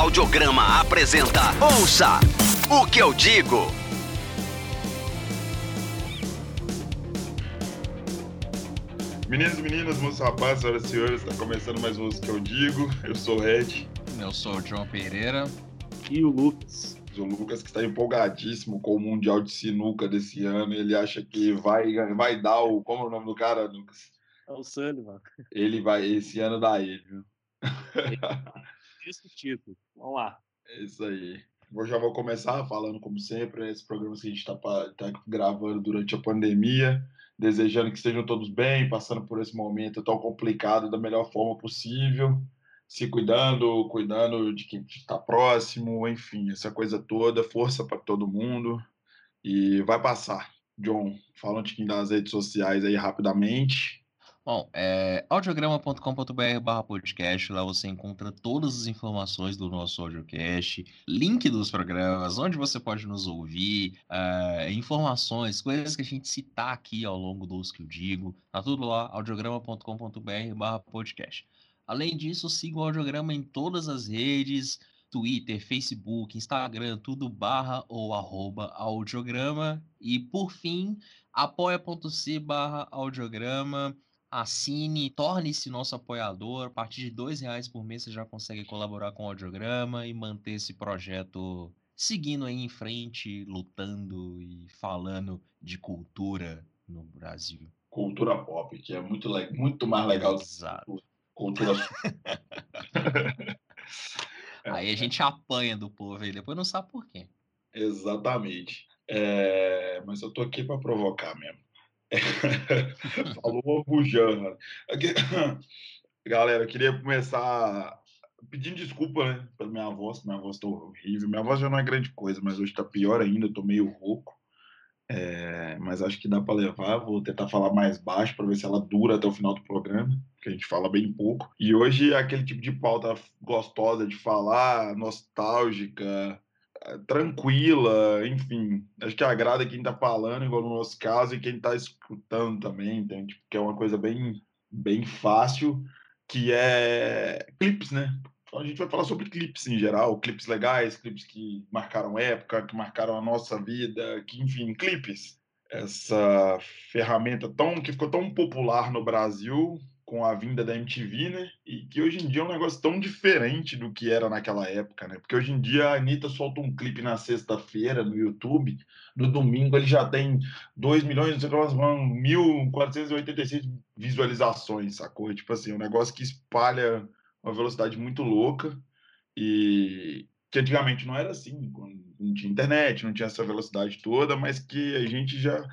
Audiograma apresenta Ouça o que eu digo. Meninos e meninas, moços e rapazes, senhoras e senhores, está começando mais um Ouça o que eu digo. Eu sou o Red. Eu sou o João Pereira. E o Lucas. O Lucas que está empolgadíssimo com o Mundial de Sinuca desse ano. Ele acha que vai, vai dar o. Como é o nome do cara, Lucas? É o Sullivan. Ele vai, esse ano dá ele, viu? Esse título. Vamos lá. É isso aí. Eu já vou começar falando, como sempre, esses programas que a gente está tá gravando durante a pandemia, desejando que estejam todos bem, passando por esse momento tão complicado da melhor forma possível, se cuidando, cuidando de quem está próximo, enfim, essa coisa toda, força para todo mundo e vai passar. John, fala um pouquinho das redes sociais aí rapidamente. Bom, é audiograma.com.br barra podcast, lá você encontra todas as informações do nosso audiocast, link dos programas, onde você pode nos ouvir, uh, informações, coisas que a gente citar aqui ao longo dos que eu digo, tá tudo lá, audiograma.com.br barra podcast. Além disso, siga o Audiograma em todas as redes, Twitter, Facebook, Instagram, tudo barra ou arroba audiograma. E por fim, apoia.se barra audiograma assine, torne-se nosso apoiador. A partir de dois reais por mês você já consegue colaborar com o audiograma e manter esse projeto seguindo aí em frente, lutando e falando de cultura no Brasil. Cultura pop, que é muito, muito mais legal Exato. que cultura. aí a gente apanha do povo e depois não sabe por quê. Exatamente. É... Mas eu tô aqui para provocar mesmo. Falou bujana. Galera, eu queria começar pedindo desculpa, né, pela minha voz, minha voz tá horrível. Minha voz já não é grande coisa, mas hoje tá pior ainda, eu tô meio rouco. É, mas acho que dá para levar. Vou tentar falar mais baixo para ver se ela dura até o final do programa, que a gente fala bem pouco. E hoje é aquele tipo de pauta gostosa de falar, nostálgica, tranquila, enfim. Acho que agrada quem está falando, igual no nosso caso, e quem está escutando também, entende? Porque é uma coisa bem, bem fácil, que é clipes, né? Então a gente vai falar sobre clipes em geral, clipes legais, clipes que marcaram época, que marcaram a nossa vida, que enfim, clipes. Essa ferramenta tão que ficou tão popular no Brasil, com a vinda da MTV, né? E que hoje em dia é um negócio tão diferente do que era naquela época, né? Porque hoje em dia a Anitta solta um clipe na sexta-feira no YouTube, no domingo ele já tem 2 milhões, não sei quantas, 1.486 visualizações, sacou? Tipo assim, um negócio que espalha uma velocidade muito louca e que antigamente não era assim, não tinha internet, não tinha essa velocidade toda, mas que a gente já.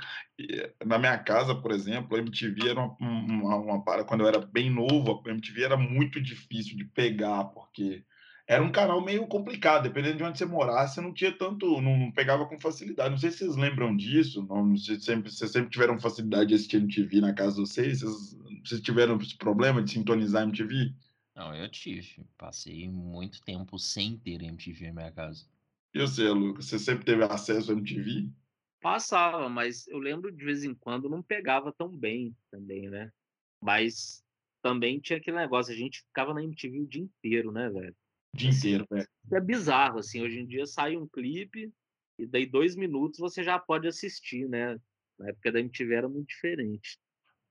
Na minha casa, por exemplo, a MTV era uma, uma, uma para quando eu era bem novo, a MTV era muito difícil de pegar, porque era um canal meio complicado, dependendo de onde você morasse, você não tinha tanto, não pegava com facilidade. Não sei se vocês lembram disso, não, se sempre, vocês sempre tiveram facilidade de assistir MTV na casa de vocês, vocês, vocês tiveram esse problema de sintonizar MTV? Não, eu tive. Passei muito tempo sem ter MTV na minha casa. E você, Lucas? Você sempre teve acesso à MTV? Passava, mas eu lembro de vez em quando não pegava tão bem também, né? Mas também tinha aquele negócio, a gente ficava na MTV o dia inteiro, né, velho? O dia inteiro, velho. É bizarro, assim, hoje em dia sai um clipe e daí dois minutos você já pode assistir, né? Na época da MTV era muito diferente.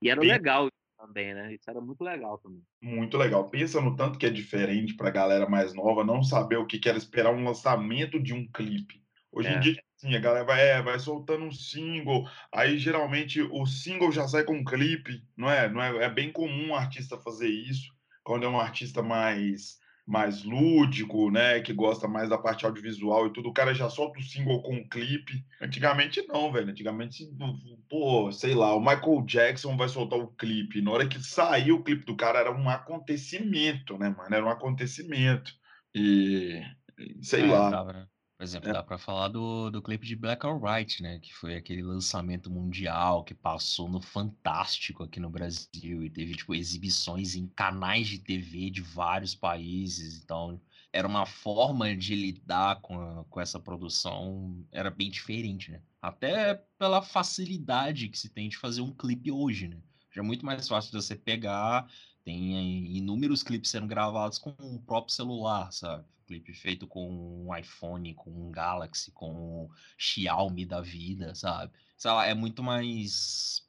E era Bem... legal também, né? Isso era muito legal também. Muito legal. Pensa no tanto que é diferente para a galera mais nova não saber o que era esperar um lançamento de um clipe. Hoje é. em dia, sim, a galera vai, é, vai soltando um single, aí geralmente o single já sai com um clipe, não é? Não é, é bem comum um artista fazer isso, quando é um artista mais mais lúdico, né, que gosta mais da parte audiovisual e tudo, o cara já solta o single com um clipe. Antigamente não, velho. Antigamente, pô, sei lá, o Michael Jackson vai soltar o clipe. Na hora que saiu o clipe do cara era um acontecimento, né, mano? Era um acontecimento. E sei é, lá. Tá, por exemplo, é. dá para falar do, do clipe de Black or White, né? Que foi aquele lançamento mundial que passou no Fantástico aqui no Brasil e teve, tipo, exibições em canais de TV de vários países. Então, era uma forma de lidar com, a, com essa produção, era bem diferente, né? Até pela facilidade que se tem de fazer um clipe hoje, né? Já é muito mais fácil de você pegar, Tem inúmeros clipes sendo gravados com o próprio celular, sabe? Clipe feito com um iPhone, com um Galaxy, com um Xiaomi da vida, sabe? Sei lá, é muito mais.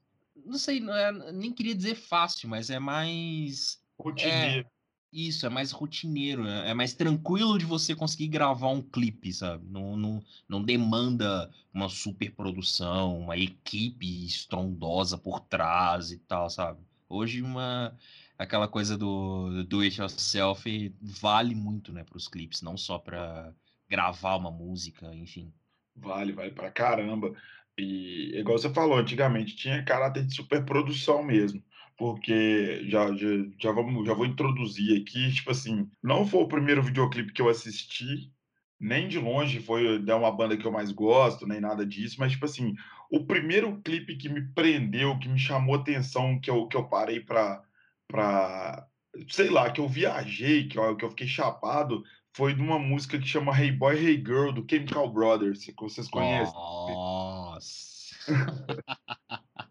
Não sei, não é, nem queria dizer fácil, mas é mais. Rotineiro. É, isso, é mais rotineiro, é, é mais tranquilo de você conseguir gravar um clipe, sabe? Não, não, não demanda uma super produção, uma equipe estrondosa por trás e tal, sabe? Hoje uma aquela coisa do do it yourself vale muito, né, para os clipes, não só para gravar uma música, enfim. Vale, vale pra caramba. E igual você falou, antigamente tinha caráter de superprodução mesmo porque já, já, já, vamos, já vou introduzir aqui, tipo assim, não foi o primeiro videoclipe que eu assisti, nem de longe foi é uma banda que eu mais gosto, nem nada disso, mas tipo assim, o primeiro clipe que me prendeu, que me chamou atenção, que eu, que eu parei pra, pra sei lá, que eu viajei, que eu, que eu fiquei chapado, foi de uma música que chama Hey Boy, Hey Girl, do Chemical Brothers, que vocês conhecem. Nossa!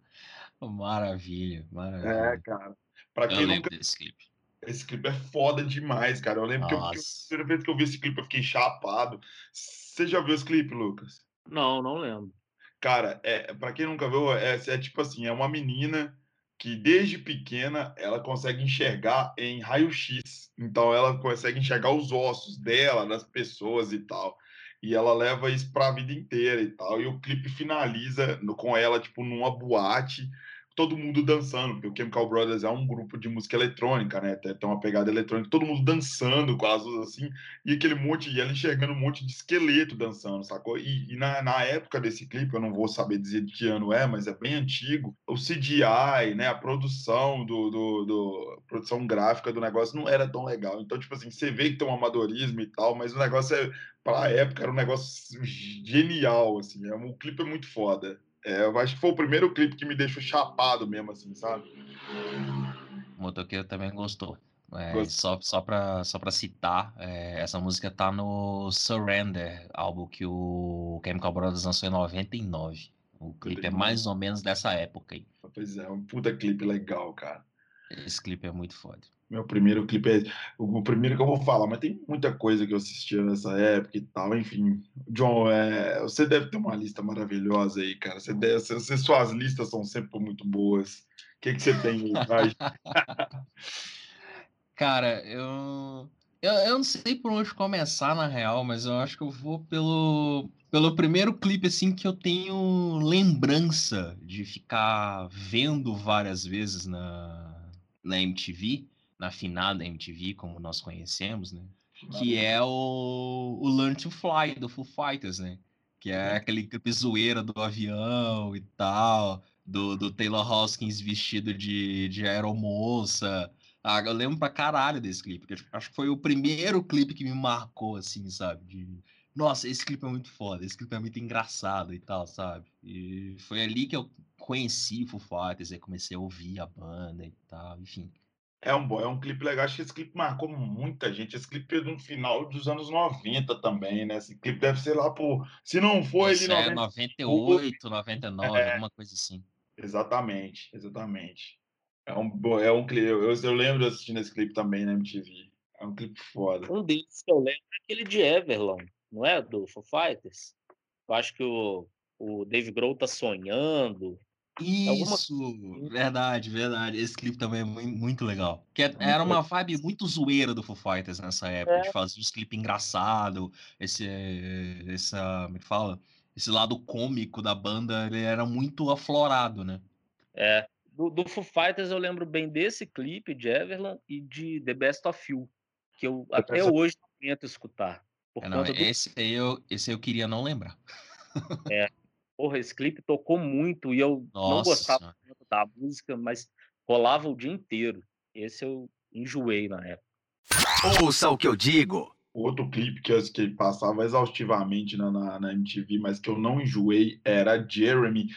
Maravilha, É, maravilha. cara. Pra Eu quem lembro nunca. desse clipe. Esse clipe é foda demais, cara. Eu lembro que, eu, que eu- a Nossa. primeira vez que eu vi esse clipe eu fiquei chapado. Você já viu esse clipe, Lucas? Não, não lembro. Cara, é, para quem nunca viu, é, é tipo assim, é uma menina que desde pequena ela consegue enxergar em raio-x. Então ela consegue enxergar os ossos dela, das pessoas e tal. E ela leva isso pra vida inteira e tal. E o clipe finaliza no- com ela, tipo, numa boate, todo mundo dançando, porque o Chemical Brothers é um grupo de música eletrônica, né? Tem uma pegada eletrônica, todo mundo dançando com as luzes assim, e aquele monte, e ela enxergando um monte de esqueleto dançando, sacou? E, e na, na época desse clipe, eu não vou saber dizer de que ano é, mas é bem antigo, o CGI, né, a produção do, do, do- produção gráfica do negócio não era tão legal. Então, tipo assim, você vê que tem um amadorismo e tal, mas o negócio é, pra época, era um negócio genial, assim, é, o clipe é muito foda. É, eu acho que foi o primeiro clipe que me deixou chapado mesmo, assim, sabe? O motoqueiro também gostou. É, só, só, pra, só pra citar, é, essa música tá no Surrender, álbum que o Chemical Brothers lançou em 99. O clipe é 99. mais ou menos dessa época aí. Pois é, um puta clipe legal, cara. Esse clipe é muito foda. Meu primeiro clipe é o primeiro que eu vou falar, mas tem muita coisa que eu assistia nessa época e tal, enfim. John, é, você deve ter uma lista maravilhosa aí, cara. Você deve, você- suas listas são sempre muito boas. O que, que você tem aí? Cara, eu, eu. Eu não sei por onde começar, na real, mas eu acho que eu vou pelo, pelo primeiro clipe, assim, que eu tenho lembrança de ficar vendo várias vezes na, na MTV, na finada MTV, como nós conhecemos, né? Que é o, o Learn to Fly, do Foo Fighters, né? Que é aquele clipe zoeira do avião e tal, do, do Taylor Hawkins vestido de, de aeromoça. Ah, eu lembro pra caralho desse clipe, porque acho que foi o primeiro clipe que me marcou, assim, sabe? De, nossa, esse clipe é muito foda, esse clipe é muito engraçado e tal, sabe? E foi ali que eu conheci o Foo Fighters, aí comecei a ouvir a banda e tal, enfim. É um, bo- é um clipe legal. Acho que esse clipe marcou muita gente. Esse clipe é no final dos anos 90 também, né? Esse clipe deve ser lá por. Se não foi ele Isso é 90. 98, 99, alguma coisa assim. Exatamente, exatamente. É um, é um clipe. Eu, eu lembro de assistindo esse clipe também na MTV. É um clipe foda. Um deles que eu lembro é aquele de Everlong, não é? Do Foo Fighters. Eu acho que o, o Dave Grohl tá sonhando. Alguma- Isso, verdade, verdade. Esse clipe também é mui- muito legal. Que é- era uma vibe muito zoeira do Foo Fighters nessa época, É. de fazer uns clipes engraçados, esse, essa, como é que fala? Esse lado cômico da banda, ele era muito aflorado, né? É. Do, do Foo Fighters eu lembro bem desse clipe de Everlong e de The Best of You, que eu até hoje não tento escutar. Por É, não, conta do esse, aí eu, esse eu queria não lembrar. Porra, esse clipe tocou muito e eu não Nossa gostava Senhora. tanto da música, mas rolava o dia inteiro. Esse eu enjoei na época. Ouça o que eu digo. Outro clipe que, eu, que passava exaustivamente na, na, na MTV, mas que eu não enjoei, era Jeremy,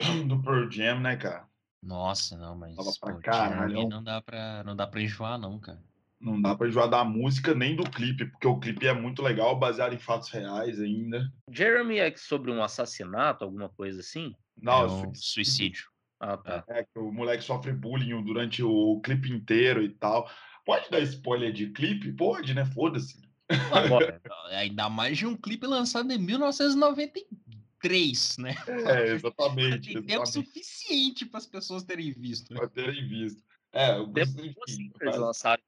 do Pearl Jam, né, cara? Nossa, não, mas Fala pra pô, caralho, é não dá pra, não dá pra enjoar, não, cara. Não dá pra enjoar da música nem do clipe, porque o clipe é muito legal, baseado em fatos reais ainda. Jeremy é sobre um assassinato, alguma coisa assim? Não, é um suicídio. Ah, tá. É, que o moleque sofre bullying durante o clipe inteiro e tal. Pode dar spoiler de clipe? Pode, né? Foda-se. Agora, ainda mais de um clipe lançado em 1993, né? É, exatamente. Tem tempo exatamente. suficiente para as pessoas terem visto. né? Pra terem visto. É, o Depois enfim, assim que mas- eles lançaram.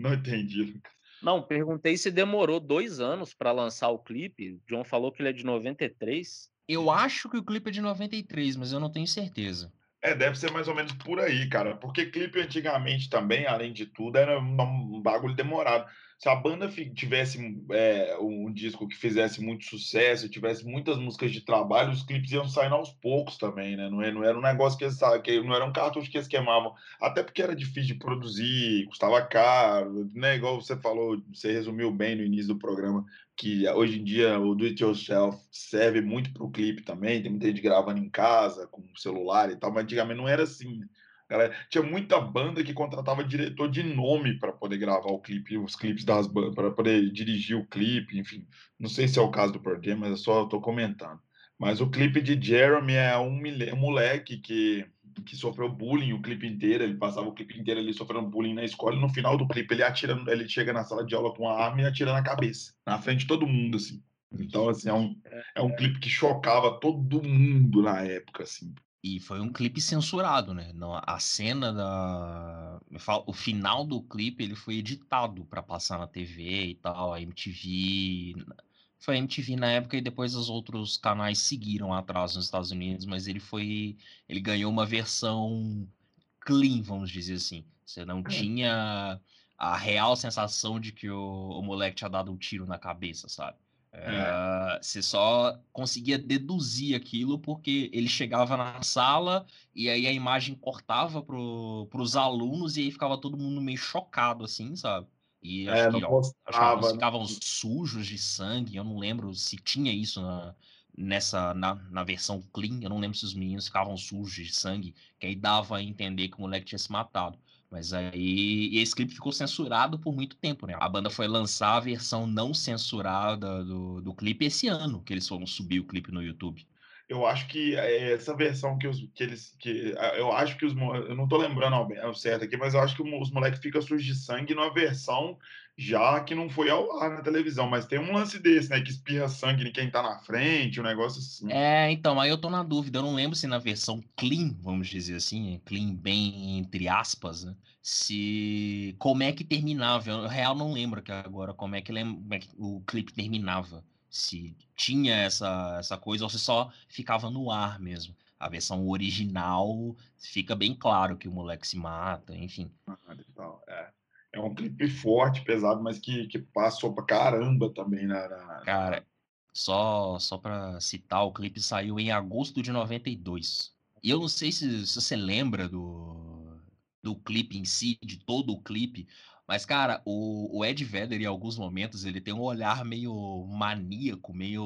Não entendi, Lucas. Não, perguntei se demorou dois anos pra lançar o clipe. O John falou que ele é de 93. Eu acho que o clipe é de 93, mas eu não tenho certeza. É, deve ser mais ou menos por aí, cara. Porque clipe antigamente também, além de tudo, era um um bagulho demorado. Se a banda tivesse é, um disco que fizesse muito sucesso, tivesse muitas músicas de trabalho, os clipes iam saindo aos poucos também, né? Não, é- não era um negócio que eles, que não era um cartucho que eles queimavam. Até porque era difícil de produzir, custava caro, né? Igual você falou, você resumiu bem no início do programa, que hoje em dia o do it yourself serve muito para o clipe também. Tem muita gente gravando em casa, com celular e tal, mas antigamente não era assim. né? Galera, tinha muita banda que contratava diretor de nome para poder gravar o clipe, os clipes das bandas, para poder dirigir o clipe, enfim. Não sei se é o caso do Pearl mas eu só estou comentando. Mas o clipe de Jeremy é um, mile- um moleque que, que sofreu bullying o clipe inteiro. Ele passava o clipe inteiro ali sofrendo bullying na escola. E no final do clipe, ele atira, ele chega na sala de aula com uma arma e atira na cabeça, na frente de todo mundo, assim. Então, assim, é um, é um clipe que chocava todo mundo na época, assim. E foi um clipe censurado, né? Não, a cena da. O final do clipe ele foi editado para passar na TV e tal, a MTV. Foi a MTV na época e depois os outros canais seguiram atrás nos Estados Unidos, mas ele foi. Ele ganhou uma versão clean, vamos dizer assim. Você não tinha a real sensação de que o, o moleque tinha dado um tiro na cabeça, sabe? É, você só conseguia deduzir aquilo porque ele chegava na sala e aí a imagem cortava para os alunos e aí ficava todo mundo meio chocado, assim, sabe? E É, acho não que, ó, acho que né? ficavam sujos de sangue. Eu não lembro se tinha isso na, nessa na, na versão clean. Eu não lembro se os meninos ficavam sujos de sangue, que aí dava a entender que o moleque tinha se matado. Mas aí e esse clipe ficou censurado por muito tempo, né? A banda foi lançar a versão não censurada do, do clipe esse ano, que eles foram subir o clipe no YouTube. Eu acho que é, essa versão que, os, que eles. Que, eu acho que os. Eu não tô lembrando ao certo aqui, mas eu acho que os moleques ficam sujos de sangue numa versão já que não foi ao ar na televisão. Mas tem um lance desse, né? Que espirra sangue em quem tá na frente, um negócio assim. É, então, aí eu tô na dúvida. Eu não lembro se na versão clean, vamos dizer assim, clean bem entre aspas, né? Se como é que terminava. Eu, real, não lembro aqui agora como é que, como é que o clipe terminava. Se tinha essa, essa coisa ou se só ficava no ar mesmo. A versão original fica bem claro que o moleque se mata, enfim. tal, É. É um clipe forte, pesado, mas que, que passou pra caramba também na. na- Cara, só, só pra citar, o clipe saiu em agosto de 92. E eu não sei se, se você lembra do, do clipe em si, de todo o clipe, mas, cara, o, o Ed Vedder, em alguns momentos, ele tem um olhar meio maníaco, meio.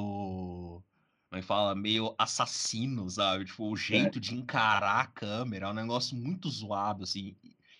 Como é que fala? Meio assassino, sabe? Tipo, o jeito de encarar a câmera é um negócio muito zoado, assim.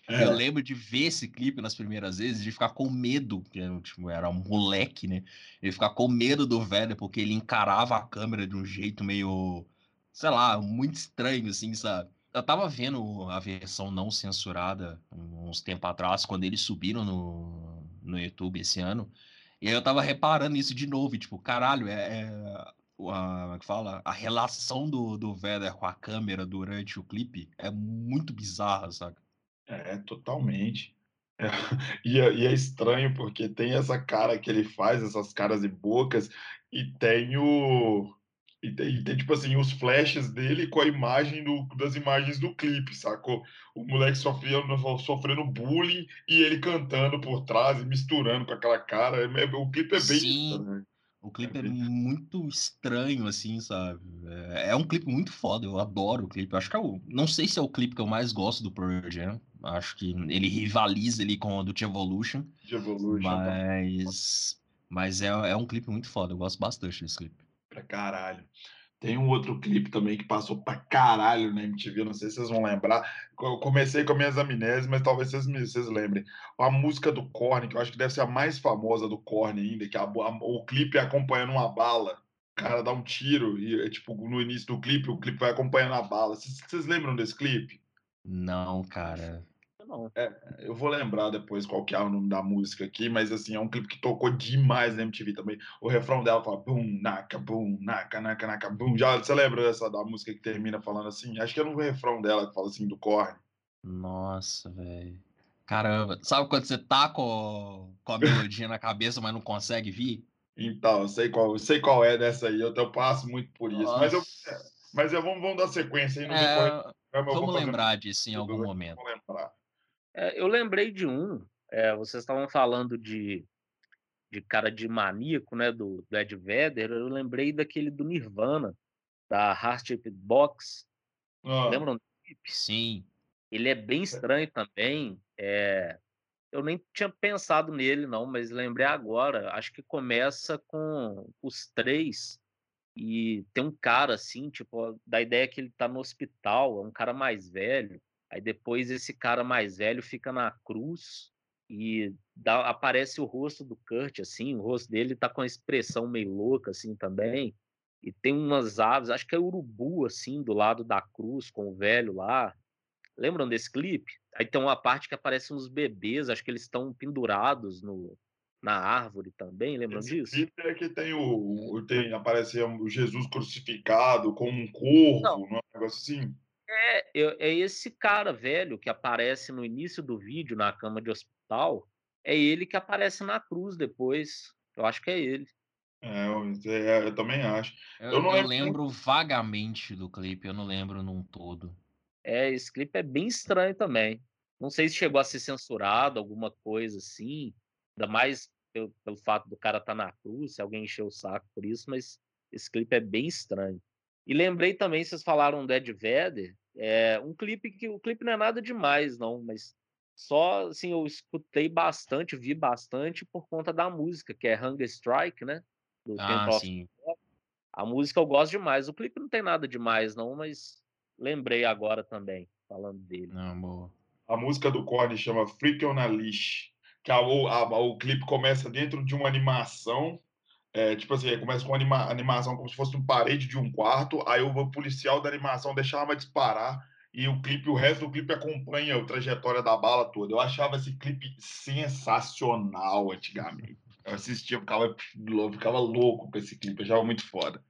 É, Eu lembro de ver esse clipe nas primeiras vezes, de ficar com medo, porque tipo, era um moleque, né? De ficar com medo do velho, porque ele encarava a câmera de um jeito meio, sei lá, muito estranho, assim, sabe? Eu tava vendo a versão não censurada uns tempos atrás, quando eles subiram no, no YouTube esse ano, e aí eu tava reparando isso de novo, e, tipo, caralho, é, é a, é fala? A relação do, do Vedder com a câmera durante o clipe é muito bizarra, sabe? É, totalmente. É, E é, e é estranho porque tem essa cara que ele faz, essas caras e bocas, e tem o. E tem, e tem, tipo assim, os flashes dele com a imagem do, das imagens do clipe, sacou? O moleque sofrendo, sofrendo bullying e ele cantando por trás e misturando com aquela cara. É- é- O clipe é bem Sim. estranho. O clipe é bem- muito estranho, assim, sabe? É, é um clipe muito foda, eu adoro o clipe. Acho que é o. Não sei se é o clipe que eu mais gosto do Pearl Jam. Acho que ele rivaliza ali com o do Evolution, de Evolution tá mas. Mas é, é um clipe muito foda, eu gosto bastante desse clipe. Pra caralho. Tem um outro clipe também que passou pra caralho na MTV, não sei se vocês vão lembrar. Eu comecei com as minhas amnésias, mas talvez vocês, me, vocês lembrem. A música do Korn, que eu acho que deve ser a mais famosa do Korn ainda, que a- a- o clipe é acompanhando uma bala. cara dá um tiro e, é, tipo, no início do clipe, o clipe vai acompanhando a bala. Vocês lembram desse clipe? Não, cara. Não. É, eu vou lembrar depois qual que é o nome da música aqui, mas assim, é um clipe que tocou demais na MTV também. O refrão dela fala bum, naka, bum, naka, naka, naka, bum. Já, você lembra dessa da música que termina falando assim? Acho que é no refrão dela que fala assim, do corne. Nossa, velho. Caramba, sabe quando você tá com, com a melodia na cabeça, mas não consegue vir? Então, eu sei qual, eu sei qual é dessa aí, eu, eu passo muito por isso. Mas, eu, mas eu, vamos, vamos dar sequência aí no é, Vamos lembrar disso em algum momento. É, eu lembrei de um, é, vocês estavam falando de, de cara de maníaco, né, do, do Ed Vedder, eu lembrei daquele do Nirvana, da Heart Box. Ah. Lembram? Sim. Ele é bem estranho também. É... Eu nem tinha pensado nele, não, mas lembrei agora. Acho que começa com os três e tem um cara assim, tipo, da ideia que ele tá no hospital, é um cara mais velho. Aí depois esse cara mais velho fica na cruz e dá, aparece o rosto do Kurt, assim, o rosto dele tá com uma expressão meio louca, assim, também. E tem umas aves, acho que é urubu, assim, do lado da cruz, com o velho lá. Lembram desse clipe? Aí tem uma parte que aparecem uns bebês, acho que eles estão pendurados no, na árvore também, lembram Esse disso? Clipe é que tem o, tem aparece o Jesus crucificado com um corvo, não, não é um negócio assim? É, é esse cara velho que aparece no início do vídeo na cama de hospital, é ele que aparece na cruz depois. Eu acho que é ele. É, eu, é, eu também acho. Eu, eu, eu lembro vagamente do clipe, eu não lembro num todo. É, esse clipe é bem estranho também. Não sei se chegou a ser censurado, alguma coisa assim. Ainda mais pelo, pelo fato do cara estar tá na cruz, se alguém encheu o saco por isso, mas esse clipe é bem estranho. E lembrei também, vocês falaram do Ed Vedder, é um clipe que o clipe não é nada demais, não, mas só assim eu escutei bastante, vi bastante por conta da música, que é Hunger Strike, né? Do ah, sim. A música eu gosto demais. O clipe não tem nada demais, não, mas Lembrei agora também, falando dele. Não, boa. A música do Korn chama Freak on a Leash, que a, a, o clipe começa dentro de uma animação, é, tipo assim, começa com uma anima, animação como se fosse um parede de um quarto, aí o policial da animação deixa a arma disparar, e o clipe, o resto do clipe acompanha a trajetória da bala toda. Eu achava esse clipe sensacional antigamente. Eu assistia, ficava, ficava louco com esse clipe, eu achava muito foda.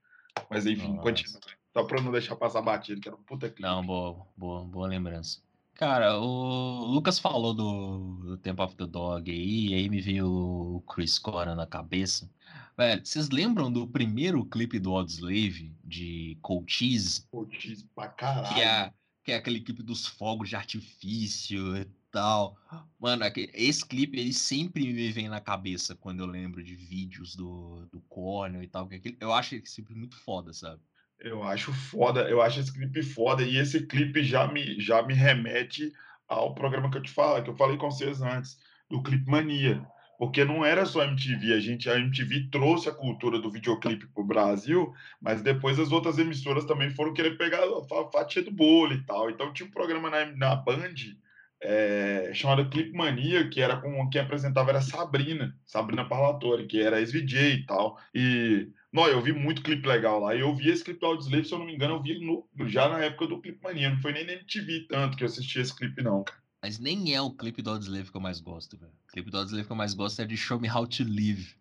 Mas enfim, Nossa. continua. Só pra não deixar passar batido, que era um puta clipe. Não, boa, boa, boa lembrança. Cara, o Lucas falou do, do Temple of the Dog aí, e aí me veio o Chris Cora na cabeça. Velho, vocês lembram do primeiro clipe do Oddslave, de Cold Cheese? Cold Cheese pra caralho. Que é, que é aquele clipe dos fogos de artifício e tal. Mano, esse clipe, ele sempre me vem na cabeça quando eu lembro de vídeos do, do Cornel e tal. Que eu acho esse clipe muito foda, sabe? Eu acho foda, eu acho esse clipe foda, e esse clipe já me, já me remete ao programa que eu te falo, que eu falei com vocês antes, do Clipe Mania. Porque não era só a MTV, a gente, a MTV trouxe a cultura do videoclipe para o Brasil, mas depois as outras emissoras também foram querer pegar a fatia do bolo e tal. Então tinha um programa na, na Band é, chamado Clipe Mania, que era com quem apresentava era Sabrina, Sabrina Parlatore, que era ex-VJ e tal. E não, eu vi muito clipe legal lá. Eu vi esse clipe do Audioslave, se eu não me engano, eu vi no, já na época do Clipe Mania. Não foi nem na MTV tanto que eu assisti esse clipe, não, cara. Mas nem é o clipe do Audioslave que eu mais gosto, velho. O clipe do Audioslave que eu mais gosto é de Show Me How to Live.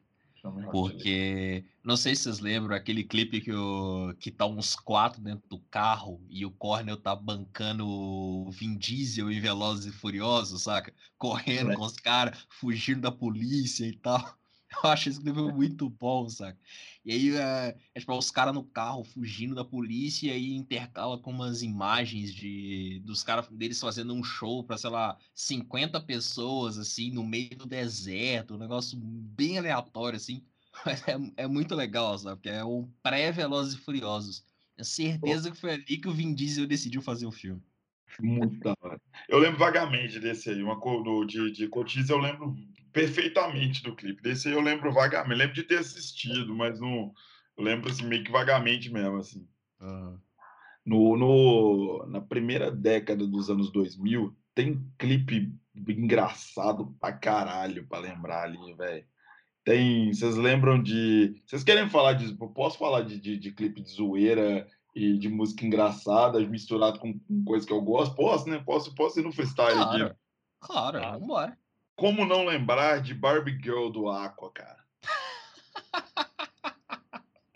Porque, não sei se vocês lembram, aquele clipe que, o, que tá uns quatro dentro do carro e o Cornel tá bancando o Vin Diesel em Velozes e Furiosos, saca? Correndo é. com os caras, fugindo da polícia e tal. Eu acho esse clipe muito bom, saca? E aí é, é tipo, os caras no carro fugindo da polícia e aí intercala com umas imagens de dos caras deles fazendo um show para sei lá, 50 pessoas, assim, no meio do deserto, um negócio bem aleatório, assim. Mas é, é muito legal, sabe? Porque é o pré-Velozes e Furiosos. É certeza que foi ali que o Vin Diesel decidiu fazer o filme. Muito da hora. Eu lembro vagamente desse aí, uma cor do, de, de Cotiz, eu lembro perfeitamente do clipe. Desse aí eu lembro vagamente, lembro de ter assistido, mas não eu lembro assim, meio que vagamente mesmo, assim. Uhum. No, no, na primeira década dos anos 2000, tem clipe engraçado pra caralho pra lembrar ali, velho. Tem. Vocês lembram de. Vocês querem falar de. Posso falar de, de, de clipe de zoeira e de música engraçada misturado com, com coisa que eu gosto? Posso, né? Posso, posso ir no freestyle Claro, aqui. claro, Claro. vambora. Como não lembrar de Barbie Girl do Aqua, cara?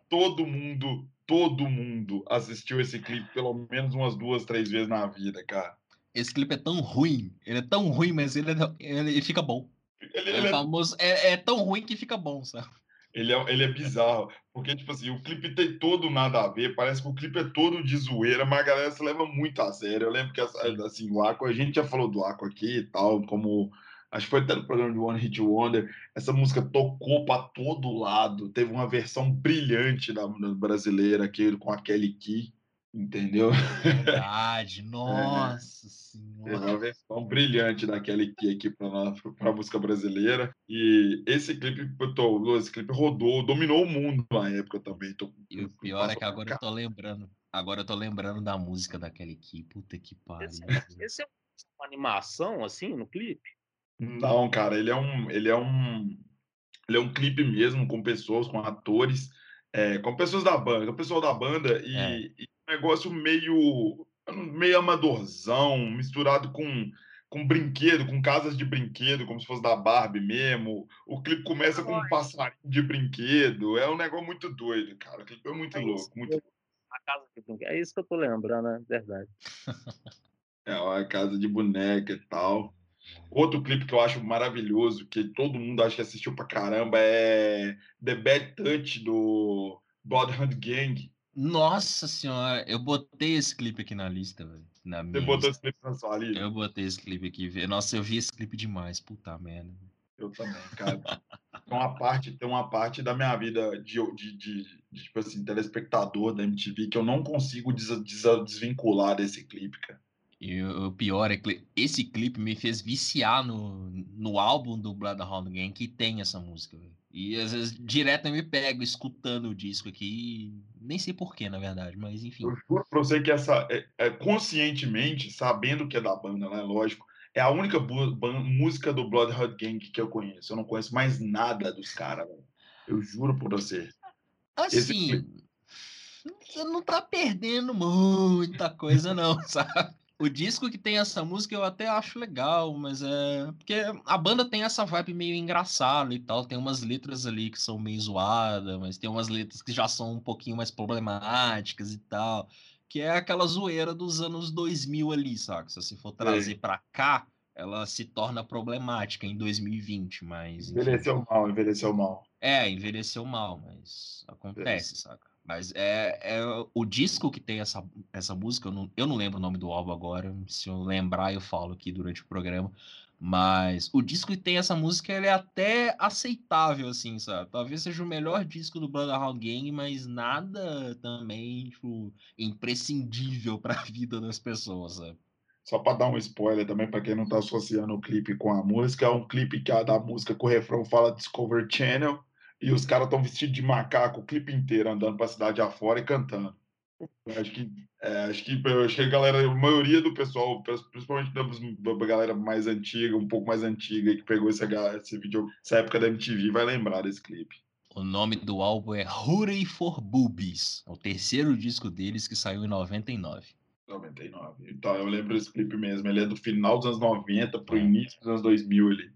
todo mundo, todo mundo assistiu esse clipe pelo menos umas duas, três vezes na vida, cara. Esse clipe é tão ruim, ele é tão ruim, mas ele, é- ele, ele fica bom. Ele, É, ele é, famoso, é, é tão ruim que fica bom, sabe? ele, é, ele é bizarro, porque, tipo assim, o clipe tem todo nada a ver, parece que o clipe é todo de zoeira, mas a galera se leva muito a sério. Eu lembro que, Sim. assim, o Aqua, a gente já falou do Aqua aqui e tal, como... Acho que foi até no programa de One Hit Wonder. Essa música tocou para todo lado. Teve uma versão brilhante da, da brasileira aqui com a Kelly Key, entendeu? Verdade, nossa Teve senhora. uma versão brilhante da Kelly Key aqui para a música brasileira. E esse clipe, tô, esse clipe rodou, dominou o mundo na época também. Tô, E o pior é que agora eu tô lembrando. Agora eu tô lembrando da música daquele Key. Puta que pariu. Esse, esse é uma animação, assim, no clipe? Não, cara, ele é um, ele é um, ele é um clipe mesmo com pessoas, com atores, é, com pessoas da banda, com o pessoal da banda e, É. e um negócio meio, meio amadorzão, misturado com com brinquedo, com casas de brinquedo, como se fosse da Barbie mesmo. O clipe começa com um passarinho de brinquedo. É um negócio muito doido, cara. O clipe é muito É louco, isso. muito A casa de brinquedo. É isso que eu tô lembrando, é verdade. É uma casa de boneca e tal. Outro clipe que eu acho maravilhoso, que todo mundo acha que assistiu pra caramba, é The Bad Touch do Bloodhound Gang. Nossa senhora, eu botei esse clipe aqui na lista, velho. Você minha botou lista. esse clipe na sua lista? Eu botei esse clipe aqui. Nossa, eu vi esse clipe demais. Puta merda. Eu também, cara. Tem uma parte, tem uma parte da minha vida de, de, de, de, tipo assim, telespectador da MTV que eu não consigo des, des- desvincular desse clipe, cara. E o pior é que esse clipe me fez viciar no, no álbum do Bloodhound Gang que tem essa música. E às vezes direto eu me pego escutando o disco aqui. Nem sei porquê, na verdade, mas enfim. Eu juro pra você que essa, é, é, conscientemente, sabendo que é da banda, né? Lógico, é a única música do Bloodhound Gang que eu conheço. Eu não conheço mais nada dos caras, velho. Eu juro por você. Esse Assim, você não tá perdendo muita coisa, não, sabe? O disco que tem essa música eu até acho legal, mas é. Porque a banda tem essa vibe meio engraçada e tal. Tem umas letras ali que são meio zoadas, mas tem umas letras que já são um pouquinho mais problemáticas e tal. Que é aquela zoeira dos anos 2000 ali, saca? Se você for trazer pra cá, ela se torna problemática em 2020, mas. enfim. Envelheceu mal, envelheceu mal. É, envelheceu mal, mas acontece, saca? Mas é, é o disco que tem essa, essa música, eu não, eu não lembro o nome do álbum agora, se eu lembrar eu falo aqui durante o programa, mas o disco que tem essa música, ele é até aceitável, assim, sabe? Talvez seja o melhor disco do Bloodhound Gang, mas nada também, tipo, imprescindível pra vida das pessoas, sabe? Só para dar um spoiler também, para quem não tá associando o clipe com a música, é um clipe que a da música com o refrão fala Discovery Channel e os caras estão vestidos de macaco o clipe inteiro, andando pra cidade afora e cantando. Eu acho que, é, acho que, eu a galera, a maioria do pessoal, principalmente da, da galera mais antiga, um pouco mais antiga, que pegou esse, esse vídeo, essa época da MTV, vai lembrar desse clipe. O nome do álbum é Hooray for Boobies, é o terceiro disco deles que saiu em 99. 99. Então, eu lembro desse clipe mesmo. Ele é do final dos anos 90 pro É. início dos anos 2000 ali.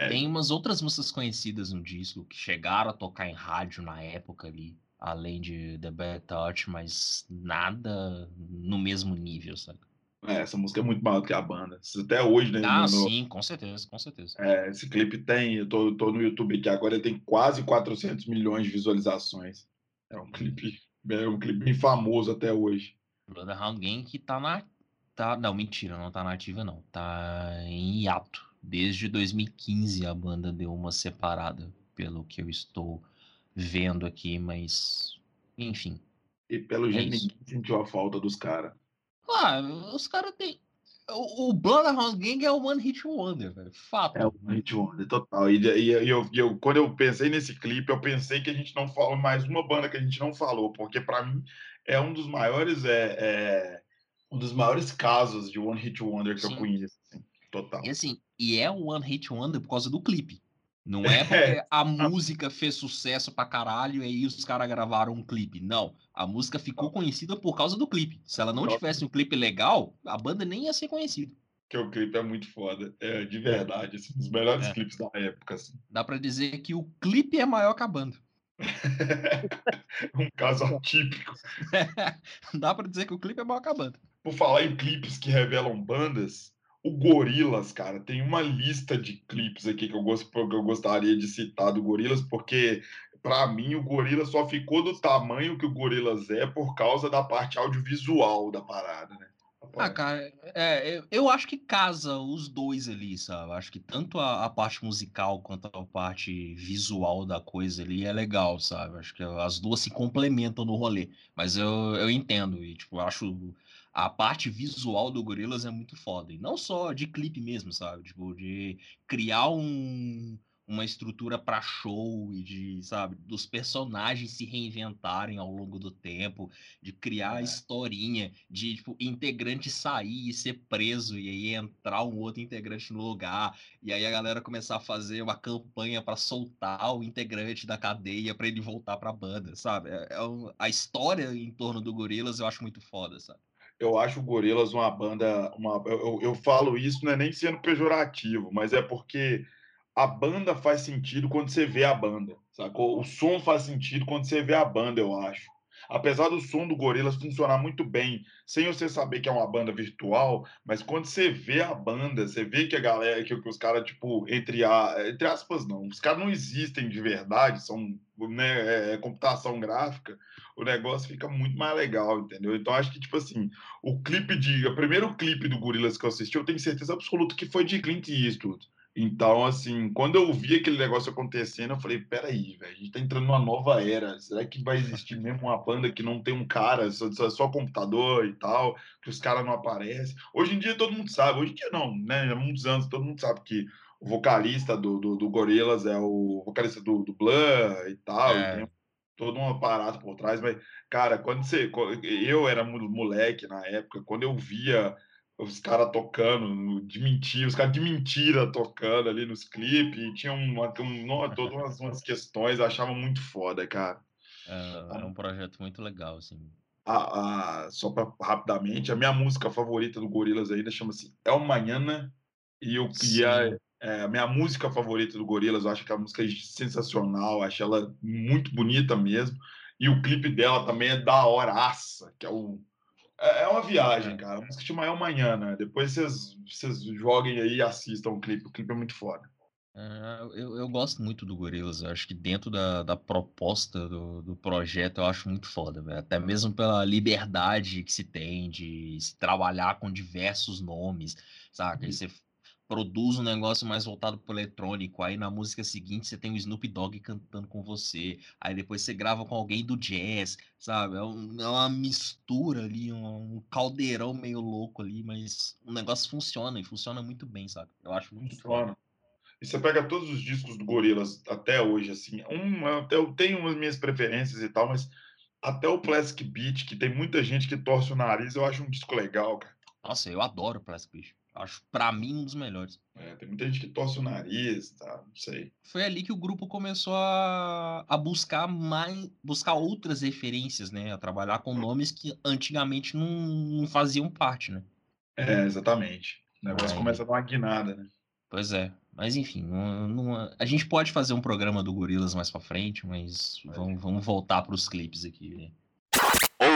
É. Tem umas outras músicas conhecidas no disco que chegaram a tocar em rádio na época ali, além de The Bad Touch, mas nada no mesmo nível, sabe? É, essa música é muito maior do que a banda. Até hoje, né? Ah, no- sim, com certeza, com certeza. é, esse clipe tem, eu tô, tô no YouTube aqui agora, ele tem quase 400 milhões de visualizações. É um clipe, é um clipe bem famoso até hoje. Bloodhound Gang que tá na. Tá, não, mentira, não tá na ativa, não. Tá em hiato. Desde 2015 a banda deu uma separada, pelo que eu estou vendo aqui, mas. Enfim. E pelo jeito isso. ninguém sentiu a falta dos caras. Ah, os caras têm. O, o Bloodhound Gang é o One Hit Wonder, velho. Fato. É o Hit Wonder, total. E, e- e eu, eu- quando eu pensei nesse clipe, eu pensei que a gente não falou mais uma banda que a gente não falou, porque para mim é um dos maiores é, é, um dos maiores casos de One Hit Wonder que Sim. eu conheço. assim, total. E assim, e é o One Hit Wonder por causa do clipe. Não é porque a música fez sucesso pra caralho e aí os caras gravaram um clipe. Não. A música ficou conhecida por causa do clipe. Se ela não tivesse um clipe legal, a banda nem ia ser conhecida. Que o clipe é muito foda. É, de verdade. Assim, um dos melhores É. clipes da época. Assim. Dá pra dizer que o clipe é maior que a banda. um caso atípico. Dá pra dizer que o clipe é maior que a banda. Por falar em clipes que revelam bandas, o Gorilas, cara, tem uma lista de clipes aqui que eu, gosto, que eu gostaria de citar do Gorilas, porque pra mim o Gorilas só ficou do tamanho que o Gorilas é por causa da parte audiovisual da parada, né? Ah, cara, é, eu, eu acho que casa os dois ali, sabe? Acho que tanto a, a parte musical quanto a parte visual da coisa ali é legal, sabe? Acho que as duas se complementam no rolê. Mas eu, eu entendo, e tipo, eu acho a parte visual do Gorillaz é muito foda. E não só de clipe mesmo, sabe? Tipo, de criar um, uma estrutura pra show e de, sabe, dos personagens se reinventarem ao longo do tempo, de criar a É. historinha, de, tipo, integrante sair e ser preso e aí entrar um outro integrante no lugar, e aí a galera começar a fazer uma campanha pra soltar o integrante da cadeia pra ele voltar pra banda, sabe? É, é um- a história em torno do Gorillaz eu acho muito foda, sabe? Eu acho o Gorillaz uma banda. Uma, eu, eu- eu falo isso não é nem sendo pejorativo, mas é porque a banda faz sentido quando você vê a banda, sacou? O som faz sentido quando você vê a banda, eu acho. Apesar do som do Gorillaz funcionar muito bem, sem você saber que é uma banda virtual, mas quando você vê a banda, você vê que a galera, que, que os caras, tipo, entre, a, entre aspas, não, os caras não existem de verdade, são né, é, computação gráfica, o negócio fica muito mais legal, entendeu? Então acho que, tipo assim, o clipe de. O primeiro clipe do Gorillaz que eu assisti, eu tenho certeza absoluta que foi de Clint Eastwood. Então, assim, quando eu vi aquele negócio acontecendo, eu falei, peraí, velho, a gente tá entrando numa nova era. Será que vai existir mesmo uma banda que não tem um cara, só, só, computador e tal, que os caras não aparecem? Hoje em dia todo mundo sabe, hoje em dia não, né? Há muitos anos todo mundo sabe que o vocalista do, do, do Gorillaz é o vocalista do, do Blur e tal, É. e tem todo um aparato por trás, mas, cara, quando você. Eu era moleque na época, quando eu via os caras tocando, de mentira, os caras de mentira tocando ali nos clipes, tinha uma, um, todas umas, umas questões, achava muito foda, cara. É, é um projeto muito legal, assim. A, a, só para rapidamente, a minha música favorita do Gorillaz ainda chama-se El Manhana, e, eu, e a, é, a minha música favorita do Gorillaz, eu acho que a música é sensacional, acho ela muito bonita mesmo, e o clipe dela também é da horaça, que é o é uma viagem, cara. A música chama É Amanhã, né? Depois vocês, vocês joguem aí e assistam o clipe. O clipe é muito foda. É, eu, eu gosto muito do Gorillaz. Acho que dentro da, da proposta do, do projeto eu acho muito foda, velho. Até mesmo pela liberdade que se tem de se trabalhar com diversos nomes, saca? E você produz um negócio mais voltado pro eletrônico, aí na música seguinte você tem o Snoop Dogg cantando com você, aí depois você grava com alguém do jazz, sabe? É, um, é uma mistura ali, um, um, caldeirão meio louco ali, mas o negócio funciona e funciona muito bem, sabe? Eu acho muito funciona. Foda. E você pega todos os discos do Gorillaz até hoje, assim, um, eu tenho as minhas preferências e tal, mas até o Plastic Beach, que tem muita gente que torce o nariz, eu acho um disco legal, cara. Nossa, eu adoro o Plastic Beach. Acho, pra mim, um dos melhores. É, tem muita gente que torce o nariz, tá? Não sei. Foi ali que o grupo começou a, a buscar mais. buscar outras referências, né? A trabalhar com nomes que antigamente não, não faziam parte, né? É, exatamente. O negócio Aí. começa a dar uma guinada, né? Pois é. Mas enfim, não, não, a gente pode fazer um programa do Gorilas mais pra frente, mas vamos, vamos voltar pros clipes aqui. Né?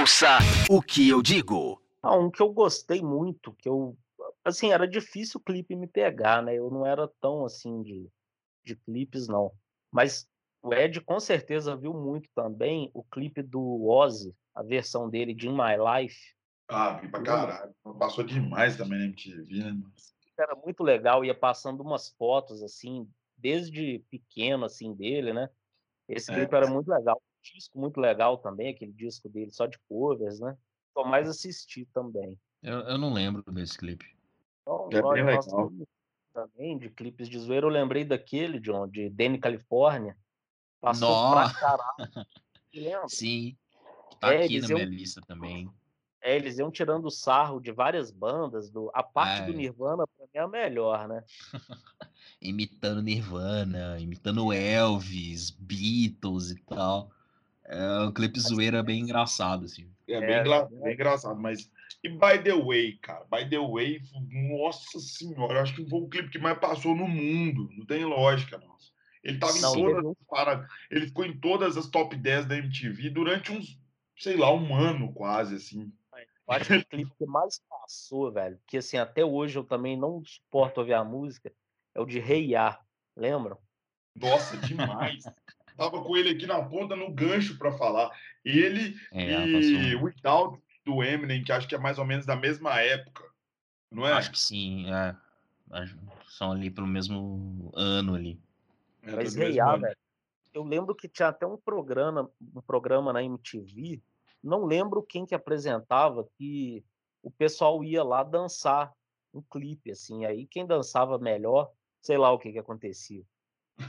Ouça o que eu digo. Ah, um que eu gostei muito, que eu assim, era difícil o clipe me pegar, né? Eu não era tão assim de, de clipes, não. Mas o Ed com certeza viu muito também o clipe do Ozzy, a versão dele de In My Life. Ah, vi pra caralho. Passou demais também na MTV, né? Era muito legal, ia passando umas fotos, assim, desde pequeno, assim, dele, né? Esse clipe é. era muito legal. Um disco muito legal também, aquele disco dele só de covers, né? Só mais assisti também. Eu, eu não lembro desse clipe. Então, é. Também de clipes de zoeira, eu lembrei daquele, John, de Danny Califórnia. Passou Nossa. pra caralho. Sim. Tá É, aqui na minha iam- lista também. É, eles iam tirando sarro de várias bandas. Do, a parte do é. Nirvana, pra mim, é a melhor, né? imitando Nirvana, imitando Elvis, Beatles e tal. É um clipe zoeira bem engraçado, assim. É, É, bem, engra- é. bem engraçado, mas. E By the Way, cara, By the Way, nossa senhora, eu acho que foi o clipe que mais passou no mundo. Não tem lógica, nossa. Ele tava Não, em todas as paradas, ele ficou em todas as top 10 da MTV durante uns, sei lá, um ano quase, assim. Eu acho que o clipe que mais passou, velho, que assim, até hoje eu também não suporto ouvir a música, é o de Rei Ya. Lembram? Nossa, demais. Tava com ele aqui na ponta, no gancho para falar. Ele É, e passou. Without do Eminem, que acho que é mais ou menos da mesma época, não é? Acho que sim, é. São ali pelo mesmo ano ali. É, Mas Ya, ano. velho. Eu lembro que tinha até um programa, um programa na MTV, não lembro quem que apresentava, que o pessoal ia lá dançar um clipe, assim, aí quem dançava melhor, sei lá o que que acontecia.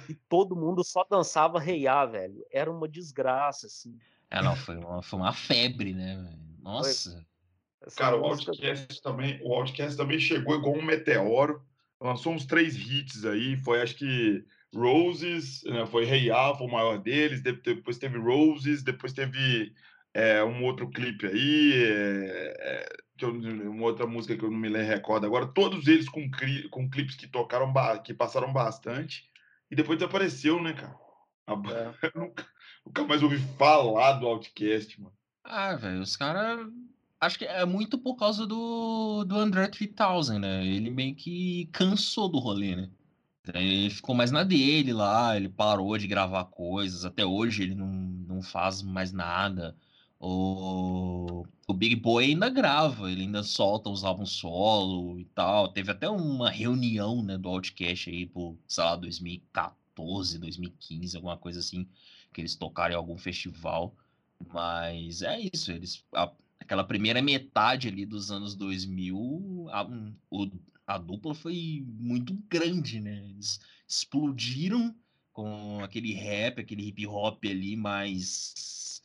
E todo mundo só dançava Rei Ya, velho. Era uma desgraça, assim. É, não, foi uma, foi uma febre, né? velho? Nossa. Essa Cara, o Outcast também, o Outcast também chegou igual um meteoro. Lançou uns três hits aí, foi acho que Roses, né, foi Hey Ya, foi o maior deles, de- depois teve Roses, depois teve é, um outro clipe aí, é, é, que eu, uma outra música que eu não me lembro, recordo agora, todos eles com, cri- com clipes que tocaram, que passaram bastante, e depois desapareceu, né, cara? A É. eu nunca, nunca mais ouvi falar do Outcast, mano. Ah, velho, os caras. Acho que é muito por causa do, do André 3000, né? Ele meio que cansou do rolê, né? Ele ficou mais na dele lá, ele parou de gravar coisas. Até hoje ele não, não faz mais nada. O, o Big Boy ainda grava, ele ainda solta os álbuns solo e tal. Teve até uma reunião, né, do Outcast aí por, sei lá, 2014, 2015, alguma coisa assim, que eles tocaram em algum festival. Mas é isso, eles a- aquela primeira metade ali dos anos 2000, a, o- a dupla foi muito grande, né? Eles explodiram com aquele rap, aquele hip hop ali, mas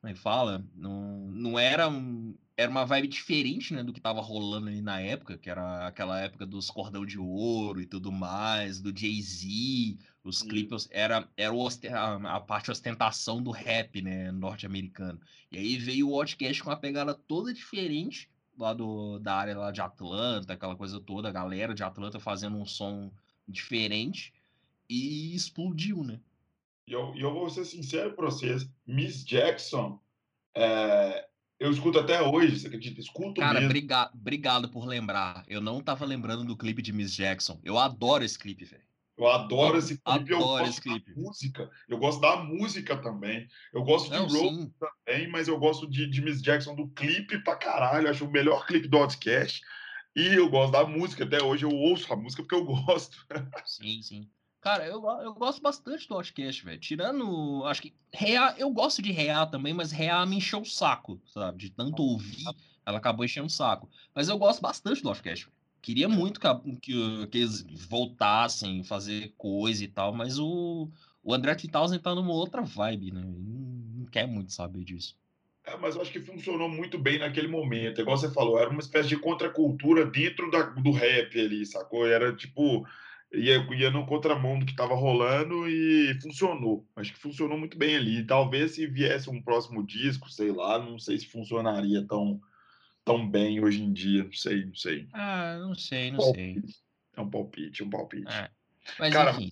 como é que fala? Não, não era um, era uma vibe diferente, né, do que tava rolando ali na época, que era aquela época dos cordão de ouro e tudo mais, do Jay-Z, os Hum. clipes era, era o oste- a, parte ostentação do rap, né, norte-americano. E aí veio o Outcast com uma pegada toda diferente lá do, da área lá de Atlanta, aquela coisa toda, a galera de Atlanta fazendo um som diferente e explodiu, né? E eu, eu vou ser sincero para vocês, Miss Jackson, é, eu escuto até hoje, você acredita? Escuto Cara, mesmo. briga- obrigado por lembrar. Eu não tava lembrando do clipe de Miss Jackson. Eu adoro esse clipe, velho. Eu adoro esse clipe, eu Adoro gosto esse clipe. da música. Eu gosto da música também. Eu gosto Não, de Rose também, mas eu gosto de, de Miss Jackson do clipe pra caralho. Acho o melhor clipe do Outcast. E eu gosto da música. Até hoje eu ouço a música porque eu gosto. Sim, sim. Cara, eu, eu gosto bastante do Outcast, velho. Tirando. Acho que. Rea, eu gosto de Rea também, mas Rea me encheu o saco, sabe? De tanto ouvir, ela acabou enchendo o saco. Mas eu gosto bastante do Outcast, velho. Queria muito que, que, que eles voltassem, fazer coisa e tal, mas o, o André 3000 tá numa outra vibe, né? Não, não quer muito saber disso. É, mas eu acho que funcionou muito bem naquele momento. Igual você falou, era uma espécie de contracultura dentro da- do rap ali, sacou? Era tipo. Ia, ia no contramão do que estava rolando e funcionou. Acho que funcionou muito bem ali. Talvez se viesse um próximo disco, sei lá, não sei se funcionaria tão, tão bem hoje em dia. Não sei, não sei. Ah, não sei, não sei. Palpite. É um palpite, um palpite. É. Mas Cara, enfim.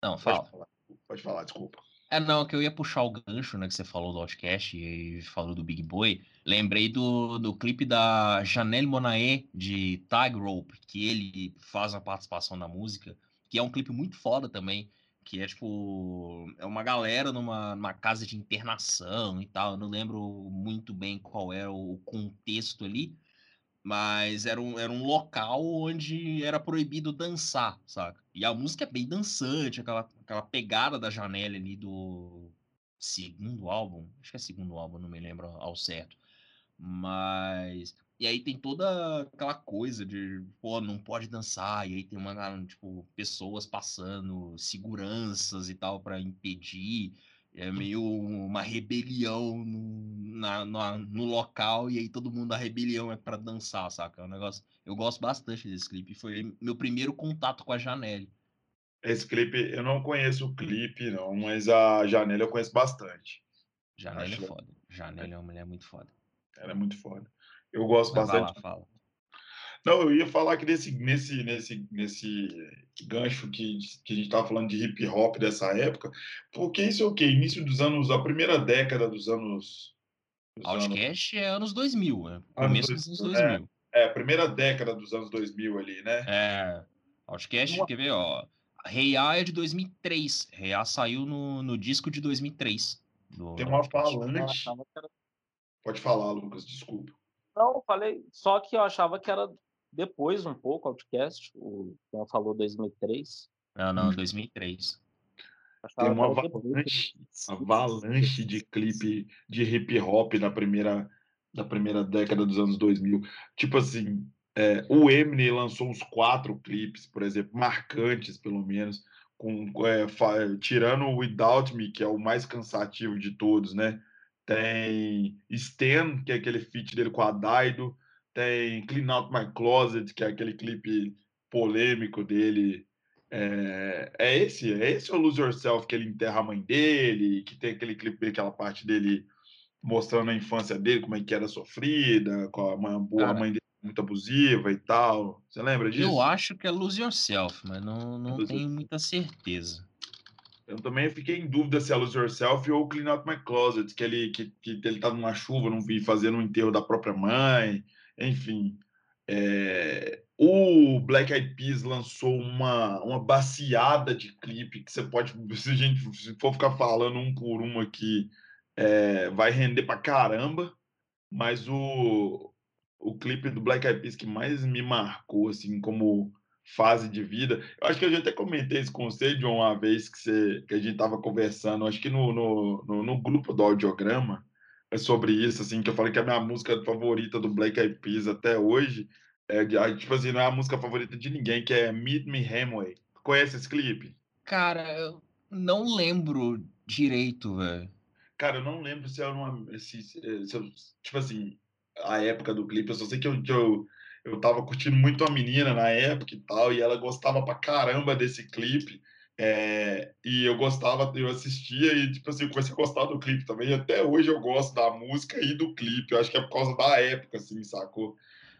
Não, Pode fala. falar, pode falar, desculpa. É, não, que eu ia puxar o gancho, né, que você falou do Outcast e falou do Big Boy. Lembrei do, do clipe da Janelle Monáe de Tightrope, que ele faz a participação na música, que é um clipe muito foda também, que é tipo, é uma galera numa, numa casa de internação e tal, eu não lembro muito bem qual era o contexto ali, mas era um, era um local onde era proibido dançar, saca? E a música é bem dançante, aquela, aquela pegada da Janelle ali do segundo álbum, acho que é segundo álbum, não me lembro ao certo. Mas. E aí tem toda aquela coisa de, pô, não pode dançar, e aí tem uma, tipo, pessoas passando, seguranças e tal, pra impedir. É meio uma rebelião no, na, no, no local, e aí todo mundo, a rebelião é para dançar, saca? É um negócio. Eu gosto bastante desse clipe. Foi meu primeiro contato com a Janelle. Esse clipe, eu não conheço o clipe, não, mas a Janelle eu conheço bastante. Janelle Acho é foda. Janelle é uma mulher muito foda. Ela é muito foda. Eu gosto mas bastante. Lá, fala. Não, eu ia falar que nesse, nesse, nesse, nesse gancho que, que a gente estava falando de hip hop dessa época, porque isso é o quê? Início dos anos, a primeira década dos anos. Dos Outcast anos... é anos 2000, né? Começo anos, dos anos 2000. É, é, primeira década dos anos 2000 ali, né? É. Outcast, Uma... quer ver, ó. Reia é de 2003. Reia saiu no, no disco de 2003. Tem uma falante. Pode falar, Lucas, desculpa. Não, falei. Só que eu achava que era depois um pouco, Outcast, o João falou 2003. Não, não, 2003. Tem uma avalanche, avalanche de clipe de hip hop na primeira, na primeira década dos anos 2000. Tipo assim, é, o Eminem lançou uns quatro clipes, por exemplo, marcantes pelo menos, com, é, tirando o Without Me, que é o mais cansativo de todos, né? Tem Stan, que é aquele feat dele com a Daido tem Clean Out My Closet, que é aquele clipe polêmico dele. É, é esse, é esse o Lose Yourself que ele enterra a mãe dele, que tem aquele clipe, aquela parte dele mostrando a infância dele, como é que era sofrida, com a mãe, a mãe dele muito abusiva e tal. Você lembra disso? Eu acho que é Lose Yourself, mas não, não tenho muita certeza. Eu também fiquei em dúvida se é Lose Yourself ou Clean Out My Closet, que ele, que, que ele tá numa chuva, não vi fazendo um enterro da própria mãe. Enfim, é, o Black Eyed Peas lançou uma, uma baciada de clipe que você pode, se a gente for ficar falando um por um aqui, é, vai render pra caramba. Mas o, o clipe do Black Eyed Peas que mais me marcou, assim, como fase de vida. Eu acho que eu já até comentei isso com você, John, uma vez que, você, que a gente estava conversando, acho que no, no, no, no grupo do audiograma, é sobre isso, assim, que eu falei que a minha música favorita do Black Eyed Peas até hoje é, tipo assim, não é a música favorita de ninguém, que é Meet Me Hamway. Conhece esse clipe? Cara, eu não lembro direito, velho. Cara, eu não lembro se era uma. Se, se, se, tipo assim, a época do clipe, eu só sei que eu, que eu, eu tava curtindo muito a menina na época e tal, e ela gostava pra caramba desse clipe. É, e eu gostava, eu assistia e, tipo assim, eu comecei a gostar do clipe também. E até hoje eu gosto da música e do clipe. Eu acho que é por causa da época, assim, sacou?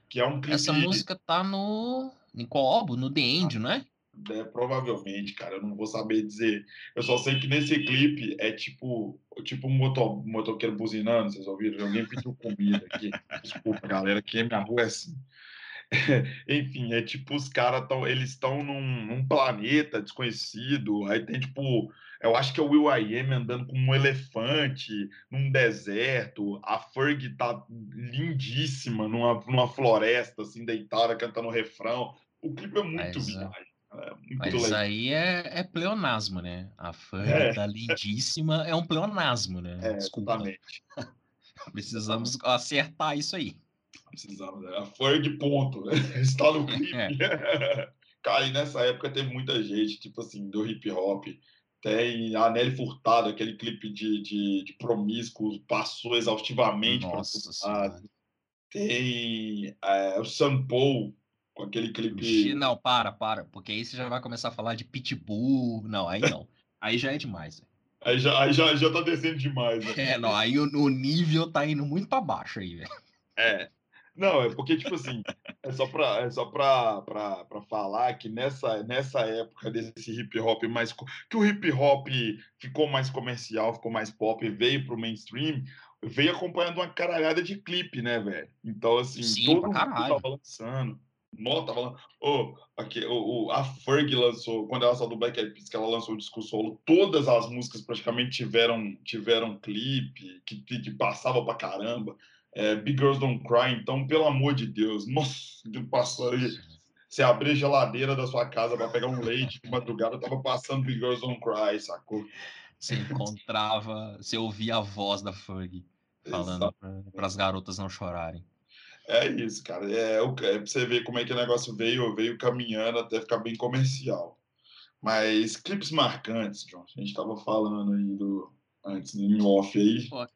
Que é um clipe. Essa música tá no. Em qual álbum? No The End, não é? É, provavelmente, cara, eu não vou saber dizer. Eu só sei que nesse clipe é tipo, tipo um motor, motoqueiro buzinando, vocês ouviram? Alguém pediu comida aqui. Desculpa, galera, que minha rua é assim. Enfim, é tipo, os caras estão, eles estão num, num, planeta desconhecido, aí tem tipo, eu acho que é o Will I Am andando com um elefante num deserto, a Ferg tá lindíssima numa, numa floresta, assim, deitada, cantando refrão. O clipe é muito mas, viagem. É muito mas legal. aí é, é pleonasmo, né? A Ferg é. tá lindíssima é um pleonasmo, né? É, Desculpa. Precisamos acertar isso aí. Precisava, né? A Ferg, ponto. Né? Está no clipe. É. Cara, e nessa época teve muita gente, tipo assim, do hip hop. Tem a Nelly Furtado, aquele clipe de, de, de promíscuo, passou exaustivamente Nossa Tem é, o Sam Paul, com aquele clipe. Não, para, para, porque aí você já vai começar a falar de Pitbull. Não, aí não. aí já é demais. Aí já, aí já, já tá descendo demais. Né? É, não, aí o, o nível tá indo muito para baixo aí, velho. É. Não, é porque, tipo assim, é só para é só pra, pra, pra falar que nessa, nessa época desse hip hop mais. que o hip hop ficou mais comercial, ficou mais pop, veio pro mainstream, veio acompanhando uma caralhada de clipe, né, velho? Então, assim, Sim, todo mundo tava lançando. Nota, tava oh, aqui, oh, oh, a Ferg lançou, quando ela saiu do Black Eyed Peas, que ela lançou o disco solo, todas as músicas praticamente tiveram, tiveram clipe, que, que passava pra caramba é, Big Girls Don't Cry, então, pelo amor de Deus, nossa, passou aí. Você abrir a geladeira da sua casa para pegar um leite de madrugada, tava passando Big Girls Don't Cry, sacou? Você encontrava, você ouvia a voz da Fergie falando para as garotas não chorarem. É isso, cara. É, é pra você ver como é que o negócio veio, veio caminhando até ficar bem comercial. Mas clipes marcantes, John. A gente estava falando aí do, antes, em off aí. Pô,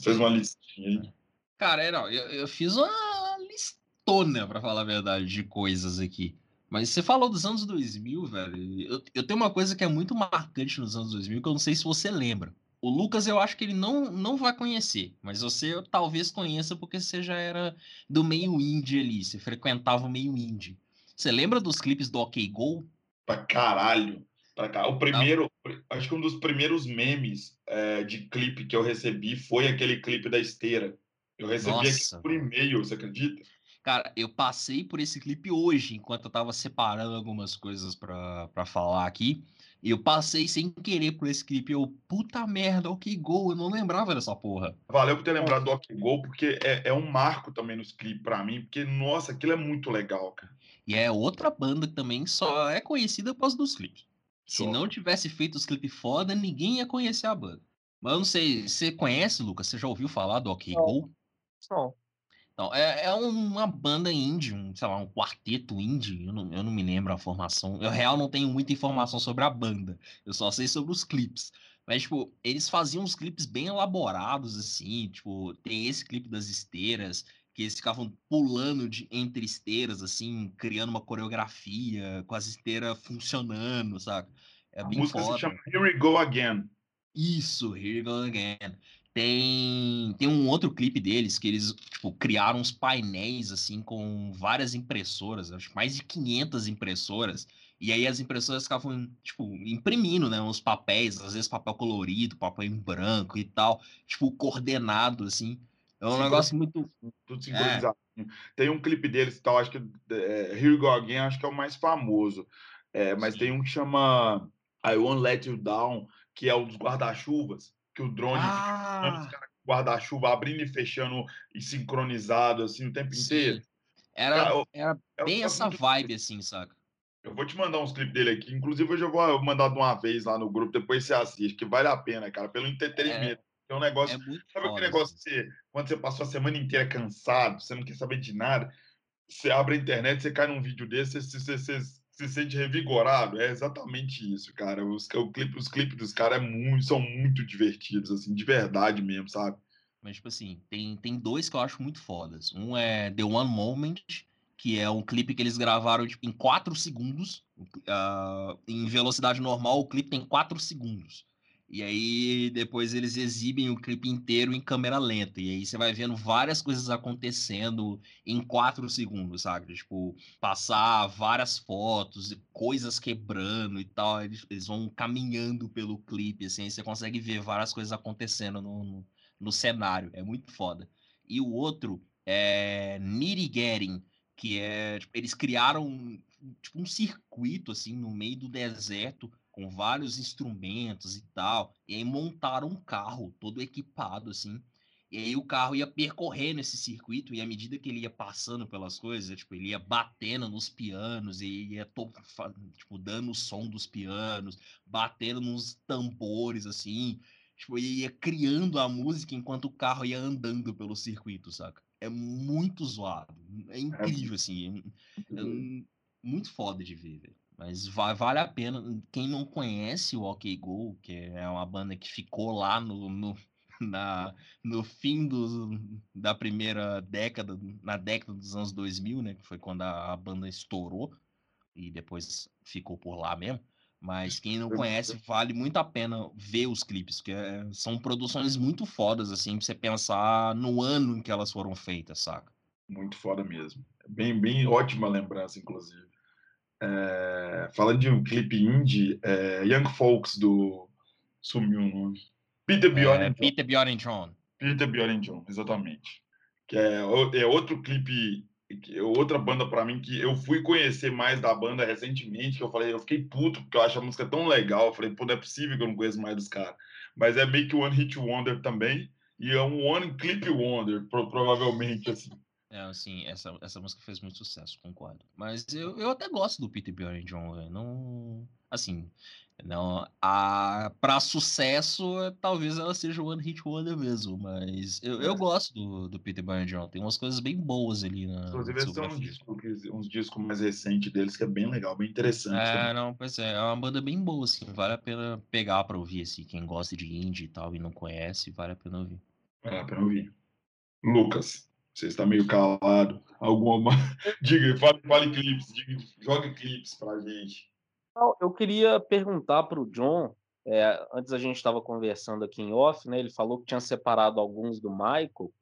Fez uma listinha aí. Cara, é, não, eu, eu fiz uma listona, pra falar a verdade, de coisas aqui. Mas você falou dos anos 2000, velho. Eu, eu tenho uma coisa que é muito marcante nos anos 2000, que eu não sei se você lembra. O Lucas, eu acho que ele não, não vai conhecer, mas você talvez conheça porque você já era do meio indie ali, você frequentava o meio indie. Você lembra dos clipes do OK Go? Pra caralho. Pra cá. O primeiro, acho que um dos primeiros memes é, de clipe que eu recebi foi aquele clipe da esteira. Eu recebi Nossa. aqui por e-mail, você acredita? Cara, eu passei por esse clipe hoje, enquanto eu tava separando algumas coisas pra, pra falar aqui. Eu passei sem querer por esse clipe. Eu, puta merda, OK Go, eu não lembrava dessa porra. Valeu por ter lembrado do Ok Go, porque é, é um marco também nos clipes pra mim, porque, nossa, aquilo é muito legal, cara. E é outra banda que também só é conhecida por causa dos clipes. Se Só. não tivesse feito os clipes foda, ninguém ia conhecer a banda. Mas eu não sei, você conhece, Lucas? Você já ouviu falar do OK Não. Go? Não. Então, é, é uma banda indie, um, sei lá, um quarteto indie, eu não, eu não me lembro a formação. Eu, real, não tenho muita informação sobre a banda, eu só sei sobre os clipes. Mas, tipo, eles faziam uns clipes bem elaborados, assim, tipo, tem esse clipe das esteiras, que eles ficavam pulando de, entre esteiras, assim, criando uma coreografia, com as esteiras funcionando, saca? É A bem música foda. se chama Here We Go Again. Isso, Here We Go Again. Tem, tem um outro clipe deles que eles, tipo, criaram uns painéis, assim, com várias impressoras, acho que mais de 500 impressoras, e aí as impressoras ficavam, tipo, imprimindo, né, uns papéis, às vezes papel colorido, papel em branco e tal, tipo, coordenado, assim. É um Sim, negócio muito... Tudo sincronizado. Tem um clipe deles tal, acho que é, Here Go Again, acho que é o mais famoso. É, mas Sim. tem um que chama I Won't Let You Down, que é o dos guarda-chuvas, que o drone Ah, guarda-chuva abrindo e fechando e sincronizado assim o tempo inteiro. sim. Era, Cara, eu- era É bem essa vibe, assim, saca? Eu vou te mandar uns clipes dele aqui. Inclusive, eu já vou mandar de uma vez lá no grupo, depois você assiste, que vale a pena, cara, pelo entretenimento. É, um negócio. É sabe foda, aquele negócio assim. que você, quando você passou a semana inteira cansado, você não quer saber de nada, você abre a internet, você cai num vídeo desse, você, você, você se sente revigorado. É exatamente isso, cara. Os, o clipe, os clipes dos caras é muito, são muito divertidos, assim, de verdade mesmo, sabe? Mas, tipo assim, tem, tem dois que eu acho muito fodas. Um é The One Moment, que é um clipe que eles gravaram tipo, em 4 segundos. ah, em velocidade normal, o clipe tem 4 segundos. E aí, depois eles exibem o clipe inteiro em câmera lenta. E aí você vai vendo várias coisas acontecendo em 4 segundos, sabe? Tipo, passar várias fotos, coisas quebrando e tal. Eles, eles vão caminhando pelo clipe, assim. Você consegue ver várias coisas acontecendo no- no, no cenário. É muito foda. E o outro é Nitty que é. tipo, eles criaram tipo um circuito assim no meio do deserto com vários instrumentos e tal. E aí montaram um carro todo equipado assim. E aí o carro ia percorrendo esse circuito e à medida que ele ia passando pelas coisas, tipo, ele ia batendo nos pianos e ia tipo, dando o som dos pianos, batendo nos tambores assim. Tipo, ele ia criando a música enquanto o carro ia andando pelo circuito, saca? É muito zoado. É incrível, assim. é- é muito foda de ver, velho. Mas va- vale a pena. Quem não conhece o OK Go, que é uma banda que ficou lá no, no, na, no fim do, da primeira década, na década dos anos 2000, né? Que foi quando a, a banda estourou e depois ficou por lá mesmo. Mas quem não conhece, vale muito a pena ver os clipes, porque é- são produções muito fodas, assim, pra você pensar no ano em que elas foram feitas, saca? Muito foda mesmo. Bem, bem ótima lembrança, inclusive. É, falando de um clipe indie, é, Young Folks do. Sumiu o nome. Peter Bjorn É, John. Peter Bjorn John. Peter Bjorn John, exatamente. Que é, é outro clipe, que é outra banda pra mim que eu fui conhecer mais da banda recentemente, que eu falei, eu fiquei puto porque eu acho a música tão legal. Eu falei, pô, não é possível que eu não conheço mais dos caras. Mas é meio que One Hit Wonder também. E é um One Clip Wonder, pro- provavelmente, assim. É, assim, essa, essa música fez muito sucesso, concordo. Mas eu, eu até gosto do Peter Bjorn John. Não, assim, não, a para sucesso, talvez ela seja One Hit Wonder mesmo, mas eu, eu gosto do, do Peter Byrne Tem umas coisas bem boas ali na Inclusive, esse é um disco, uns discos mais recentes deles que é bem legal, bem interessante. É, também. não, pois é, é uma banda bem boa, assim, vale a pena pegar pra ouvir, assim, quem gosta de indie e tal e não conhece, vale a pena ouvir. Vale a pena ouvir. Lucas, você está meio calado. Alguma. diga, fale, fale clipes, diga, jogue clipes pra gente. Eu queria perguntar para o John, é, antes a gente estava conversando aqui em off, né? Ele falou que tinha separado alguns do Michael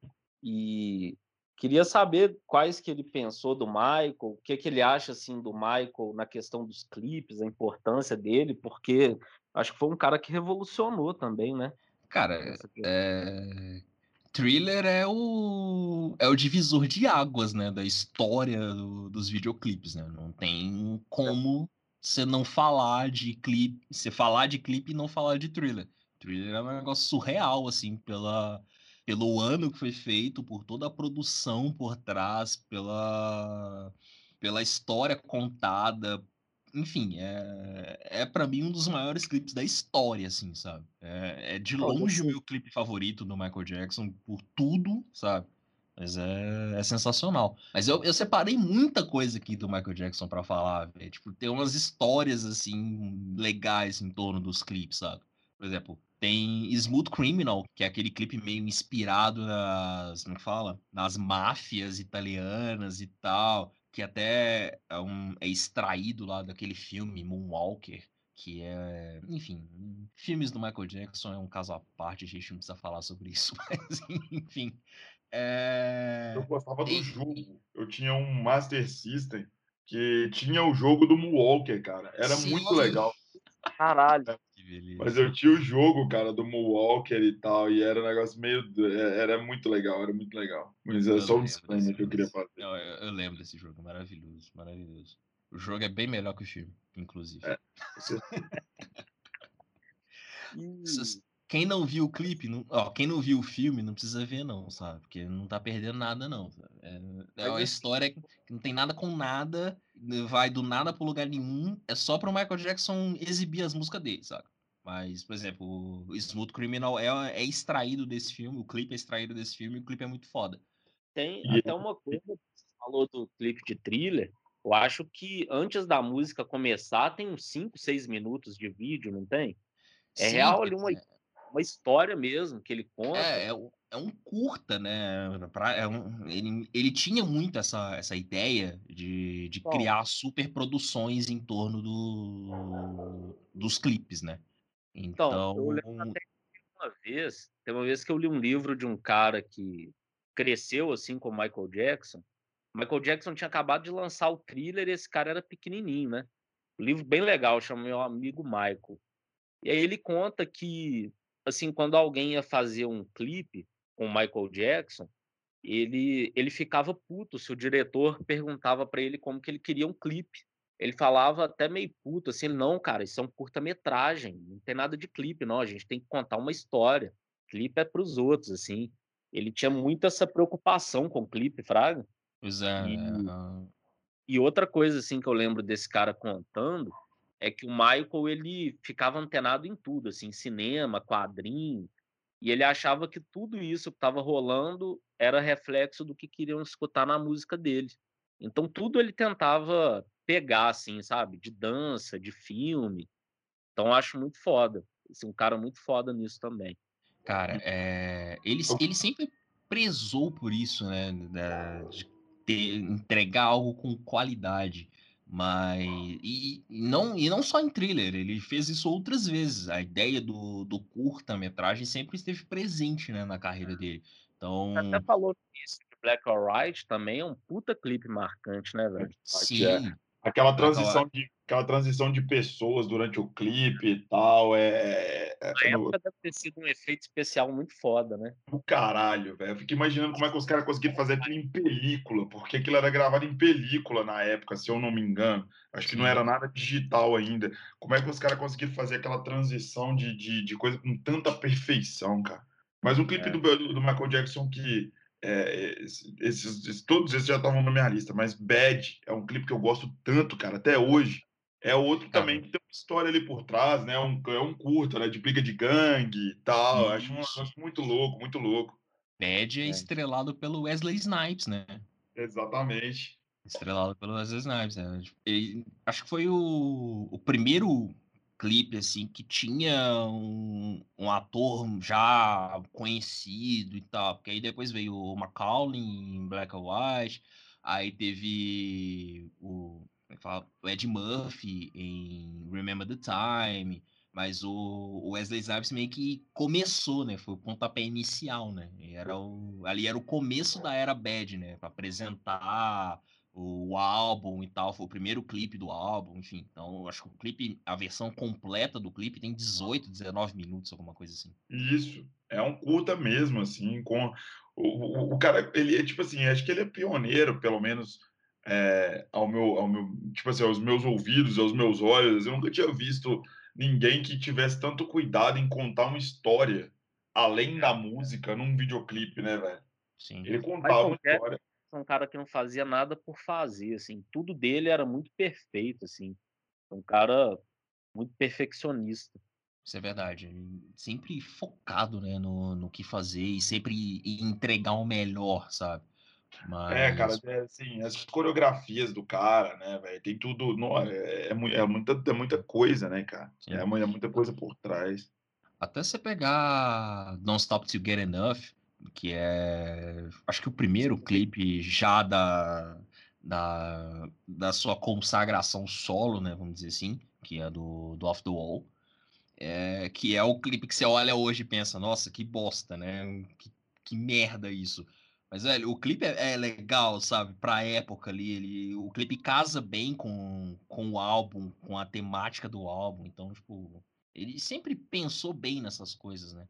e queria saber quais que ele pensou do Michael, o que que ele acha assim do Michael na questão dos clipes, a importância dele, porque acho que foi um cara que revolucionou também, né? Cara, é... Thriller é o é o divisor de águas, né, da história do, dos videoclipes, né? Não tem como você não falar de clipe, você falar de clipe e não falar de thriller. Thriller é um negócio surreal, assim, pela, pelo ano que foi feito, por toda a produção por trás, pela, pela história contada. Enfim, é, é para mim um dos maiores clipes da história, assim, sabe? É, é de longe o meu clipe favorito do Michael Jackson, por tudo, sabe? Mas é, é sensacional. Mas eu, eu separei muita coisa aqui do Michael Jackson para falar, véio. Tipo, tem umas histórias, assim, legais em torno dos clipes, sabe? Por exemplo, tem Smooth Criminal, que é aquele clipe meio inspirado nas, como é fala? Nas máfias italianas e tal, que até é, um, é extraído lá daquele filme Moonwalker, que é, enfim, filmes do Michael Jackson é um caso à parte, a gente não precisa falar sobre isso, mas enfim, é... Eu gostava do e... jogo. Eu tinha um Master System que tinha o jogo do Moonwalker, cara. Era Sim. muito legal. Caralho. Mas eu tinha o jogo, cara, do Moonwalker e tal, e era um negócio meio. É, era muito legal, era muito legal. Mas é só um disclaimer que eu queria fazer. Eu, eu, lembro desse jogo, maravilhoso, maravilhoso. O jogo é bem melhor que o filme, inclusive. É. Quem não viu o clipe, não, ó, quem não viu o filme, não precisa ver, não, sabe? Porque não tá perdendo nada, não. É, é uma história que não tem nada com nada, vai do nada pro lugar nenhum. É só pro Michael Jackson exibir as músicas dele, sabe? Mas, por exemplo, o Smooth Criminal é, é extraído desse filme, o clipe é extraído desse filme, e o clipe é muito foda. Tem até uma coisa, você falou do clipe de thriller, eu acho que antes da música começar tem uns 5, 6 minutos de vídeo, não tem? É Sim, real ali uma, uma história mesmo que ele conta. É, é, é um curta, né? Pra, é um, ele, ele tinha muito essa, essa ideia de, de criar super produções em torno do, dos clipes, né? Então, então eu lembro até uma vez, tem uma vez que eu li um livro de um cara que cresceu assim com o Michael Jackson. Michael Jackson tinha acabado de lançar o thriller e esse cara era pequenininho, né? Um livro bem legal, chama Meu Amigo Michael. E aí ele conta que assim, quando alguém ia fazer um clipe com o Michael Jackson, ele, ele ficava puto se o diretor perguntava para ele como que ele queria um clipe. Ele falava até meio puto, assim, não, cara, isso é um curta-metragem, não tem nada de clipe, não, a gente tem que contar uma história. Clipe é para os outros, assim. Ele tinha muito essa preocupação com o clipe, Fraga. Pois é. E, e outra coisa, assim, que eu lembro desse cara contando, é que o Michael ele ficava antenado em tudo, assim, cinema, quadrinho, e ele achava que tudo isso que estava rolando era reflexo do que queriam escutar na música dele. Então tudo ele tentava pegar, assim, sabe, de dança, de filme. Então eu acho muito foda, assim, um cara muito foda nisso também. Cara, é... ele, ele sempre prezou por isso, né, de ter, entregar algo com qualidade. Mas. E, não, e não só em thriller, ele fez isso outras vezes. A ideia do, do curta-metragem sempre esteve presente né, na carreira dele. Então. Até falou isso, Black or White também é um puta clipe marcante, né, velho? Sim. É. Aquela transição de aquela transição de pessoas durante o clipe e tal, é... é Na época deve ter sido um efeito especial muito foda, né? O caralho, velho. Eu fico imaginando como é que os caras conseguiram fazer aquilo em película, porque aquilo era gravado em película na época, se eu não me engano. Acho que não era nada digital ainda. Como é que os caras conseguiram fazer aquela transição de, de, de coisa com tanta perfeição, cara? Mas um clipe é. do, do Michael Jackson que é, esses, todos esses já estavam na minha lista, mas Bad é um clipe que eu gosto tanto, cara, até hoje. É outro também que tem uma história ali por trás, né? Um, é um curto, né? De briga de gangue e tal. Acho negócio muito louco, muito louco. Bad é, é estrelado pelo Wesley Snipes, né? Exatamente. Estrelado pelo Wesley Snipes. Né? Ele, acho que foi o, o primeiro clipe assim que tinha um, um, ator já conhecido e tal, porque aí depois veio o Macaulay em Black and White, aí teve o, é o Ed Murphy em Remember the Time, mas o Wesley Snipes meio que começou, né? Foi o pontapé inicial, né? Era o, ali era o começo da era Bad, né? Para apresentar o álbum e tal, foi o primeiro clipe do álbum, enfim. Então, acho que o clipe, a versão completa do clipe tem 18, 19 minutos, alguma coisa assim. Isso, é um curta mesmo, assim, com o, o, o cara, ele é tipo assim, acho que ele é pioneiro, pelo menos é, ao meu, ao meu, tipo assim, aos meus ouvidos, aos meus olhos, eu nunca tinha visto ninguém que tivesse tanto cuidado em contar uma história além da música num videoclipe, né, velho? Sim. Ele contava uma história um cara que não fazia nada por fazer, assim, tudo dele era muito perfeito, assim, um cara muito perfeccionista. Isso é verdade. Sempre focado, né, no, no que fazer e sempre entregar o melhor, sabe? Mas... É, cara, é, assim, as coreografias do cara, né, velho, tem tudo, no, é, é, é, muita, é muita coisa, né, cara? É, é muita coisa por trás. Até você pegar Don't Stop To Get Enough, que é acho que o primeiro clipe já da, da, da sua consagração solo, né, vamos dizer assim, que é do, do Off the Wall, é, que é o clipe que você olha hoje e pensa, nossa, que bosta, né, que, que merda isso. Mas, velho, o clipe é, é, legal, sabe? Pra época ali, ele, o clipe casa bem com, com o álbum, com a temática do álbum. Então, tipo, ele sempre pensou bem nessas coisas, né?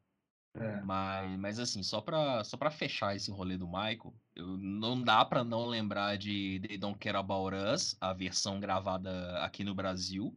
É. Mas, mas assim, só pra, só pra fechar esse rolê do Michael, eu, não dá pra não lembrar de They Don't Care About Us, a versão gravada aqui no Brasil,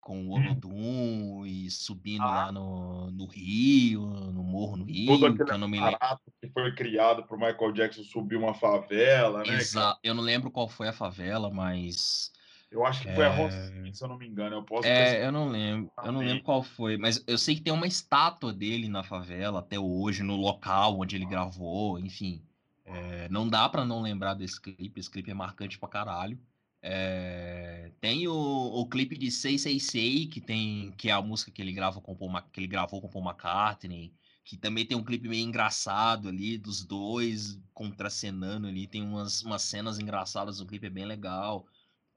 com o. Olodum e subindo ah. lá no, no Rio, no Morro no Rio. Todo aquele que eu não me lembro. que foi criado pro Michael Jackson subir uma favela, né? Exato. Eu não lembro qual foi a favela, mas eu acho que foi é... a Rocinha, se eu não me engano. Eu posso É, eu não lembro. Eu não lembro qual foi, mas eu sei que tem uma estátua dele na favela até hoje, no local onde ele gravou, enfim. É, não dá para não lembrar desse clipe. Esse clipe é marcante pra caralho. É, tem o, o clipe de Sei Sei Sei, que tem que é a música que ele grava com Paul, que ele gravou com Paul McCartney, que também tem um clipe meio engraçado ali dos dois contracenando ali, tem umas, umas cenas engraçadas no clipe é bem legal.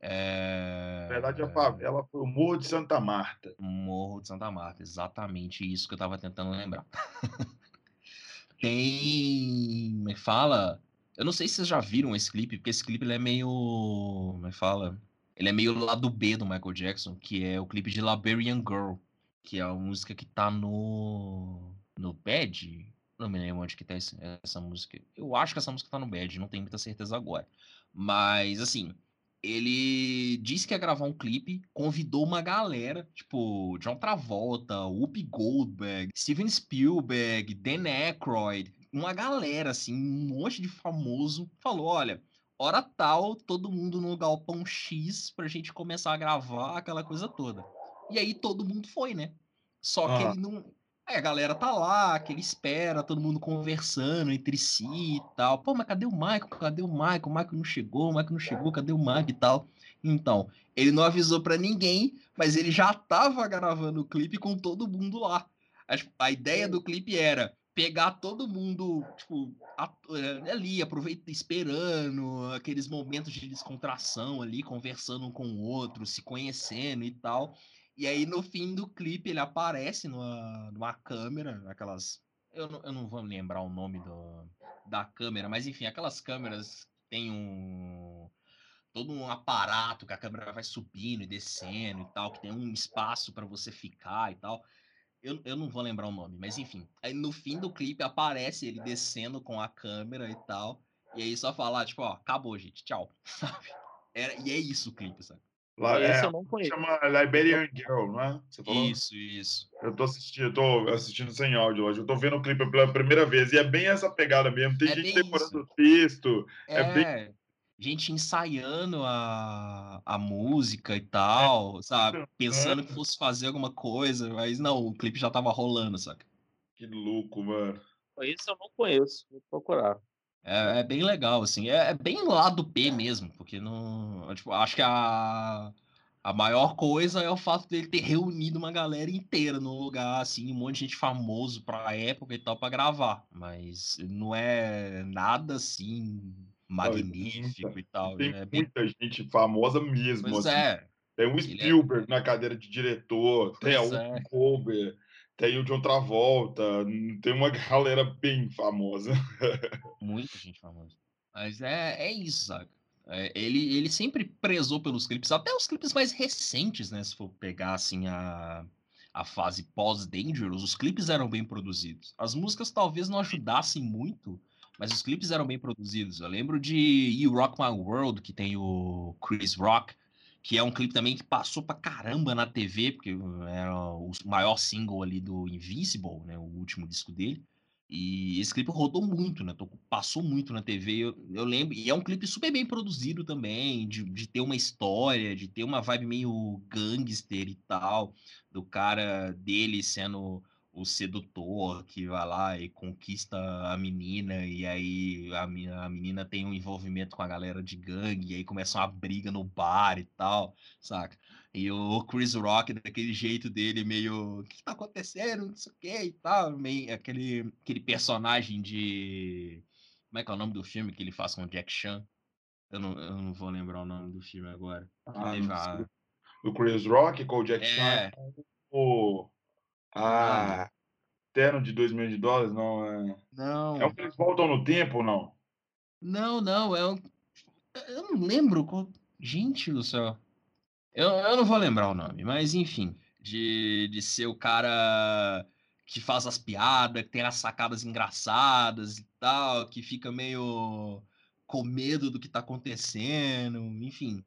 É... Na verdade, a favela foi o Morro de Santa Marta. Morro de Santa Marta, exatamente isso que eu estava tentando lembrar. Tem. Me é fala. Eu não sei se vocês já viram esse clipe, porque esse clipe ele é meio. Me é fala. Ele é meio lado B do Michael Jackson, que é o clipe de Liberian Girl, que é a música que tá no. No Bad. Não me lembro onde que tá essa música. Eu acho que essa música tá no Bad, não tenho muita certeza agora. Mas, assim, ele disse que ia gravar um clipe, convidou uma galera, tipo, John Travolta, Whoopi Goldberg, Steven Spielberg, Dan Aykroyd, uma galera, assim, um monte de famoso, falou, olha, hora tal, todo mundo no galpão X pra gente começar a gravar aquela coisa toda. E aí todo mundo foi, né? Só que ele não, Aí a galera tá lá, que ele espera, todo mundo conversando entre si e tal. Pô, mas cadê o Michael? Cadê o Michael? O Michael não chegou, o Michael não chegou, cadê o Mike e tal? Então, ele não avisou para ninguém, mas ele já tava gravando o clipe com todo mundo lá. A, a ideia do clipe era pegar todo mundo, tipo, eh, ali, aproveita, esperando, aqueles momentos de descontração ali, conversando um com o outro, se conhecendo e tal. E aí, no fim do clipe, ele aparece numa, numa câmera, aquelas. Eu não, eu não vou lembrar o nome do, da câmera, mas enfim, aquelas câmeras tem um. Todo um aparato que a câmera vai subindo e descendo e tal, que tem um espaço para você ficar e tal. Eu, eu não vou lembrar o nome, mas enfim. Aí no fim do clipe aparece ele descendo com a câmera e tal. E aí só falar, tipo, ó, acabou, gente, tchau, sabe? Era, e é isso o clipe, sabe? Esse é, eu não conheço. Chama Liberian Girl, não é? Você falou? Isso, isso. Eu tô assistindo, eu tô assistindo sem áudio hoje. Eu tô vendo o clipe pela primeira vez. E é bem essa pegada mesmo. Tem é gente decorando o texto. É... é... bem. gente ensaiando a, a música e tal, sabe? Pensando que fosse fazer alguma coisa, mas não, o clipe já tava rolando, saca? Que louco, mano. Isso eu não conheço, vou procurar. É, é bem legal, assim. É, é bem lado P mesmo, porque não. Tipo, acho que a, a maior coisa é o fato dele ter reunido uma galera inteira num lugar, assim, um monte de gente famoso pra época e tal, pra gravar. Mas não é nada assim magnífico muita, e tal. Tem né? muita bem... gente famosa mesmo. Pois assim. é. Tem o Spielberg é... na cadeira de diretor, tem pois o é. Colbert, tem o John Travolta, tem uma galera bem famosa. Muita gente famosa. Mas é, é isso, sabe? É, ele, ele sempre prezou pelos clipes, até os clipes mais recentes, né? Se for pegar assim a, a fase pós-Dangerous, os clipes eram bem produzidos. As músicas talvez não ajudassem muito, mas os clipes eram bem produzidos. Eu lembro de You Rock My World, que tem o Chris Rock, que é um clipe também que passou pra caramba na TV, porque era o maior single ali do Invincible, né, o último disco dele. E esse clipe rodou muito, né? Passou muito na TV. Eu, eu, lembro. E é um clipe super bem produzido também, de, de ter uma história, de ter uma vibe meio gangster e tal, do cara dele sendo o sedutor que vai lá e conquista a menina, e aí a, a menina tem um envolvimento com a galera de gangue, e aí começa uma briga no bar e tal, saca? E o Chris Rock, daquele jeito dele, meio. O que tá acontecendo? Não sei o que e tal. Meio, aquele, aquele personagem de. Como é que é o nome do filme que ele faz com o Jack Chan? Eu não, eu não vou lembrar o nome do filme agora. Ah, a... O Chris Rock com o Jack é... Chan. O... Ah, Terno de 2 milhões de dólares? Não, é. Não. É o que eles voltam no tempo ou não? Não, não. É um... Eu não lembro. Qual... Gente do céu. Eu, eu não vou lembrar o nome, mas enfim, de, de ser o cara que faz as piadas, que tem as sacadas engraçadas e tal, que fica meio com medo do que tá acontecendo, enfim.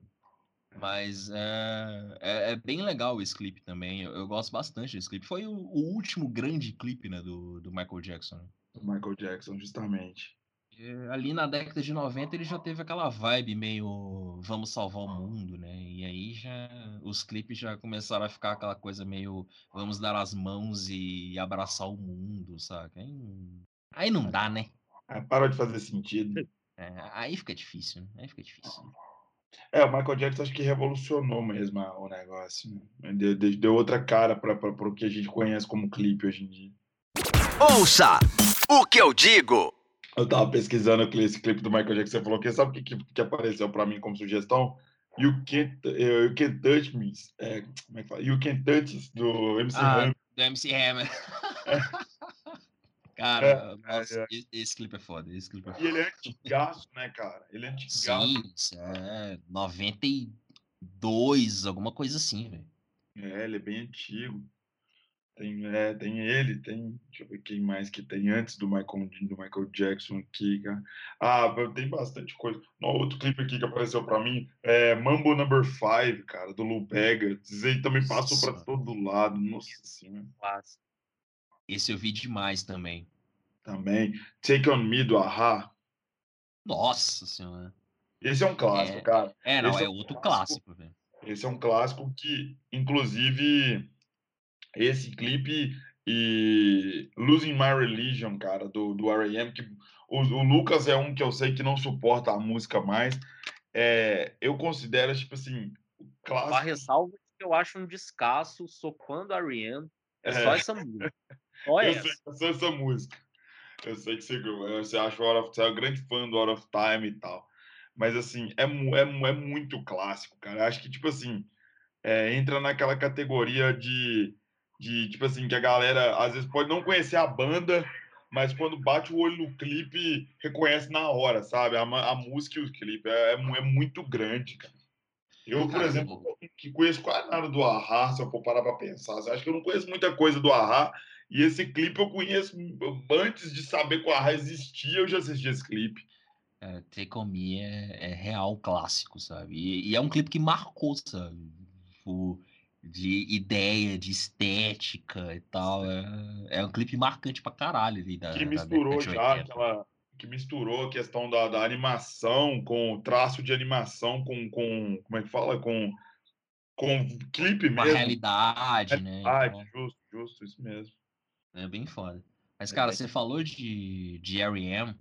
Mas é, é, é bem legal esse clipe também. Eu, eu, gosto bastante desse clipe. Foi o, o último grande clipe né, do, do Michael Jackson. Né? Do Michael Jackson, justamente. É, ali na década de 90 ele já teve aquela vibe meio vamos salvar o mundo, né? E aí já os clipes já começaram a ficar aquela coisa meio vamos dar as mãos e abraçar o mundo, saca? Aí, aí não dá, né? É, parou de fazer sentido. É, aí fica difícil, né? Aí fica difícil. É, o Michael Jackson acho que revolucionou mesmo o negócio. Né? Deu, deu, outra cara para o que a gente conhece como clipe hoje em dia. Ouça o que eu digo. Eu tava pesquisando esse clipe do Michael Jackson, você falou que sabe o que, que, apareceu para mim como sugestão? You Can't, uh, you can't Touch Me. É, como é que fala? You Can't Touch do MC ah, Hammer. Do MC Hammer. É. Cara, é, nossa, é, esse clipe é foda. Esse clipe é foda. E ele é antigaço, né, cara? Ele é antigaço. Sim, é 92, alguma coisa assim, velho. É, ele é bem antigo. Tem, é, tem ele, tem. Deixa eu ver quem mais que tem antes do Michael, do Michael Jackson aqui, cara. Ah, tem bastante coisa. Um outro clipe aqui que apareceu pra mim é Mambo Number 5, cara, do Lou Bega. Esse também passou pra todo lado. Nossa senhora. Esse eu vi demais também. Também. Take On Me do Ahá. Nossa senhora. Esse é um clássico, é, cara. É, não, Esse é, um outro clássico, velho. Esse é um clássico que, inclusive esse clipe e Losing My Religion, cara, do, do R.A.M., que o, o, Lucas é um que eu sei que não suporta a música mais. É, eu considero, tipo assim, clássico. A ressalva que eu acho um descasso, sou fã do R.E.M., é, é só essa música. Só eu essa. sei que é só essa música. Eu sei que você, você acha o Out of, você é um grande fã do Out of Time e tal. Mas, assim, é, é, é muito clássico, cara. Acho que, tipo assim, é, entra naquela categoria de de tipo assim, que a galera às vezes pode não conhecer a banda, mas quando bate o olho no clipe, reconhece na hora, sabe? A, a música e o clipe é, é, é muito grande, cara. Eu, por exemplo, que conheço quase nada do Ahá, se eu for parar pra pensar, acho que eu não conheço muita coisa do Ahá, e esse clipe eu conheço antes de saber que o Ahá existia, eu já assisti esse clipe. É, Take On Me é, é real clássico, sabe? E, e, é um clipe que marcou, sabe? Tipo, de ideia, de estética e tal. É, é um clipe marcante pra caralho ali da. Que misturou da já aquela, que misturou a questão da, da animação com traço de animação com, com como é que fala com com clipe Uma mesmo. realidade, né? Ah, Então, justo, justo, isso mesmo. É bem foda. Mas, É cara, bem- você falou de, de R.E.M.,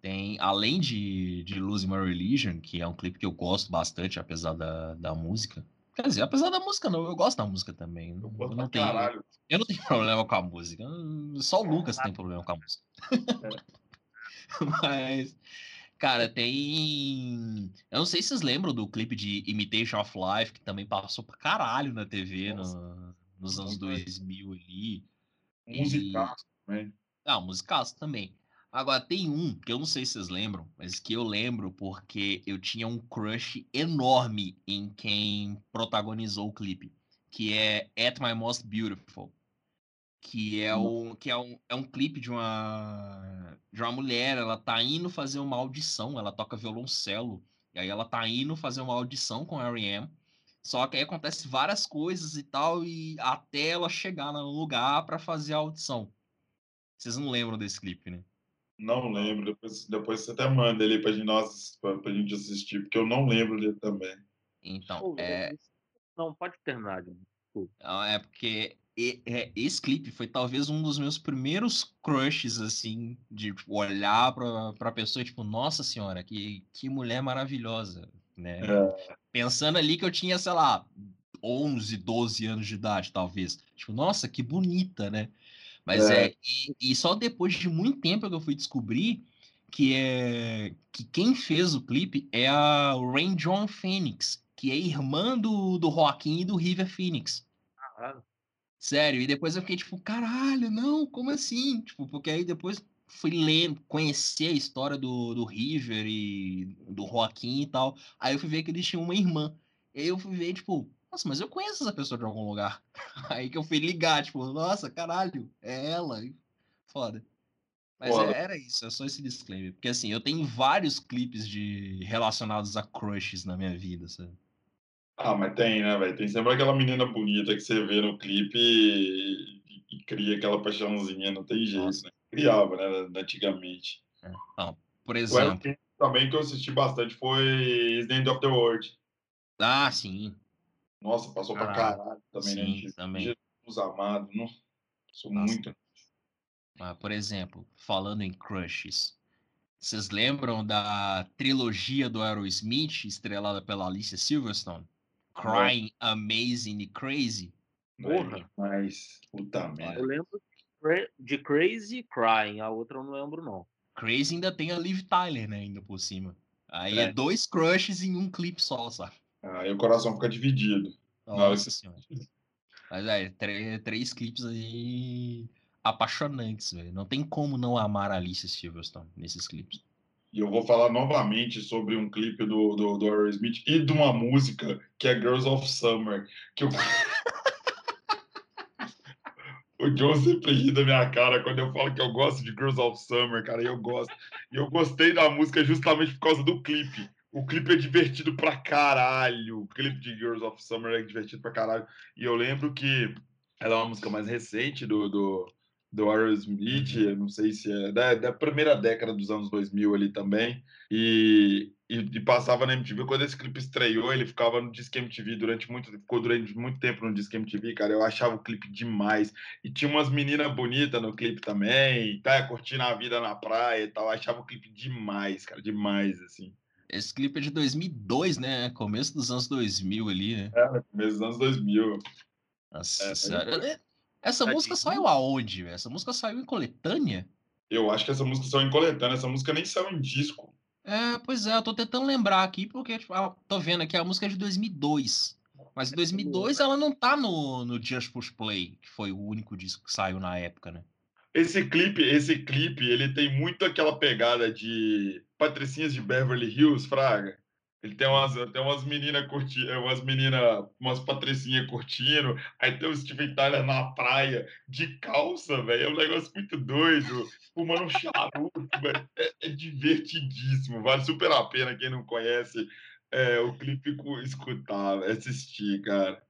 tem, além de, de Lose My Religion, que é um clipe que eu gosto bastante, apesar da, da música. Quer dizer, apesar da música, não, eu gosto da música também. Eu Eu, não tenho, caralho. eu não tenho problema com a música. Só o Lucas tem problema com a música. Mas, cara, tem. Eu não sei se vocês lembram do clipe de Imitation of Life, que também passou pra caralho na TV no- nos anos Muito. 2000 ali. Musicaço também. Ah, musicaço também. Agora, tem um que eu não sei se vocês lembram, mas que eu lembro porque eu tinha um crush enorme em quem protagonizou o clipe, que é At My Most Beautiful. Que é um, que é um, é um clipe de uma, de uma mulher, ela tá indo fazer uma audição, ela toca violoncelo, e aí ela tá indo fazer uma audição com a R.E.M., só que aí acontece várias coisas e tal, e até ela chegar no lugar pra fazer a audição. Vocês não lembram desse clipe, né? Não lembro. Depois, depois você até manda ele pra gente, nós, pra, pra gente assistir, porque eu não lembro dele também. Então, Pô, é, Não, pode terminar, Johnny. é porque e- é, esse clipe foi talvez um dos meus primeiros crushes, assim, de tipo, olhar pra, pra pessoa e tipo, nossa senhora, que, que mulher maravilhosa, né? É. Pensando ali que eu tinha, sei lá, 11, 12 anos de idade, talvez. Tipo, nossa, que bonita, né? Mas é, É. e, e só depois de muito tempo que eu fui descobrir que é que quem fez o clipe é a Rain John Phoenix, que é irmã do, do Joaquim e do River Phoenix. Caralho. Sério, e depois eu fiquei tipo, caralho, não, como assim? Tipo, porque aí depois fui ler, conhecer a história do, do River e do Joaquim e tal. Aí eu fui ver que eles tinham uma irmã. E aí eu fui ver, tipo, nossa, mas eu conheço essa pessoa de algum lugar. Aí que eu fui ligar, tipo, nossa, caralho, é ela. Foda. Mas Foda. é- era isso, é só esse disclaimer. Porque assim, eu tenho vários clipes de relacionados a crushes na minha vida, sabe? Ah, mas tem, né, velho? Tem sempre aquela menina bonita que você vê no clipe e, e- e cria aquela paixãozinha, não tem jeito, né? Criava, né, antigamente. Então, por O exemplo. Elton também que eu assisti bastante foi the End of the World. Ah, sim. Nossa, passou pra Caralho. caralho também, né? Sim, gente? também. Jesus amado, não. Sou Nossa. muito. Ah, por exemplo, falando em crushes, vocês lembram da trilogia do Aerosmith, estrelada pela Alicia Silverstone? Crying, Amazing e Crazy? Porra. Mas, puta Eu merda. lembro de Cra- de Crazy Crying, a outra eu não lembro, não. Crazy ainda tem a Liv Tyler, né, ainda por cima. Aí é, É. dois crushes em um clipe só, sabe? Aí o coração fica dividido. Nossa senhora. Mas é, três, três clipes aí apaixonantes, velho. Não tem como não amar a Alicia Silverstone nesses clipes. E eu vou falar novamente sobre um clipe do, do, do Aerosmith e de uma música que é Girls of Summer. Que eu... o John sempre ri da minha cara quando eu falo que eu gosto de Girls of Summer, cara, e eu gosto. E eu gostei da música justamente por causa do clipe. O clipe é divertido pra caralho. O clipe de Girls of Summer é divertido pra caralho. E eu lembro que ela é uma música mais recente do, do, do Aerosmith, eu não sei se é da, da primeira década dos anos 2000 ali também, e, e, e passava na MTV. Quando esse clipe estreou, ele ficava no Disque MTV durante muito, ficou durante muito tempo no Disque MTV, cara, eu achava o clipe demais, e tinha umas meninas bonitas no clipe também, tá, curtindo a vida na praia e tal, eu achava o clipe demais, cara, demais, assim. Esse clipe é de 2002, né? Começo dos anos 2000 ali, né? É, começo dos anos 2000. Nossa É. É, Essa música saiu aonde? Essa música saiu em coletânea? Eu acho que essa música saiu em coletânea, essa música nem saiu em disco. É, pois é, eu tô tentando lembrar aqui, porque tipo, tô vendo aqui a música é de 2002. Mas em 2002 ela não tá no, no Just Push Play, que foi o único disco que saiu na época, né? Esse clipe, esse clipe, ele tem muito aquela pegada de Patricinhas de Beverly Hills, Fraga. Ele tem umas, tem umas meninas curtindo, umas meninas, umas patricinhas curtindo, aí tem o Steven Tyler na praia, de calça, velho. É um negócio muito doido, fumando um charuto, velho. É, é divertidíssimo, vale super a pena quem não conhece é, o clipe cu- escutar, assistir, cara.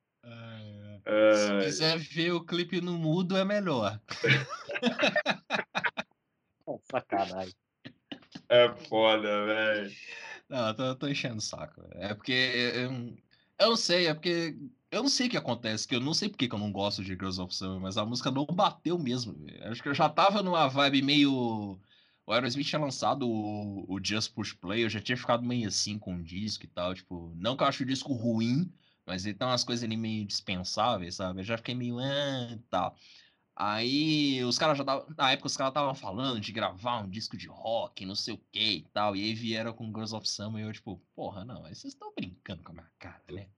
Se É, quiser ver o clipe no mudo, é melhor. Pô, Sacanagem. É foda, velho. Não, eu tô, tô enchendo o saco. É porque eu, eu não sei, é porque eu não sei o que acontece, que eu não sei porque que eu não gosto de Girls of Summer, mas a música não bateu mesmo. véi. Acho que eu já tava numa vibe meio. O Aerosmith tinha lançado o, o Just Push Play, eu já tinha ficado meio assim com o disco e tal. Tipo, não que eu acho o disco ruim, mas ele tem umas coisas ali meio dispensáveis, sabe? Eu já fiquei meio. Ah, tal. Aí os caras já estavam. Na época os caras estavam falando de gravar um disco de rock, não sei o que e tal. E aí vieram com Girls of Summer e eu, tipo, porra, não, aí vocês estão brincando com a minha cara, né?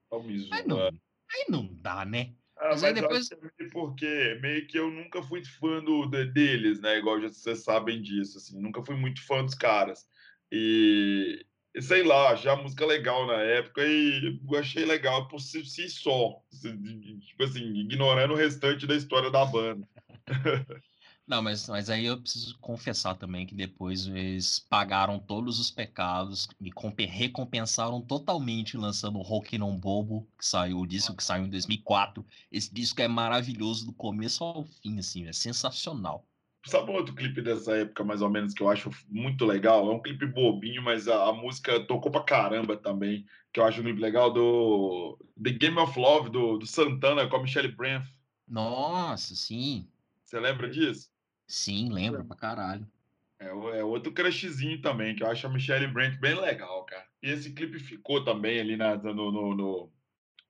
Aí não, aí não dá, né? Ah, Mas mas, aí depois- é porque meio que eu nunca fui fã do, de- deles, né? Igual já vocês sabem disso, assim. Nunca fui muito fã dos caras. E sei lá, achei a música legal na época e achei legal por si, si só. Tipo assim, ignorando o restante da história da banda. Não, mas, mas aí eu preciso confessar também que depois eles pagaram todos os pecados e compe- recompensaram totalmente lançando o Rock Non Bobo, que saiu, o disco que saiu em 2004. Esse disco é maravilhoso do começo ao fim, assim, é sensacional. Sabe um outro clipe dessa época, mais ou menos, que eu acho muito legal? É um clipe bobinho, mas a, a música tocou pra caramba também. Que eu acho um clipe legal do The Game of Love, do, do Santana com a Michelle Branch. Nossa, sim, Você lembra disso? sim, lembro pra caralho. É, é outro crushzinho também, que eu acho a Michelle Branch bem legal, cara. E esse clipe ficou também ali na, no, no, no,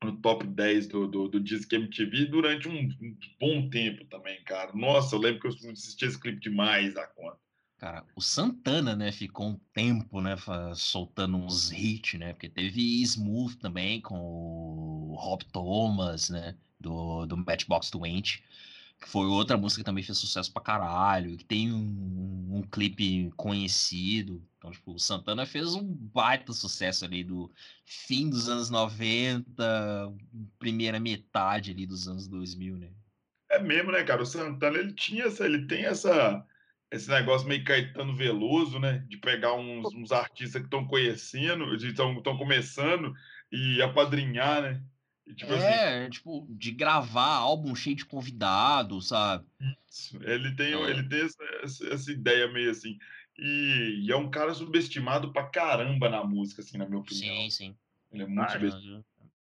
no top 10 do, do, do Disque MTV durante um, um bom tempo também, cara. Nossa, eu lembro que eu assisti esse clipe demais da conta. Cara, o Santana, né, ficou um tempo, né, soltando uns hits, né, porque teve Smooth também com o Rob Thomas, né, do, do Matchbox 20, que foi outra música que também fez sucesso pra caralho, que tem um, um clipe conhecido. Então, tipo, o Santana fez um baita sucesso ali do fim dos anos 90, primeira metade ali dos anos 2000, né. É mesmo, né, cara? O Santana, ele tinha essa, ele tem essa, esse negócio meio Caetano Veloso, né? De pegar uns, uns artistas que estão conhecendo, estão começando e apadrinhar, né? E, tipo assim, É, tipo, de gravar álbum cheio de convidados, sabe? Isso, Ele tem, É. ele tem essa, essa- essa ideia meio assim. E, e é um cara subestimado pra caramba na música, assim, na minha opinião. Sim, sim. Ele é muito Ah, subestimado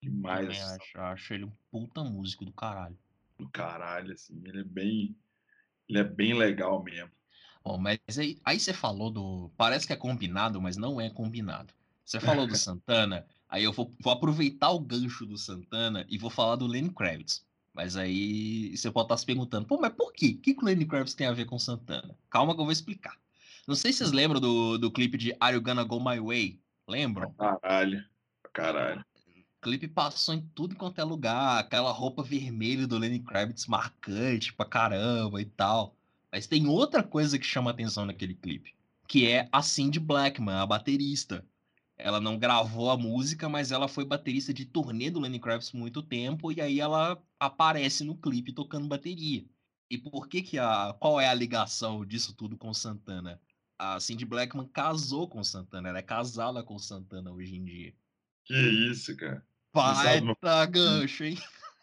Eu demais, assim, acho, acho ele um puta músico do caralho. do caralho, assim. Ele é bem, ele é bem legal mesmo. Bom, mas aí, aí você falou do. Parece que é combinado, mas não é combinado. Você falou do Santana, aí eu vou, vou aproveitar o gancho do Santana e vou falar do Lenny Kravitz. Mas aí você pode estar se perguntando, pô, mas por quê? O que, que o Lenny Kravitz tem a ver com o Santana? Calma que eu vou explicar. Não sei se vocês lembram do, do clipe de Are You Gonna Go My Way? Lembram? Caralho, caralho. O clipe passou em tudo quanto é lugar, aquela roupa vermelha do Lenny Kravitz marcante pra caramba e tal. Mas tem outra coisa que chama atenção naquele clipe, que é a Cindy Blackman, a baterista. Ela não gravou a música, mas ela foi baterista de turnê do Lenny Kravitz por muito tempo e aí ela aparece no clipe tocando bateria. E por que que a qual é a ligação disso tudo com Santana? A Cindy Blackman casou com o Santana, ela é casada com o Santana hoje em dia. Que isso, cara. sabe? Baita gancho, hein?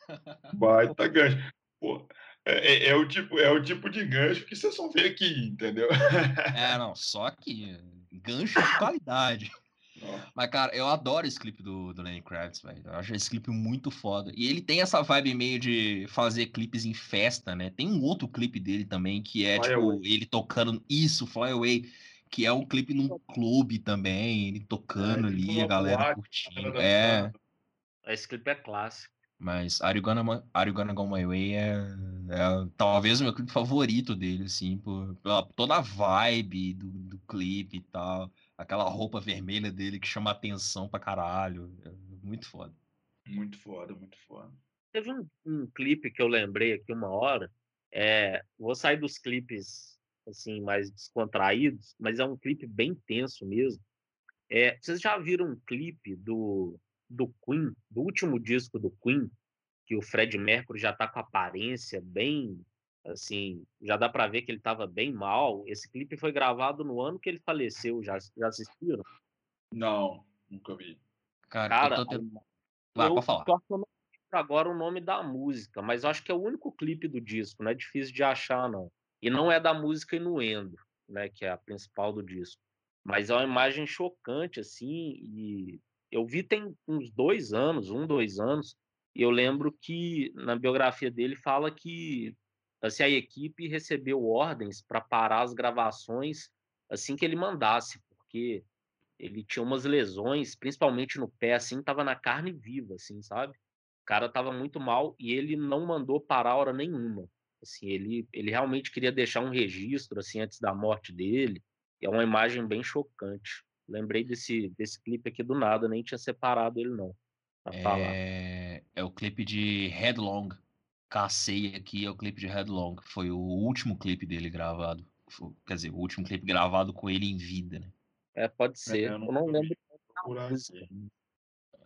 Baita gancho. Pô, é, é- é o tipo, é o tipo de gancho que você só vê aqui, entendeu? É, não, só que gancho de qualidade. Mas, cara, eu adoro esse clipe do, do Lenny Kravitz, velho. Eu acho esse clipe muito foda. E ele tem essa vibe meio de fazer clipes em festa, né? Tem um outro clipe dele também, que é, Fly tipo, Away. ele tocando isso, Fly Away, que é um clipe num clube também, ele tocando É, tipo ali, a galera boate, curtindo. É. Esse clipe é clássico. mas Are You Gonna, Are You Gonna Go My Way é, é talvez o meu clipe favorito dele, assim, por, pela toda a vibe do, do clipe e tal. Aquela roupa vermelha dele que chama atenção pra caralho. É muito foda. Muito foda, muito foda. Teve um, um clipe que eu lembrei aqui uma hora. É, vou sair dos clipes assim mais descontraídos, mas é um clipe bem tenso mesmo. É, vocês já viram um clipe do, do Queen, do último disco do Queen, que o Fred Mercury já tá com a aparência bem assim, já dá para ver que ele estava bem mal. Esse clipe foi gravado no ano que ele faleceu. Já, já assistiram? Não, nunca vi. Cara, Cara, eu tô tentando... Vai, eu falar. eu não lembro agora o nome da música, mas eu acho que é o único clipe do disco, não é difícil de achar, não. E não é da música Inuendo, né, que é a principal do disco. Mas é uma imagem chocante, assim, e eu vi tem uns dois anos, um, dois anos, e eu lembro que na biografia dele fala que assim, a equipe recebeu ordens para parar as gravações assim que ele mandasse, porque ele tinha umas lesões, principalmente no pé, assim, tava na carne viva, assim, sabe? O cara tava muito mal e ele não mandou parar hora nenhuma. Assim, ele, ele realmente queria deixar um registro, assim, antes da morte dele. É uma imagem bem chocante. Lembrei desse, desse clipe aqui do nada, nem tinha separado ele, não. É... é o clipe de Headlong. Cacei aqui é o clipe de Headlong. Foi o último clipe dele gravado. Quer dizer, o último clipe gravado com ele em vida, né? É, pode ser. É, eu, não, eu não lembro.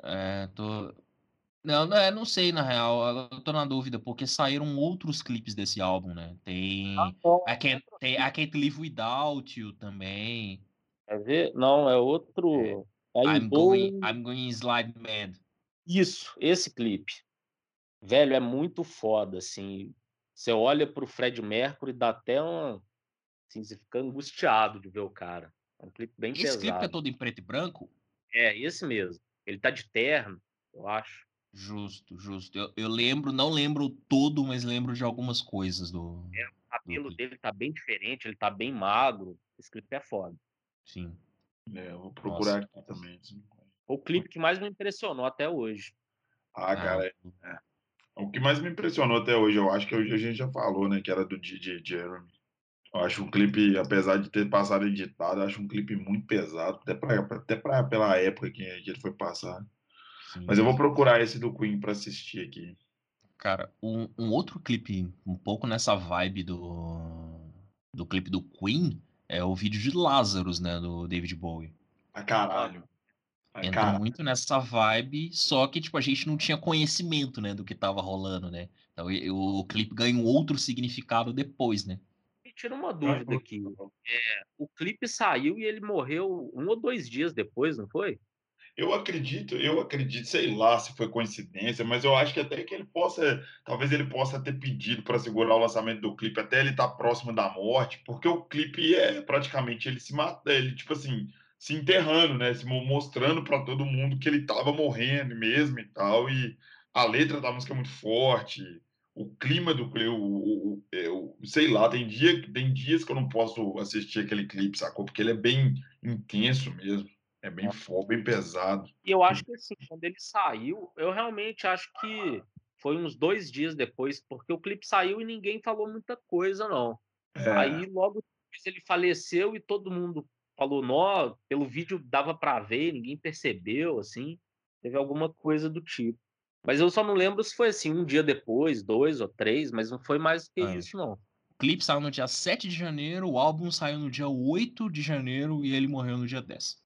É, tô. Não, não, é, não sei, na real. Eu tô na dúvida, porque saíram outros clipes desse álbum, né? Tem. Ah, I, can't, tem I Can't Live Without You também. Quer ver? Não, é outro. É. I'm, going, I'm Going Slide Mad. Isso, esse clipe. Velho, é muito foda, assim. Você olha pro Fred Mercury, dá até uma. Assim, você fica angustiado de ver o cara. É um clipe bem esse pesado. Esse clipe é todo em preto e branco? É, esse mesmo. Ele tá de terno, eu acho. Justo, justo. Eu, eu lembro, não lembro todo, mas lembro de algumas coisas do. É, o cabelo do dele tá bem diferente, ele tá bem magro. Esse clipe é foda. Sim. É, eu vou procurar Nossa. aqui também. Assim. O clipe que mais me impressionou até hoje. Ah, cara, é. É. O que mais me impressionou até hoje, eu acho que a gente já falou, né? Que era do DJ Jeremy. Eu acho um clipe, apesar de ter passado editado, eu acho um clipe muito pesado, até, pra, até pra, pela época que, que ele foi passar. Sim. Mas eu vou procurar esse do Queen para assistir aqui. Cara, um, um, outro clipe um pouco nessa vibe do, do clipe do Queen é o vídeo de Lazarus, né, do David Bowie. A caralho. Entra caralho. muito nessa vibe, só que tipo a gente não tinha conhecimento, né, do que tava rolando, né? Então o, o clipe ganha um outro significado depois, né? Me tira uma dúvida aqui. É, o clipe saiu e ele morreu um ou dois dias depois, não foi? Eu acredito, eu acredito, sei lá se foi coincidência, mas eu acho que até que ele possa, talvez ele possa ter pedido para segurar o lançamento do clipe até ele estar tá próximo da morte, porque o clipe é praticamente ele se mata, ele tipo assim, se enterrando, né, se mostrando para todo mundo que ele estava morrendo mesmo e tal, e a letra da música é muito forte, o clima do clipe, o, o, sei lá, tem dia, tem dias que eu não posso assistir aquele clipe, sacou? Porque ele é bem intenso mesmo. É bem forte, bem pesado. E eu acho que assim, quando ele saiu, eu realmente acho que foi uns dois dias depois, porque o clipe saiu e ninguém falou muita coisa, não. É. Aí logo depois ele faleceu e todo mundo falou, nó, pelo vídeo dava para ver, ninguém percebeu, assim. Teve alguma coisa do tipo. Mas eu só não lembro se foi assim, um dia depois, dois ou três, mas não foi mais do que é. isso, não. O clipe saiu no dia 7 de janeiro, o álbum saiu no dia 8 de janeiro e ele morreu no dia 10.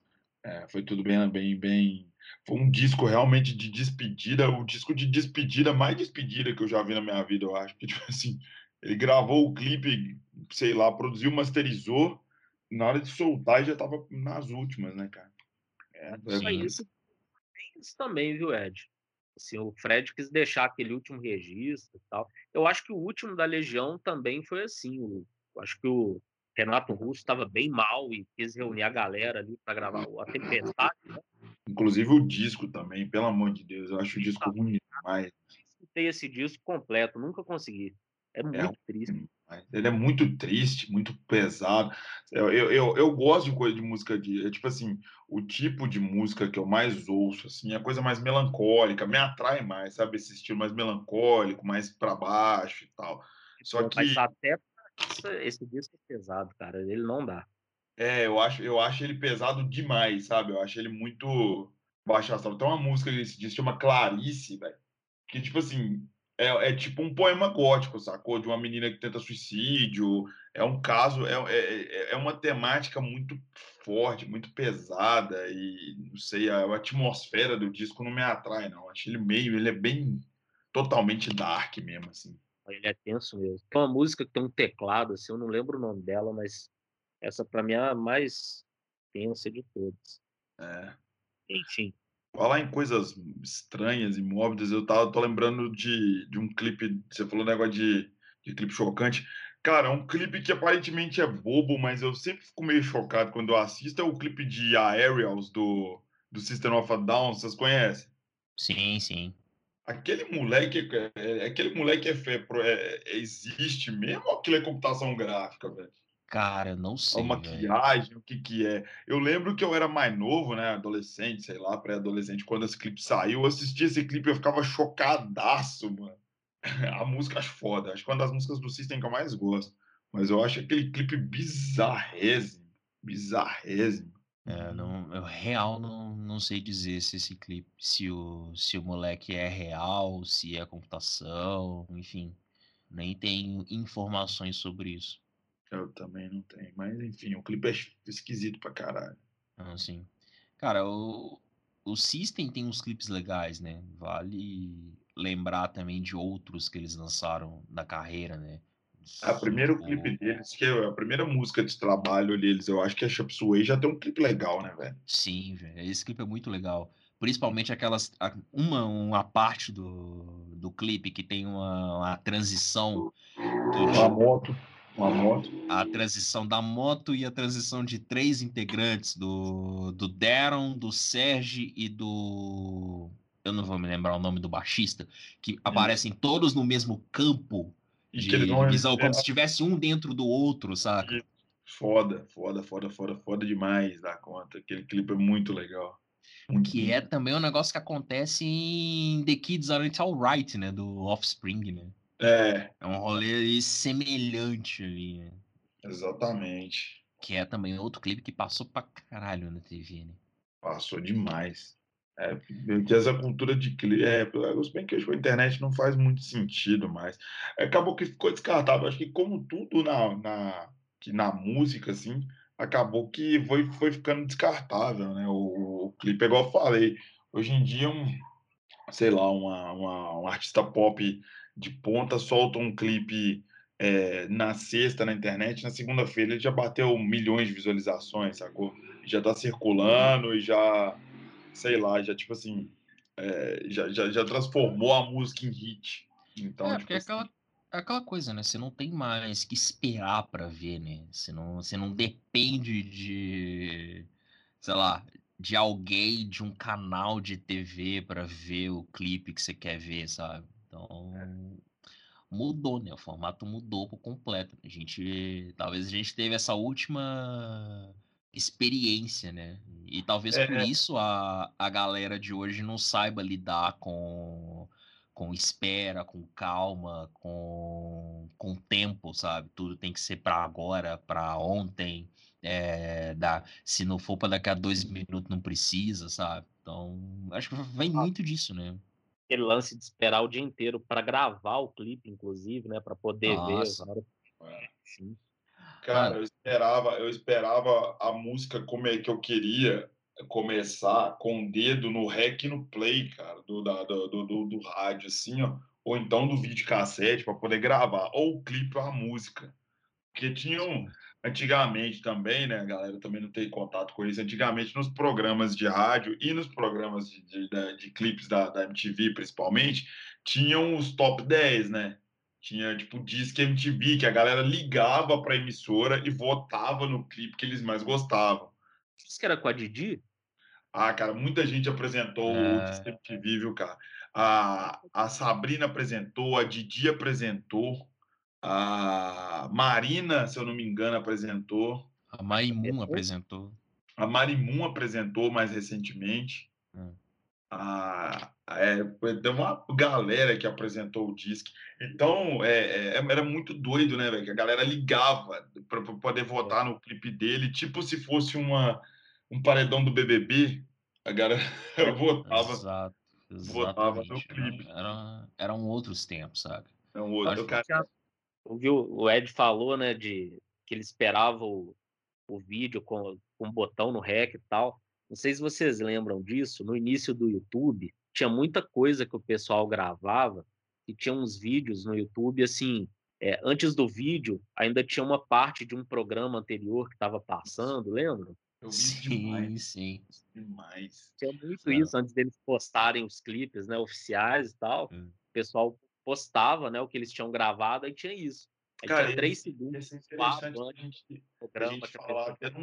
É, foi tudo bem, bem, bem. Foi um disco realmente de despedida, o disco de despedida mais despedida que eu já vi na minha vida, eu acho. Que, tipo assim, ele gravou o clipe, sei lá, produziu, masterizou, na hora de soltar já tava nas últimas, né, cara? É, é isso, isso também, viu, Ed? Assim, o Fred quis deixar aquele último registro e tal. Eu acho que o último da Legião também foi assim. O, eu acho que o Renato Russo estava bem mal e quis reunir a galera ali para gravar a Tempestade. Né? Inclusive o disco também, pelo amor de Deus, eu acho o disco ruim demais. Escutei esse disco completo, nunca consegui. É, é muito é, triste. Ele é muito triste, muito pesado. Eu, eu, eu, gosto de coisa de música de. É, tipo assim, o tipo de música que eu mais ouço, assim, é a coisa mais melancólica, me atrai mais, sabe? Esse estilo mais melancólico, mais para baixo e tal. Só que. Mas até esse disco é pesado, cara. Ele não dá. É, eu acho, eu acho ele pesado demais, sabe? Eu acho ele muito baixo astral. Tem uma música desse disco chama Clarice, velho. Que, tipo assim, é, é, tipo um poema gótico, sacou? De uma menina que tenta suicídio. É um caso, é, é, é uma temática muito forte, muito pesada. E não sei, a, a atmosfera do disco não me atrai, não. Acho ele meio, ele é bem totalmente dark mesmo, assim. Ele é tenso mesmo. Tem uma música que tem um teclado, assim, eu não lembro o nome dela, mas essa para mim é a mais tensa de todas. É. Enfim. Falar em coisas estranhas e mórbidas, eu tava, tô lembrando de, de um clipe, você falou um negócio de, de clipe chocante. Cara, um clipe que aparentemente é bobo, mas eu sempre fico meio chocado quando eu assisto, é o clipe de Aerials do, do System of a Down, vocês conhecem? Sim, sim. Aquele moleque, é, é, aquele moleque é, é, é, existe mesmo ou aquilo é computação gráfica, velho? Cara, não sei. A maquiagem, véio. o que que é. Eu lembro que eu era mais novo, né? Adolescente, sei lá, pré-adolescente, quando esse clipe saiu, eu assisti esse clipe e eu ficava chocadaço, mano. A música acho foda. Acho que é uma das músicas do System que eu mais gosto. Mas eu acho aquele clipe bizarrésimo. Bizarrésimo. É, não, eu real não, não sei dizer se esse clipe, se o, se o moleque é real, se é computação, enfim. Nem tenho informações sobre isso. Eu também não tenho. Mas enfim, o clipe é esquisito pra caralho. Ah, sim. Cara, o, o System tem uns clipes legais, né? Vale lembrar também de outros que eles lançaram na carreira, né? A primeiro clipe deles, que é a primeira música de trabalho deles, eu acho que a Chop Suey já tem um clipe legal, né, velho? Sim, velho. Esse clipe é muito legal. Principalmente aquelas. Uma, uma parte do, do clipe que tem uma, uma transição. Uma moto. Uma moto. A transição da moto e a transição de três integrantes: do, do Darren, do Serge e do eu não vou me lembrar o nome do baixista, que hum. aparecem todos no mesmo campo de visão, como se tivesse um dentro do outro, saca? Foda, foda, foda, foda, foda demais da conta. Aquele clipe é muito legal. Muito que é também um negócio que acontece em The Kids Aren't Alright, né? Do Offspring, né? É. É um rolê semelhante ali, né? Exatamente. Que é também outro clipe que passou pra caralho na TV, né? Passou demais. É, que essa cultura de clipe. É, se bem que a internet não faz muito sentido mais. Acabou que ficou descartável. Acho que, como tudo na, na, que na música, assim, acabou que foi, foi ficando descartável, né? O, o clipe, é igual eu falei, hoje em dia, um, sei lá, uma, uma, um artista pop de ponta solta um clipe é, na sexta na internet, na segunda-feira ele já bateu milhões de visualizações, sacou? Já tá circulando e já sei lá, já tipo assim, é, já, já, já transformou a música em hit. Então, é, tipo é aquela, é aquela coisa, né? Você não tem mais que esperar para ver, né? Você não, você não depende de, sei lá, de alguém, de um canal de TV para ver o clipe que você quer ver, sabe? Então, mudou, né? O formato mudou por completo. A gente, talvez a gente teve essa última experiência, né? E talvez é. por isso a, a galera de hoje não saiba lidar com, com espera, com calma, com, com tempo, sabe? Tudo tem que ser para agora, para ontem. É, dá, se não for para daqui a dois minutos, não precisa, sabe? Então, acho que vem ah. muito disso, né? Aquele lance de esperar o dia inteiro para gravar o clipe, inclusive, né? Para poder Nossa. ver. É. Sim. Cara, eu esperava, eu esperava a música como é que eu queria começar com o dedo no rec e no play, cara, do, da, do, do, do, rádio, assim, ó, ou então do vídeo cassete para poder gravar, ou o clipe ou a música. Porque tinham, antigamente também, né, a galera também não tem contato com isso, antigamente nos programas de rádio e nos programas de, de, de, de clipes da, da MTV, principalmente, tinham os top 10, né? Tinha, tipo, Disque MTV, que a galera ligava pra emissora e votava no clipe que eles mais gostavam. Isso que era com a Didi? Ah, cara, muita gente apresentou é... o Disque MTV, viu, cara? A, a Sabrina apresentou, a Didi apresentou, a Marina, se eu não me engano, apresentou. A Marimun apresentou. A Marimun apresentou mais recentemente. Hum. A, é, tem uma galera que apresentou o disco. Então, é, é, era muito doido, né, velho? Que a galera ligava para poder votar no clipe dele, tipo se fosse uma, um paredão do BBB. A galera votava, Exato, votava no clipe. Era, eram outros tempos, sabe? É um outro. Cara... Ouviu, o Ed falou, né, de que ele esperava o, o vídeo com, com um botão no REC e tal. Não sei se vocês lembram disso, no início do YouTube, tinha muita coisa que o pessoal gravava e tinha uns vídeos no YouTube assim. É, antes do vídeo, ainda tinha uma parte de um programa anterior que estava passando, lembra? Eu vi sim, demais. sim. Demais. Tinha muito é. isso antes deles postarem os clipes, né, oficiais e tal. Hum. O pessoal postava, né, o que eles tinham gravado, aí tinha isso. Aí Cara, tinha três segundos. isso é quatro a gente, do a programa, gente falar até,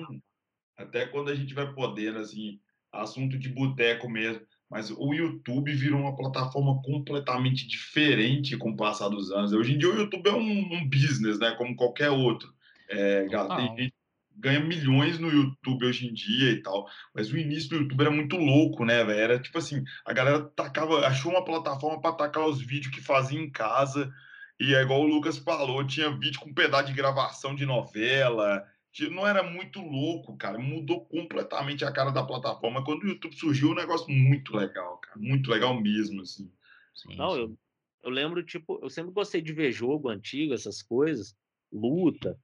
até quando a gente vai podendo, assim, assunto de boteco mesmo. Mas o YouTube virou uma plataforma completamente diferente com o passar dos anos. Hoje em dia o YouTube é um, um business, né? Como qualquer outro. É, tem gente ganha milhões no YouTube hoje em dia e tal. Mas o início do YouTube era muito louco, né, velho? Era tipo assim, a galera tacava, achou uma plataforma para tacar os vídeos que fazia em casa. E é igual o Lucas falou, tinha vídeo com pedaço de gravação de novela. Tinha- Não era muito louco, cara. Mudou completamente a cara da plataforma. Quando o YouTube surgiu, um negócio muito legal, cara. Muito legal mesmo, assim. Sim, Não, sim. eu, eu lembro, tipo, eu sempre gostei de ver jogo antigo, essas coisas, luta.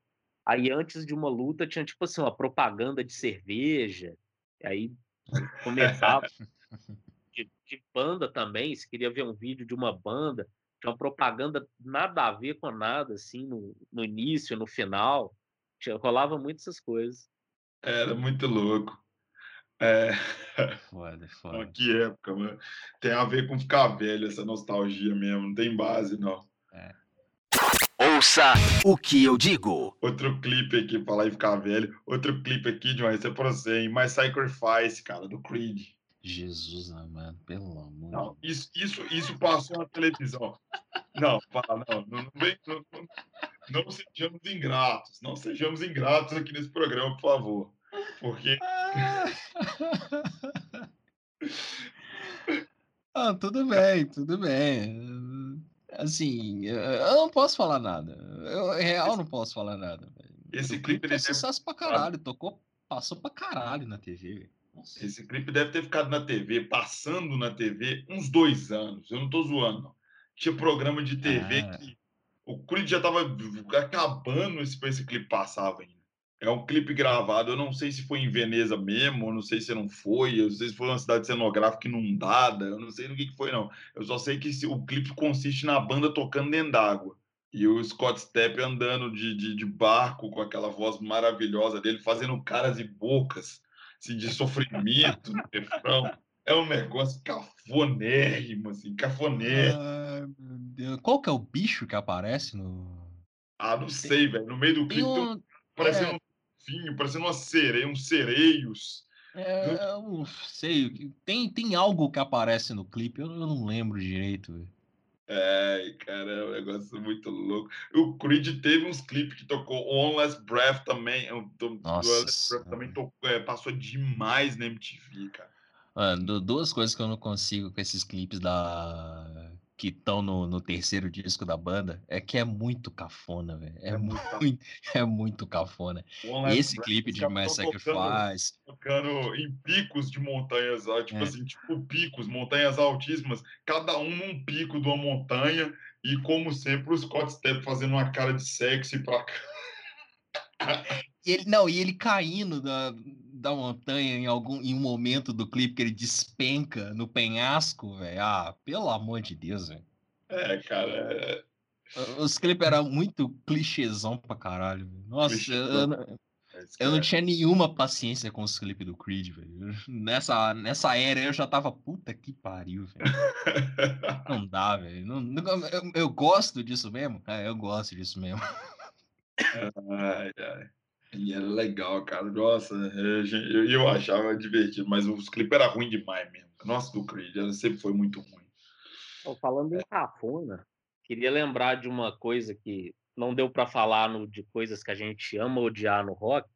Aí antes de uma luta tinha, tipo assim, uma propaganda de cerveja. E aí começava de, de banda também, se queria ver um vídeo de uma banda, tinha uma propaganda nada a ver com nada, assim, no, no início, no final. Tinha, rolava muito essas coisas. Era muito louco. É... Foda, foda. que época, mano. Tem a ver com ficar velho, essa nostalgia mesmo. Não tem base, não. Ouça o que eu digo. Outro clipe aqui, pra lá e ficar velho. Outro clipe aqui, esse é pra você, hein? My Sacrifice, cara, do Creed. Jesus amado, pelo amor Não, de Deus. isso, isso, isso passou na televisão. Não, fala, não, não, não, não, não, não sejamos ingratos. Não sejamos ingratos aqui nesse programa, por favor. Porque Ah, tudo bem, tudo bem. Assim, eu não posso falar nada. Eu, em real, não posso falar nada. Esse O clipe, é ele deve- sucesso pra caralho, tocou, passou pra caralho na TV. esse clipe deve ter ficado na TV, passando na TV, uns dois anos. Eu não tô zoando, não. Tinha programa de TV Ah. que o Creed já tava acabando esse, esse clipe passava ainda. É um clipe gravado, eu não sei se foi em Veneza mesmo, eu não sei se não foi, eu não sei se foi uma cidade cenográfica inundada, eu não sei no que, que foi, não. Eu só sei que o clipe consiste na banda tocando dentro d'água. E o Scott Stepp andando de, de, de barco com aquela voz maravilhosa dele, fazendo caras e bocas assim, de sofrimento no refrão. É um negócio cafonérrimo, assim, cafonérrimo. Deus. Qual que é o bicho que aparece no. Ah, não sei, velho. No meio do clipe um, parecendo um vinho, parecendo uma sereia, uns sereios. É, eu não sei. Tem, tem algo que aparece no clipe, eu, eu não lembro direito. velho. É, cara, é um negócio muito louco. O Creed teve uns clipes que tocou One Last Breath também. o do- do Nossa One Last Breath também tocou, é, passou demais na MTV, cara. Mano, du- duas coisas que eu não consigo com esses clipes da. Que estão no, no terceiro disco da banda é que é muito cafona, velho. É, É muito, é muito cafona. Last esse clipe os de My tão tocando- Sacrifice. tocando em picos de montanhas, ó, tipo É. assim, tipo picos, montanhas altíssimas, cada um num pico de uma montanha, e como sempre, o Scott Stepp fazendo uma cara de sexy pra cá. Ele, não, e ele caindo da, da montanha em algum em um momento do clipe que ele despenca no penhasco, velho. Ah, pelo amor de Deus, velho. É, cara, é- Os clipes eram muito clichêzão pra caralho. velho. Nossa, eu, Clichêzão. eu não- é eu não cara. tinha nenhuma paciência com os clipes do Creed, velho. Nessa, nessa era eu já tava, puta que pariu, velho. Não dá, velho. Eu, eu gosto disso mesmo? É, eu gosto disso mesmo. Ai, ai. E era legal, cara. Nossa, eu, eu, eu achava divertido, mas os clipes eram ruins demais mesmo. Nossa, do Creed, ela sempre foi muito ruim. Falando em cafona, queria lembrar de uma coisa que não deu para falar no, de coisas que a gente ama odiar no rock.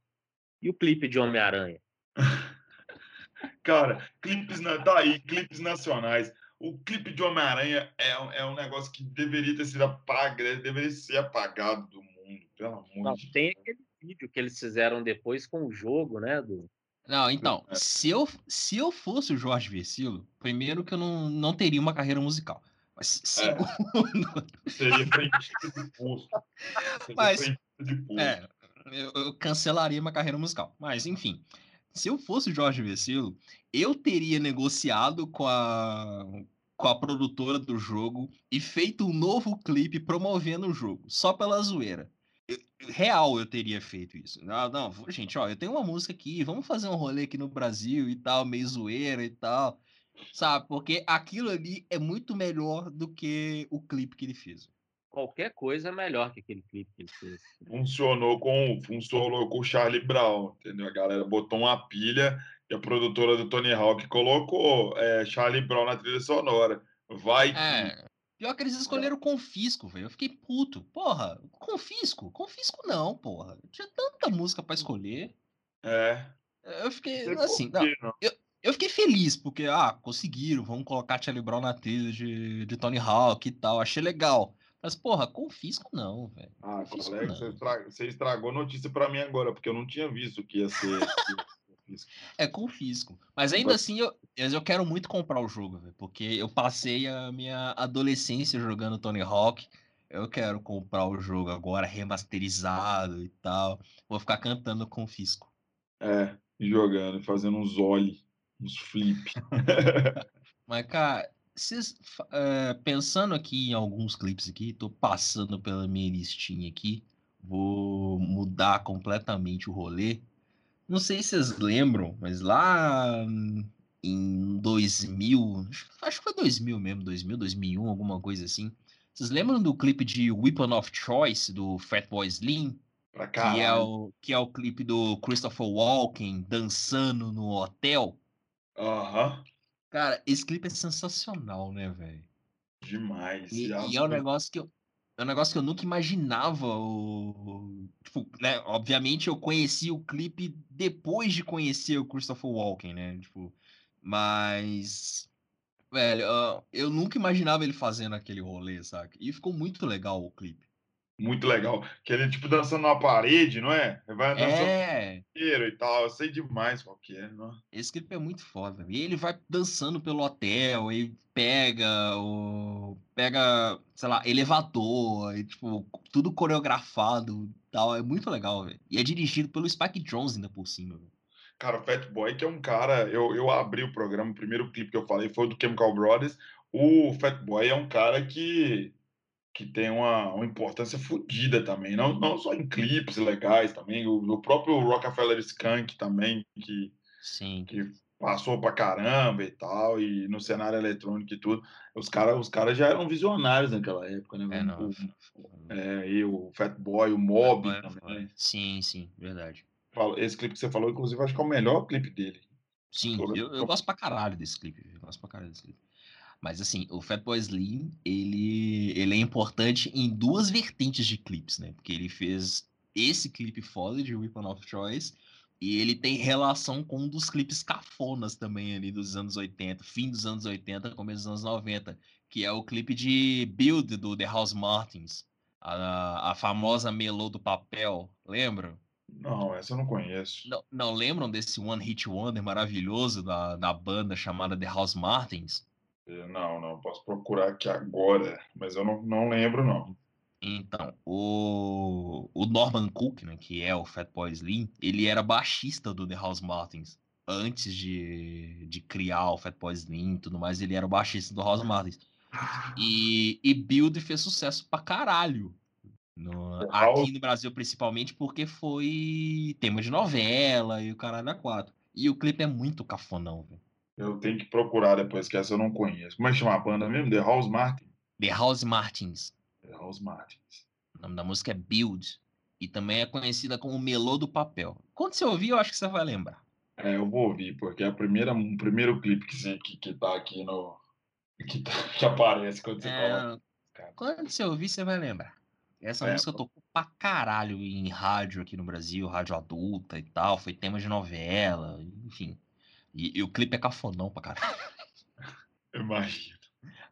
E o clipe de Homem-Aranha. Cara, clipes na... tá aí, clipes nacionais. O clipe de Homem-Aranha é, um- é um negócio que deveria ter sido apagado, deveria ser apagado do mundo, pelo amor Não, de tem aquele vídeo que eles fizeram depois com o jogo, né? Do... Não, então, É. se eu, se eu fosse o Jorge Versilo, primeiro que eu não, não teria uma carreira musical. Mas segundo, Seria preenchido de. Seria Mas- preenchido de é, eu, eu cancelaria uma carreira musical. Mas, enfim, se eu fosse o Jorge Versilo, eu teria negociado com a, com a produtora do jogo e feito um novo clipe promovendo o jogo, só pela zoeira. Real eu teria feito isso. Não, não, gente, ó, eu tenho uma música aqui, vamos fazer um rolê aqui no Brasil e tal, meio zoeira e tal. Sabe? Porque aquilo ali é muito melhor do que o clipe que ele fez. qualquer coisa é melhor que aquele clipe que ele fez. Funcionou com, funcionou com o Charlie Brown, entendeu? A galera botou uma pilha e a produtora do Tony Hawk colocou é, Charlie Brown na trilha sonora. Vai. É. Pior que eles escolheram confisco, velho. Eu fiquei puto. Porra, confisco? Confisco não, porra. Tinha tanta música pra escolher. É. Eu fiquei, Sei assim, não, não. eu fiquei feliz, porque, ah, conseguiram, vamos colocar Charlie Brown na trilha de, de Tony Hawk e tal, achei legal. Mas, porra, confisco não, velho. Ah, Confisco colega, não. você, estra- você estragou a notícia pra mim agora, porque eu não tinha visto que ia ser. confisco. É confisco. Mas ainda assim, eu, mas eu quero muito comprar o jogo, velho, porque eu passei a minha adolescência jogando Tony Hawk. Eu quero comprar o jogo agora, remasterizado e tal. Vou ficar cantando confisco. é, jogando, fazendo uns ollie, uns flip. Mas, cara, vocês, eh, pensando aqui em alguns clipes aqui, tô passando pela minha listinha aqui, vou mudar completamente o rolê. Não sei se vocês lembram, mas lá em 2000, acho- que foi 2000 mesmo, 2000, 2001, alguma coisa assim. Vocês lembram do clipe de Weapon of Choice do Fatboy Slim? pra Que é, o, que é o clipe do Christopher Walken dançando no hotel? Aham, Cara, esse clipe é sensacional, né, velho? demais. E, e é um negócio que eu, é um negócio que eu nunca imaginava. O, tipo, né, obviamente eu conheci o clipe depois de conhecer o Christopher Walken, né? Tipo, mas. Velho, eu nunca imaginava ele fazendo aquele rolê, saca? E ficou muito legal o clipe. Muito legal. Que ele, tipo, dançando na parede, não é? Ele vai dançando É, inteiro e tal. Eu sei demais qual que é. Não? esse clipe é muito foda. E ele vai dançando pelo hotel, e pega o. Pega, sei lá, elevador, e, tipo, tudo coreografado e tal. É muito legal, velho. E é dirigido pelo Spike Jones ainda por cima, velho. Cara, o Fat Boy, que é um cara. Eu, eu abri o programa, o primeiro clipe que eu falei foi o do Chemical Brothers. O Fat Boy é um cara que, que tem uma, uma importância fodida também. Não, não só em clipes legais também. O, o próprio Rockefeller Skunk também, que, Sim. que passou pra caramba e tal, e no cenário eletrônico e tudo. Os caras os cara já eram visionários naquela época, né? É, não. O, é, e o Fat Boy, o Mob Foi- também. foi. Sim, sim, verdade. Esse clipe que você falou, inclusive, acho que é o melhor clipe dele. Sim, eu, eu gosto pra caralho desse clipe. Eu gosto pra caralho desse clipe. Mas assim, o Fatboy Slim, ele, ele é importante em duas vertentes de clipes, né? Porque ele fez esse clipe foda de Weapon of Choice e ele tem relação com um dos clipes cafonas também ali dos anos 80, fim dos anos 80, começo dos anos 90, que é o clipe de Build do The House Martins, a, a famosa melô do papel, lembra? Não, essa eu não conheço. Não, não lembram desse One Hit Wonder maravilhoso da, da banda chamada The House Martins? Não, não, posso procurar aqui agora, mas eu não, não lembro, não. Então, o, o Norman Cook, né, que é o Fatboy Slim, ele era baixista do The House Martins. Antes de, de criar o Fatboy Slim e tudo mais, ele era o baixista do House Martins. E, e Build fez sucesso pra caralho. No- aqui no Brasil, principalmente, porque foi tema de novela e o caralho a quatro. E o clipe é muito cafonão, velho. Eu tenho que procurar depois, que essa eu não conheço. Como é que chama a banda mesmo? The House Martin? The House Martins. The House Martins. O nome da música é Build. E também é conhecida como Melô do Papel. Quando você ouvir, eu acho que você vai lembrar. É, eu vou ouvir, porque é a primeira, o primeiro clipe que, você- que, que tá aqui no. Que, tá- que aparece quando você coloca. É, cara. quando você ouvir, você vai lembrar. Essa É, música pô. tocou pra caralho em rádio aqui no Brasil, rádio adulta e tal. Foi tema de novela, enfim. E, e o clipe é cafonão pra caralho. Imagina.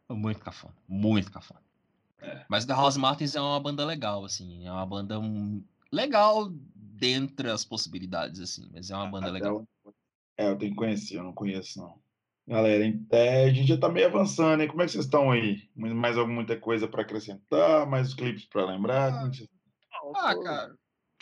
Muito cafona, muito cafona. É. Mas The House Martins é uma banda legal, assim. É uma banda legal dentre as possibilidades, assim. Mas é uma banda Até legal. eu- É, eu tenho que conhecer, eu não conheço, não. Galera, é, a gente já tá meio avançando, hein? Como é que vocês estão aí? Mais alguma muita coisa para acrescentar? Mais clipes para lembrar? Ah, pô, cara.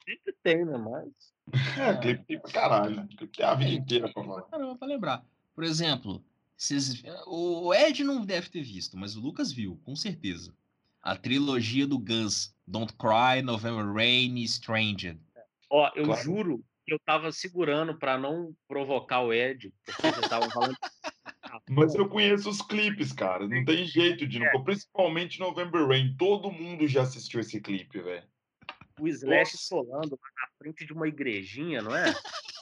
Sempre tem, né? Mas. É, clipe tem pra caralho. né? Clipe tem a vida inteira pra falar. Caramba, pra lembrar. Por exemplo, vocês, o Ed não deve ter visto, mas o Lucas viu, com certeza. A trilogia do Guns, Don't Cry, November Rain e Stranger. Ó, eu Claro. juro que eu tava segurando pra não provocar o Ed, porque vocês estavam falando. Mas eu conheço os clipes, cara. Não tem jeito de não. Principalmente November Rain. Todo mundo já assistiu esse clipe, velho. O Slash solando na frente de uma igrejinha, não é?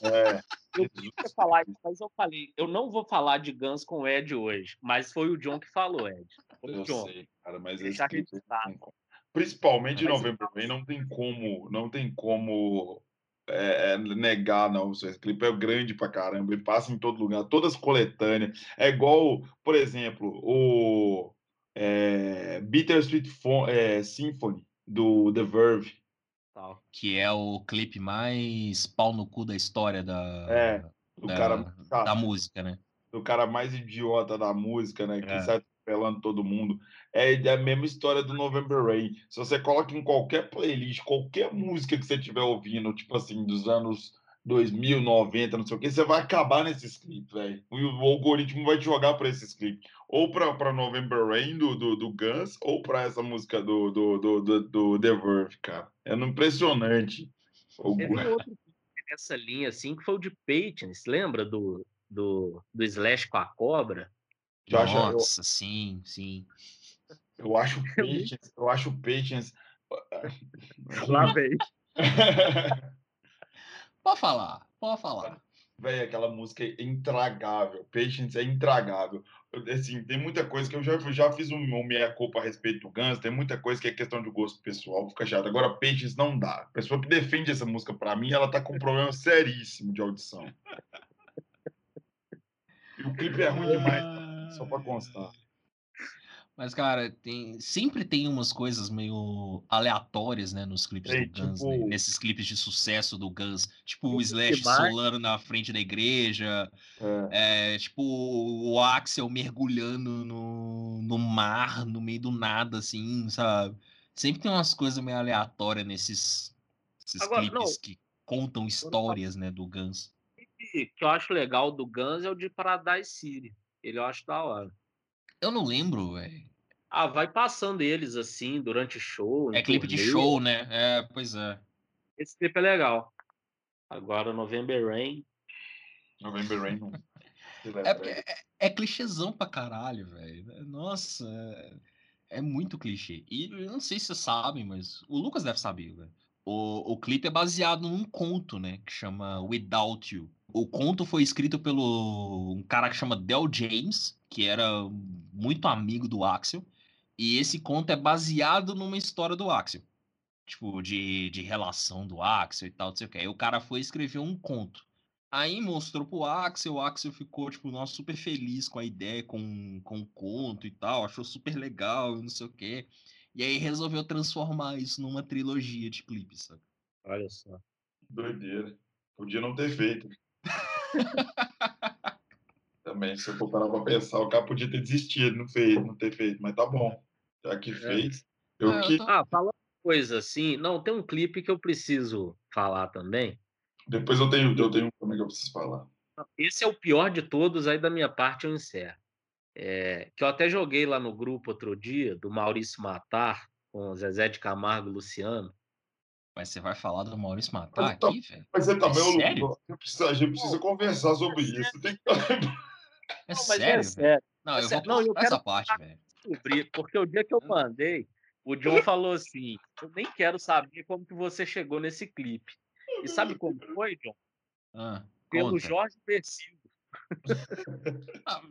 É. Eu queria falar isso, mas eu falei, eu não vou falar de Guns com o Ed hoje, mas foi o John que falou, Ed. Foi Eu o John. sei, cara, mas tem como. Principalmente Mas November Rain, não tem como, não tem como é, é, negar, não. Esse clipe é grande pra caramba, ele passa em todo lugar, todas coletâneas. É igual, por exemplo, o é, Bittersweet Fo- é, Symphony do The Verve. Tal. Que é o clipe mais pau no cu da história da, É, da, cara, da música, né? do cara mais idiota da música, né? Que É. sai atropelando todo mundo. É, é a mesma história do November Rain. Se você coloca em qualquer playlist, qualquer música que você estiver ouvindo, tipo assim, dos anos 2000, 90, não sei o que, você vai acabar nesses clipes, velho. O, algoritmo vai te jogar para esses clipes. Ou para November Rain do, do, do Guns, ou para essa música do, do, do, do, do The Verve, cara. É impressionante. O- Teve um outro nessa linha, assim, que foi o de Patience, lembra do, do, do Slash com a cobra? Acha- eu- Nossa, sim, sim. Eu acho Patience, eu acho Patience. Lá vem. Pode falar, pode falar. Véi, aquela música é intragável. Patience é intragável. Assim, tem muita coisa que eu já, já fiz um, um meia-culpa a respeito do Guns, tem muita coisa que é questão de gosto pessoal, fica chato. Agora, Patience não dá. A pessoa que defende essa música pra mim, ela tá com um problema seríssimo de audição. E o clipe é ruim demais, só pra constar. Mas, cara, tem, sempre tem umas coisas meio aleatórias, né, nos clipes Tem, do Guns, né? tipo- Nesses clipes de sucesso do Guns. Tipo o Tipo Slash solando na frente da igreja. É. É, tipo o Axel mergulhando no, no mar, no meio do nada, assim, sabe? Sempre tem umas coisas meio aleatórias nesses, esses Agora, clipes não. que contam histórias, né, do Guns. que eu acho legal do Guns é o de Paradise City. Ele eu acho da hora. Eu não lembro, velho. Ah, vai passando eles assim durante o show. É clipe de show, né? É, pois é. Esse clipe é legal. Agora, November Rain. November Rain não. É, porque é, é clichêzão pra caralho, velho. Nossa, é, é muito clichê. E eu não sei se vocês sabem, mas o Lucas deve saber, velho. O, o clipe é baseado num conto, né? Que chama Without You. O conto foi escrito pelo um cara que chama Del James, que era muito amigo do Axel. E esse conto é baseado numa história do Axel. Tipo, de, de relação do Axel e tal, não sei o que. Aí o cara foi escrever um conto. Aí mostrou pro Axel, o Axel ficou, tipo, nossa, super feliz com a ideia, com, com o conto e tal, achou super legal não sei o quê. E aí resolveu transformar isso numa trilogia de clipes, sabe? Olha só. Doideira. Podia não ter feito. Também, se eu for parar pra pensar, o cara podia ter desistido, não fez, não ter feito, mas tá bom. Já que fez. Eu É, eu que... tô- Ah, falando coisa assim. Não, tem um clipe que eu preciso falar também. Depois eu tenho, eu tenho um também que eu preciso falar. Esse é o pior de todos, aí da minha parte eu encerro. É, que eu até joguei lá no grupo outro dia, do Maurício Matar, com Zezé de Camargo e Luciano. Mas você vai falar do Maurício Matar Mas tá- aqui, velho? Mas você também, ô, sério? Lucas, a gente precisa, a gente precisa conversar sobre isso. Tem que... É Não, mas sério, é velho? sério. Não, é eu vou sério. Não, eu essa parte, velho. descobrir, porque o dia que eu mandei, o John falou assim: eu nem quero saber como que você chegou nesse clipe. E sabe como foi, John? Ah, Pelo conta. Jorge Versilo. Ah,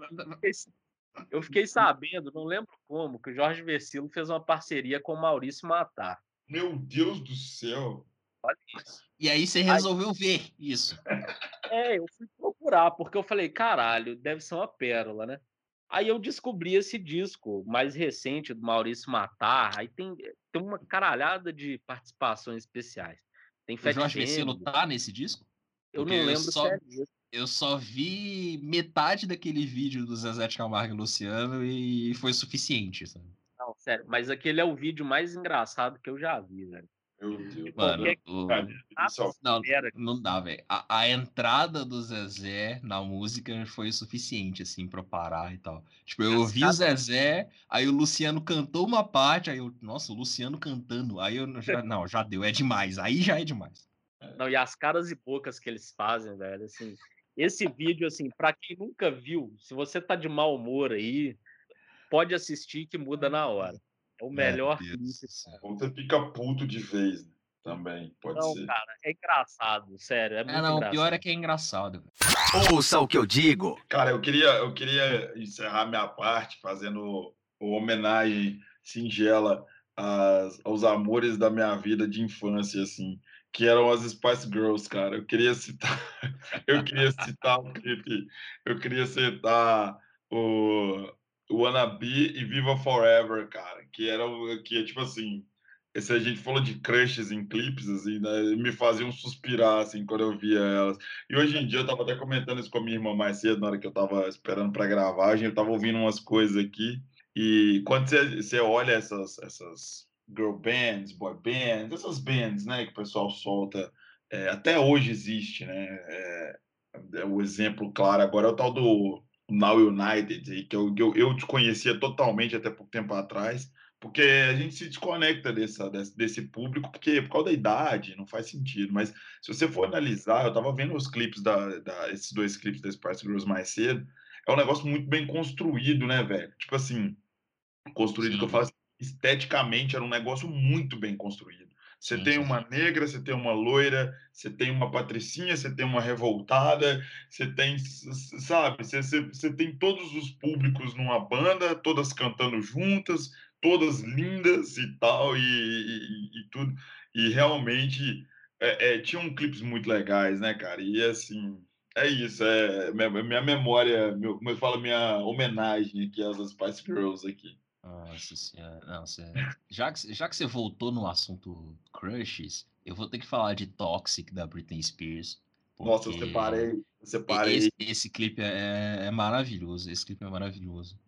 Eu fiquei sabendo, não lembro como, que o Jorge Versilo fez uma parceria com o Maurício Matar. Meu Deus do céu. Olha isso. E aí você resolveu ver isso. É, eu fui procurar, porque eu falei, caralho, deve ser uma pérola, né? Aí eu descobri esse disco mais recente do Maurício Matar. Aí tem, tem uma caralhada de participações especiais. Tem O Jorge Vecino Family, tá nesse disco? Eu porque não eu lembro só- se é isso. Eu só vi metade daquele vídeo do Zezé de Camargo e Luciano e foi suficiente, sabe? Não, sério. Mas aquele é o vídeo mais engraçado que eu já vi, velho. Meu Deus. Mano, o- ó, não, não dá, velho. A, a entrada do Zezé na música foi o suficiente, assim, pra eu parar e tal. Tipo, eu ouvi o Zezé, aí o Luciano cantou uma parte, aí eu, nossa, o Luciano cantando. Aí eu já, não, já deu, é demais. Aí já é demais. não, e as caras e bocas que eles fazem, velho, assim. Esse vídeo, assim, para quem nunca viu, se você tá de mau humor aí, pode assistir que muda na hora. É o melhor. Deus do céu. Ou você fica puto de vez, né? Também, pode Não, ser. cara, é engraçado, sério. É, muito É, não, o engraçado. pior é que é engraçado. Ouça o que eu digo. Cara, eu queria, eu queria encerrar minha parte fazendo uma homenagem singela às, aos amores da minha vida de infância, assim, que eram as Spice Girls, cara. Eu queria citar, eu queria citar o clipe, eu queria citar o, Wannabe e Viva Forever, cara, que era que tipo assim, se a gente falou de crushes em clipes, assim, né, me faziam suspirar, assim, quando eu via elas. E hoje em dia, eu tava até comentando isso com a minha irmã mais cedo, na hora que eu tava esperando pra gravagem, eu tava ouvindo umas coisas aqui, e quando você, você olha essas, essas girl bands, boy bands, essas bands, né, que o pessoal solta, é, até hoje existe, né, é, é o exemplo claro agora é o tal do Now United, aí, que eu, eu, eu desconhecia totalmente até pouco tempo atrás, porque a gente se desconecta dessa, desse, desse público, porque por causa da idade, não faz sentido. Mas se você for analisar, eu tava vendo os clipes da, da esses dois clipes da Spice Girls mais cedo, é um negócio muito bem construído, né, velho? Tipo assim, construído Sim. que eu falo assim, esteticamente era um negócio muito bem construído. Você tem uma negra, você tem uma loira, você tem uma patricinha, você tem uma revoltada, você tem, sabe, você tem todos os públicos numa banda, todas cantando juntas, todas lindas e tal, e, e, e tudo. E realmente é, é, tinham clipes muito legais, né, cara? E assim, é isso, é minha, minha memória, meu, como eu falo, minha homenagem aqui às Spice Girls aqui. Nossa senhora. Não, você... já, que, já que você voltou no assunto crushes, eu vou ter que falar de Toxic da Britney Spears. Nossa, eu separei, eu separei. Esse, esse clipe é, é maravilhoso. Esse clipe é maravilhoso.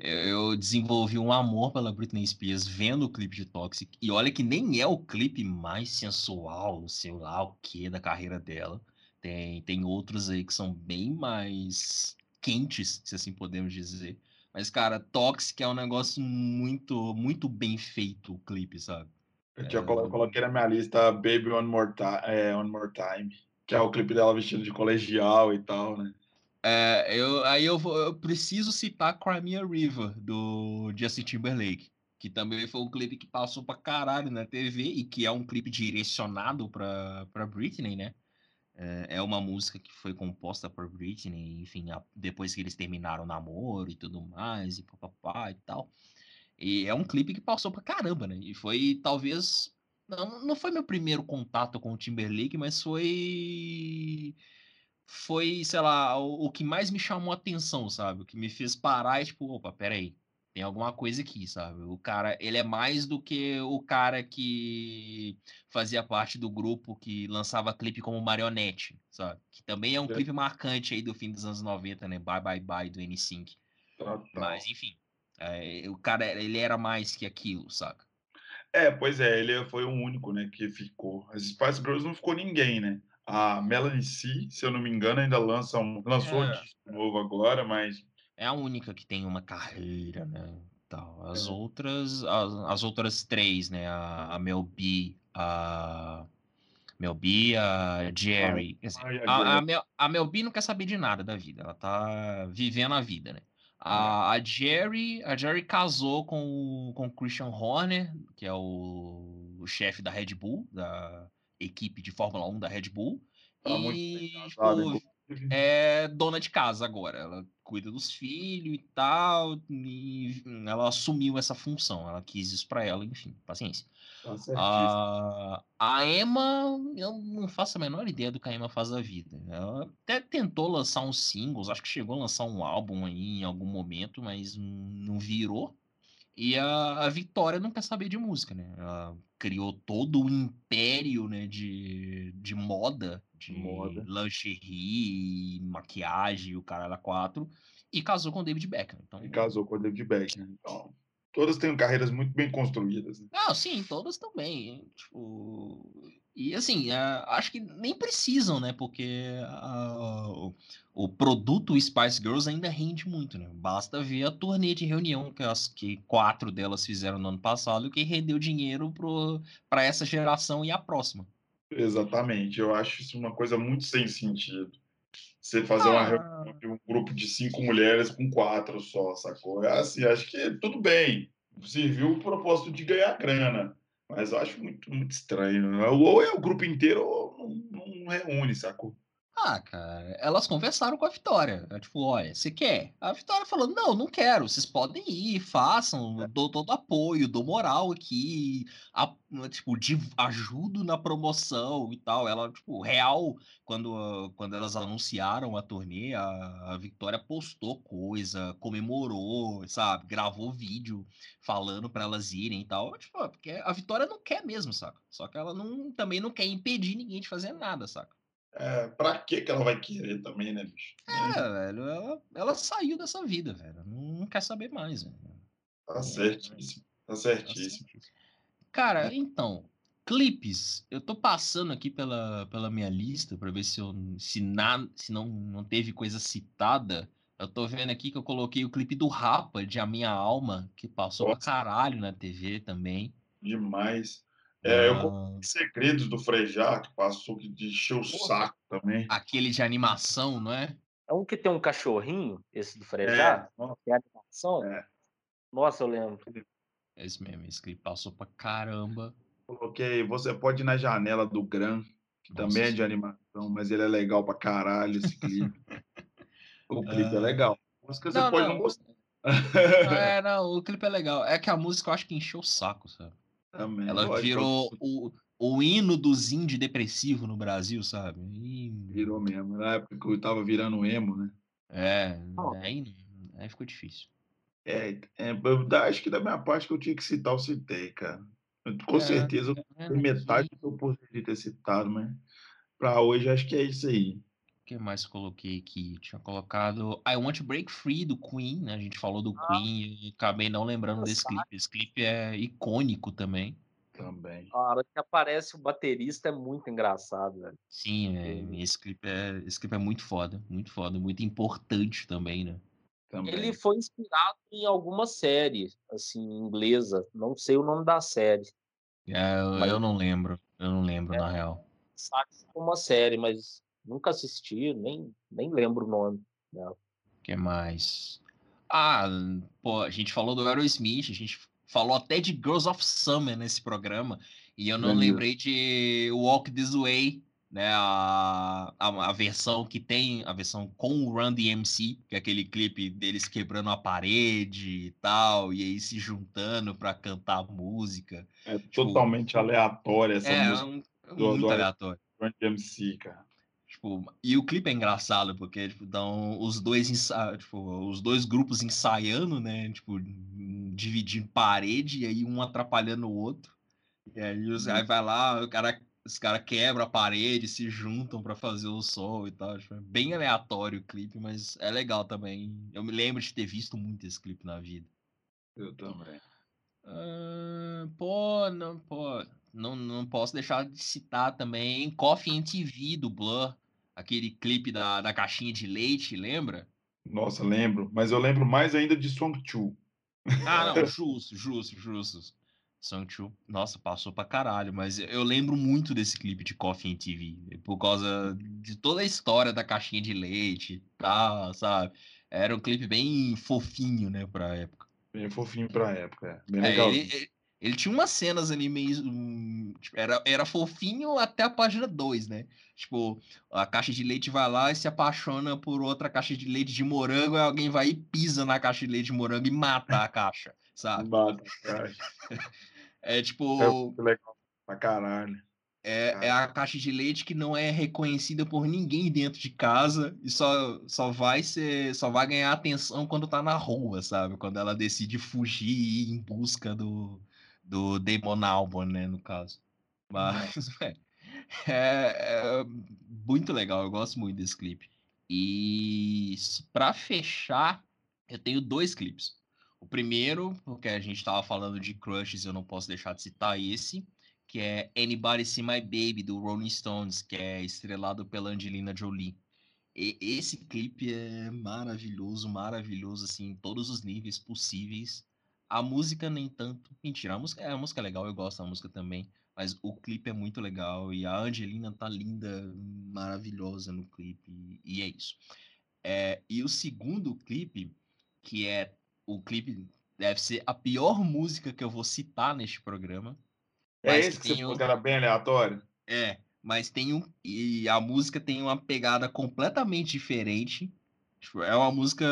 Eu desenvolvi um amor pela Britney Spears vendo o clipe de Toxic. E olha que nem é o clipe mais sensual, sei lá o que, da carreira dela. Tem, tem outros aí que são bem mais quentes, se assim podemos dizer. Mas, cara, Toxic é um negócio muito, muito bem feito o clipe, sabe? Eu, tinha, colo- eu coloquei na minha lista Baby One More, Ti- é, One More Time, que é o clipe dela vestido de colegial e tal, né? É, eu, aí eu, vou, eu preciso citar Crimea River, do Justin Timberlake, que também foi um clipe que passou pra caralho na TV e que é um clipe direcionado pra, pra Britney, né? É, é uma música que foi composta por Britney, enfim, a- depois que eles terminaram o namoro e tudo mais, e papapá e tal. E é um clipe que passou pra caramba, né? E foi talvez. Não, não foi meu primeiro contato com o Timberlake, mas foi. Foi, sei lá, o, o que mais me chamou a atenção, sabe? O que me fez parar e, tipo, opa, peraí. Tem alguma coisa aqui, sabe? O cara, ele é mais do que o cara que fazia parte do grupo que lançava clipe como Marionette, sabe? Que também é um É. clipe marcante aí do fim dos anos 90, né? Bye Bye Bye do N5. Total. Mas, enfim, é, o cara, ele era mais que aquilo, saca? É, pois é, ele foi o único, né, que ficou. As Spice Girls não ficou ninguém, né? A Melanie C, se eu não me engano, ainda lança um, lançou um É. disco novo agora, mas É a única que tem uma carreira, né? Tal. As É. outras, as, as outras três, né? A, a Mel B, a Mel B, a Jerry. dizer, ai, a a. Mel, a Mel B não quer saber de nada da vida. Ela tá vivendo a vida, né? A, a Jerry, a Jerry casou com, o- com o Christian Horner, que é o, o chefe da Red Bull, da equipe de Fórmula 1 da Red Bull. tá e, tipo. É dona de casa agora. Ela cuida dos filhos e tal. E ela assumiu essa função. Ela quis isso pra ela, enfim, paciência. Tá certíssimo. A, a Emma, eu não faço a menor ideia do que a Emma faz da vida. Ela até tentou lançar uns singles, acho que chegou a lançar um álbum aí em algum momento, mas não virou. E a, a Vitória não quer saber de música, né? Ela criou todo o império né, de, de moda, de Moda. lingerie, maquiagem, o cara era quatro, e casou com o David Beckham. Então, E casou com o David Beckham. Então, todas têm carreiras muito bem construídas. Né? Não, sim, todas também. Tipo, e assim, a- acho que nem precisam, né? Porque a- o, produto Spice Girls ainda rende muito, né? Basta ver a turnê de reunião que as que quatro delas fizeram no ano passado, que rendeu dinheiro para essa geração e a próxima. Exatamente. Eu acho isso uma coisa muito sem sentido. você fazer uma Ah. reunião de um grupo de cinco mulheres com quatro só, sacou? É assim, acho que tudo bem. Serviu o propósito de ganhar grana. Mas eu acho muito, muito estranho. Ou é o grupo inteiro ou não, não reúne, sacou? Ah, cara, elas conversaram com a Vitória. É Tipo, olha, você quer? A Vitória falou: não, não quero. Vocês podem ir, façam, dou todo apoio, dou moral aqui, a- tipo, de, ajudo na promoção e tal. Ela, tipo, real, quando, quando elas anunciaram a turnê, a, a Vitória postou coisa, comemorou, sabe? Gravou vídeo falando pra elas irem e tal. Tipo, porque a Vitória não quer mesmo, saca? Só que ela não, também não quer impedir ninguém de fazer nada, saca? É, pra que que ela vai querer também, né, bicho? É, velho, ela, ela saiu dessa vida, velho. Não, quer saber mais, velho. Tá certíssimo. Tá certíssimo. Cara, então, clipes. Eu tô passando aqui pela, pela minha lista pra ver se, eu, se, na, se não, não teve coisa citada. Eu tô vendo aqui que eu coloquei o clipe do Rapa, de A Minha Alma, que passou pra Nossa. caralho na TV também. Demais. É, eu Ah, Segredos do Frejá, que passou que de encher o saco também. aquele de animação, não é? É um que tem um cachorrinho, esse do Frejá, nossa, que é animação. É. Nossa, eu lembro. Esse mesmo, esse clipe passou pra caramba. coloquei Você Pode Ir na Janela do Gran, que Nossa também é de animação, mas ele é legal pra caralho, esse clipe. o clipe é legal. A música você Não, pode não. não gostar. É, não, o clipe é legal. É que a música eu acho que encheu o saco, sabe? Também, Ela lógico, virou o, o hino dos indie depressivo no Brasil, sabe? Virou mesmo. Na época que eu tava virando emo, né? É, Não. aí, aí ficou difícil. É, é, eu acho que da minha parte que eu tinha que citar, eu citei, cara. Eu, com É, certeza É, metade do que eu poderia ter citado, mas pra hoje acho que é isso aí. O que mais coloquei aqui? Tinha colocado I Want to Break Free do Queen, né? A gente falou do Queen e acabei não lembrando desse clipe. Esse clipe é icônico também. Também. A hora que aparece o baterista é muito engraçado, velho. Sim, é, esse clipe é, esse clipe é muito foda, muito foda, muito importante também, né? também. Ele foi inspirado em alguma série, assim, inglesa. Não sei o nome da série. É, eu, Mas- eu não lembro, eu não lembro, na real. Sabe é uma série, mas nunca assisti, nem, nem lembro o nome. O que mais? Ah, pô, a gente falou do Aerosmith, a gente falou até de Girls of Summer nesse programa, e eu não Beleza. lembrei de Walk This Way, né? A, a, a versão que tem, a versão com o Run DMC, que é aquele clipe deles quebrando a parede e tal, e aí se juntando pra cantar música. É totalmente aleatória essa é, música um- do- muito do- aleatório. Run DMC, cara. Tipo, e o clipe é engraçado, porque, tipo, dão os dois, ensa... tipo, os dois grupos ensaiando, né? Tipo, dividindo parede e aí um atrapalhando o outro. E aí, os... aí vai lá, o cara, os caras quebram a parede, se juntam pra fazer o som e tal. Tipo, é bem aleatório o clipe, mas é legal também. Eu me lembro de ter visto muito esse clipe na vida. Eu também. Ah, pô, não, pô, não, não posso deixar de citar também Coffee and TV do Blur, aquele clipe da, da caixinha de leite, lembra? Nossa, lembro. Mas eu lembro mais ainda de Song 2. Ah, não, justo, justo, justo. Song 2, nossa, passou pra caralho, mas eu lembro muito desse clipe de Coffee and TV, por causa de toda a história da caixinha de leite e tal, sabe? Era um clipe bem fofinho, né, pra época. Bem fofinho pra época. É. Bem É, legal. ele, ele- tinha umas cenas ali meio. hum, tipo, era, era fofinho até a página 2, né? Tipo, a caixa de leite vai lá e se apaixona por outra caixa de leite de morango, e alguém vai e pisa na caixa de leite de morango e mata a caixa, sabe? Bata, cara. É tipo. É legal pra caralho. É, é a caixa de leite que não é reconhecida por ninguém dentro de casa e só, só vai ser, só vai ganhar atenção quando tá na rua, sabe? Quando ela decide fugir e ir em busca do, do Damon Albarn, né, no caso. Mas é, é, é muito legal, eu gosto muito desse clipe. E pra fechar, eu tenho dois clipes. O primeiro, porque a gente tava falando de crushes, eu não posso deixar de citar esse que é Anybody See My Baby, do Rolling Stones, que é estrelado pela Angelina Jolie. E esse clipe é maravilhoso, maravilhoso, assim, em todos os níveis possíveis. A música nem tanto. Mentira, a música, é, a música é legal, eu gosto da música também. Mas o clipe é muito legal e a Angelina tá linda, maravilhosa no clipe, e é isso. É, e o segundo clipe, que é o clipe, deve ser a pior música que eu vou citar neste programa. É esse que você falou que era bem aleatório? É, mas tem um. E a música tem uma pegada completamente diferente. Tipo, é uma música,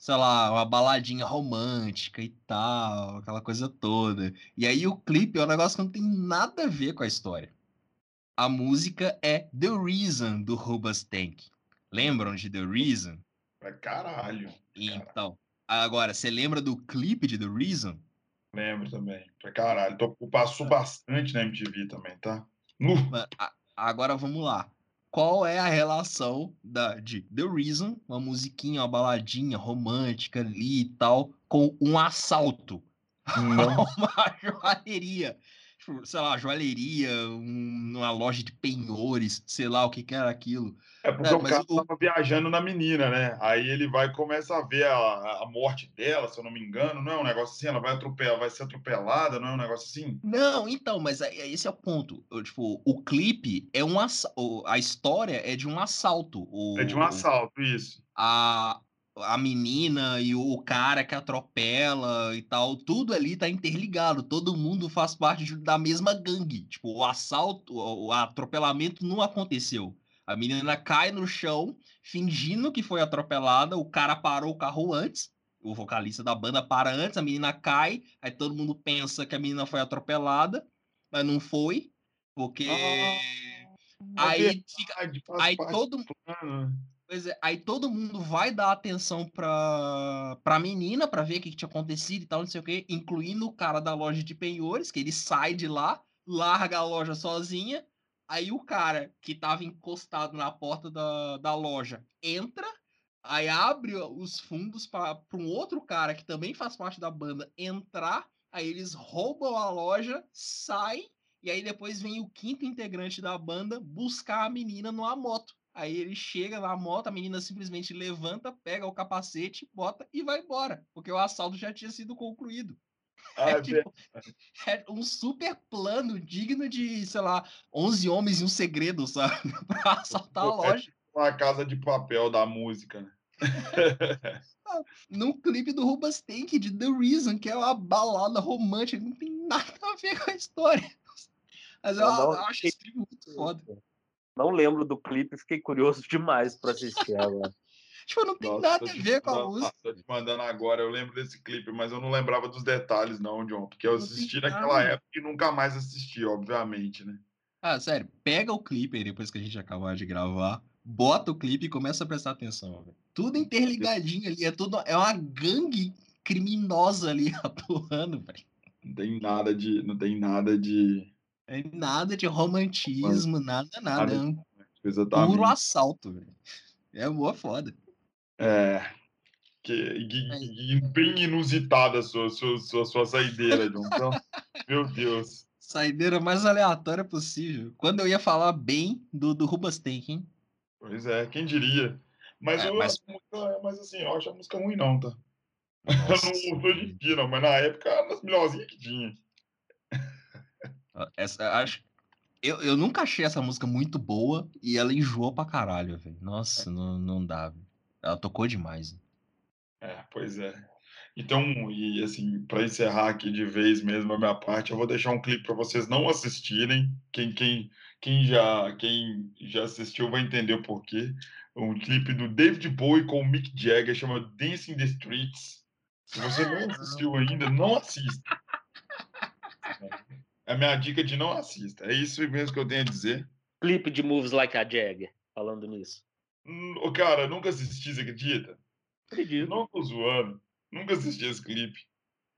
sei lá, uma baladinha romântica e tal, aquela coisa toda. E aí o clipe é um negócio que não tem nada a ver com a história. A música é The Reason do Rubas Tank. Lembram de The Reason? Pra caralho. Então. Agora, você lembra do clipe de The Reason? Lembro também. Pra caralho. Passou bastante na MTV também, tá? Agora vamos lá. Qual é a relação da, de The Reason, uma musiquinha, uma baladinha romântica ali e tal, com um assalto Não. uma joalheria? Tipo, sei lá, joalheria, um, uma loja de penhores, sei lá o que, que era aquilo. É porque é, o cara o... tava viajando na menina, né? Aí ele vai e começa a ver a, a morte dela, se eu não me engano. Não é um negócio assim, ela vai atropelar, vai ser atropelada, não é um negócio assim? Não, então, mas esse é o ponto. Eu, tipo, o clipe é um a história é de um assalto. O, é de um assalto, isso. A, a menina e o cara que atropela e tal, tudo ali tá interligado, todo mundo faz parte da mesma gangue. Tipo, o assalto, o atropelamento não aconteceu. A menina cai no chão, fingindo que foi atropelada, o cara parou o carro antes, o vocalista da banda para antes, a menina cai, aí todo mundo pensa que a menina foi atropelada, mas não foi, porque ah, aí fica, aí todo Pois é, aí todo mundo vai dar atenção pra, pra menina pra ver o que, que tinha acontecido e tal, não sei o quê, incluindo o cara da loja de penhores, que ele sai de lá, larga a loja sozinha, aí o cara que tava encostado na porta da, da loja entra, aí abre os fundos para um outro cara que também faz parte da banda entrar, aí eles roubam a loja, saem, e aí depois vem o quinto integrante da banda buscar a menina numa moto. Aí ele chega na moto, a menina simplesmente levanta, pega o capacete, bota e vai embora, porque o assalto já tinha sido concluído. Ah, é, tipo, é, um super plano digno de, sei lá, 11 homens e um segredo, sabe? pra assaltar a é loja. Tipo uma casa de papel da música, né? no clipe do Rubas Tank de The Reason, que é uma balada romântica, não tem nada a ver com a história. Mas eu, eu acho esse clipe muito foda. Não lembro do clipe, fiquei curioso demais para assistir agora. tipo, não tem Nossa, nada a ver com a música. Tô te mandando agora, eu lembro desse clipe, mas eu não lembrava dos detalhes, não, John. Porque eu assisti naquela época e nunca mais assisti, obviamente, né? Ah, sério, pega o clipe aí depois que a gente acabar de gravar, bota o clipe e começa a prestar atenção, véio. Tudo interligadinho ali, é tudo. É uma gangue criminosa ali atuando, velho. Não tem nada de. Não tem nada de nada de romantismo, nada, nada. É um puro assalto, velho. É boa foda. É. Que, que, bem inusitada a sua, sua, sua, sua saideira. Então, meu Deus. Saideira mais aleatória possível. Quando eu ia falar bem do, do Rubastake, hein? Pois é, quem diria. Mas, é, eu mas... Música, mas assim, eu acho a música ruim, não, tá? Nossa, eu não sou de dia, não, mas na época era das melhorzinhas que tinha. Essa, acho, eu, eu nunca achei essa música muito boa e ela enjoou pra caralho, velho. Nossa, não, não dá, véio. Ela tocou demais. É, pois é. Então, e assim, para encerrar aqui de vez mesmo a minha parte, eu vou deixar um clipe para vocês não assistirem. Quem, quem, quem, já, quem já assistiu vai entender o porquê. Um clipe do David Bowie com o Mick Jagger, chama Dancing the Streets. Se você não assistiu ainda, não assista. É a minha dica de não assista. É isso mesmo que eu tenho a dizer. Clipe de Moves Like a Jagger, falando nisso. Hum, cara, nunca assisti, você acredita? Acredito. Não tô zoando. Nunca assisti esse clipe.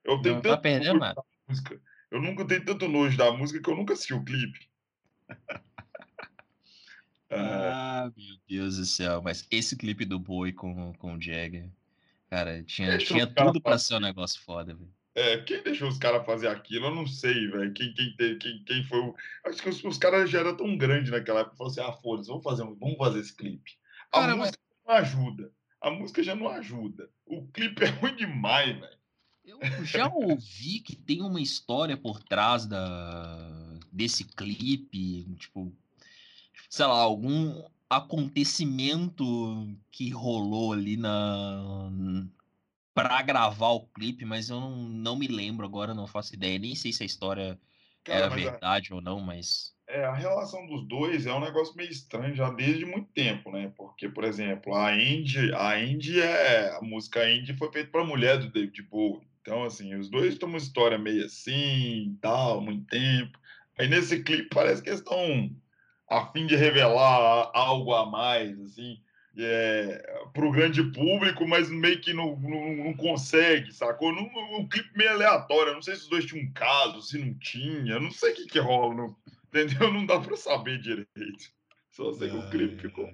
Eu tenho não, tanto tá perdendo, mano. música. Eu nunca tenho tanto nojo da música que eu nunca assisti o clipe. ah, meu Deus do céu. Mas esse clipe do Boi com, com o Jagger, cara, tinha, tinha tudo pra ser um negócio foda, velho. É, quem deixou os caras fazer aquilo? Eu não sei, velho. Quem, quem, quem, quem foi o. Acho que os, os caras já eram tão grandes naquela época. Falaram assim: ah, foda-se, vamos fazer, vamos fazer esse clipe. A cara, música mas... não ajuda. A música já não ajuda. O clipe é ruim demais, velho. Eu já ouvi que tem uma história por trás da, desse clipe, tipo, sei lá, algum acontecimento que rolou ali na para gravar o clipe, mas eu não, não me lembro agora, não faço ideia, nem sei se a história Cara, era verdade a... ou não, mas é, a relação dos dois é um negócio meio estranho já desde muito tempo, né? Porque, por exemplo, a Indie, a Indie é. A música Indie foi feita para mulher do David Bowie. Então, assim, os dois têm uma história meio assim, tal, muito tempo. Aí nesse clipe parece que eles estão a fim de revelar algo a mais, assim, é, para o grande público, mas meio que não, não, não consegue, sacou? Num, um clipe meio aleatório. Não sei se os dois tinham um caso, se não tinha, não sei o que, que rola, não, entendeu? Não dá para saber direito. Só sei que o clipe ficou.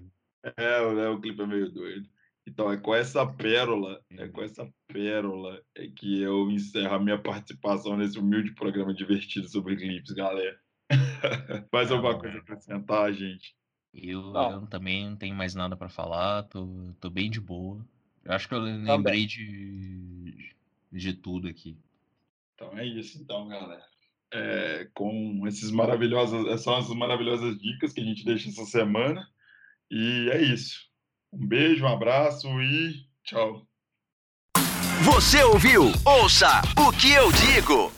É, é, o clipe é meio doido. Então, é com essa pérola, é com essa pérola é que eu encerro a minha participação nesse humilde programa divertido sobre clipes, galera. Mais alguma coisa para acrescentar, gente? Eu, eu, também não tenho mais nada para falar, tô, tô bem de boa. Eu acho que eu lembrei de, de tudo aqui. Então é isso, então, galera. É, com esses maravilhosas, essas são as maravilhosas dicas que a gente deixa essa semana. E é isso. Um beijo, um abraço e tchau. Você ouviu? Ouça o que eu digo.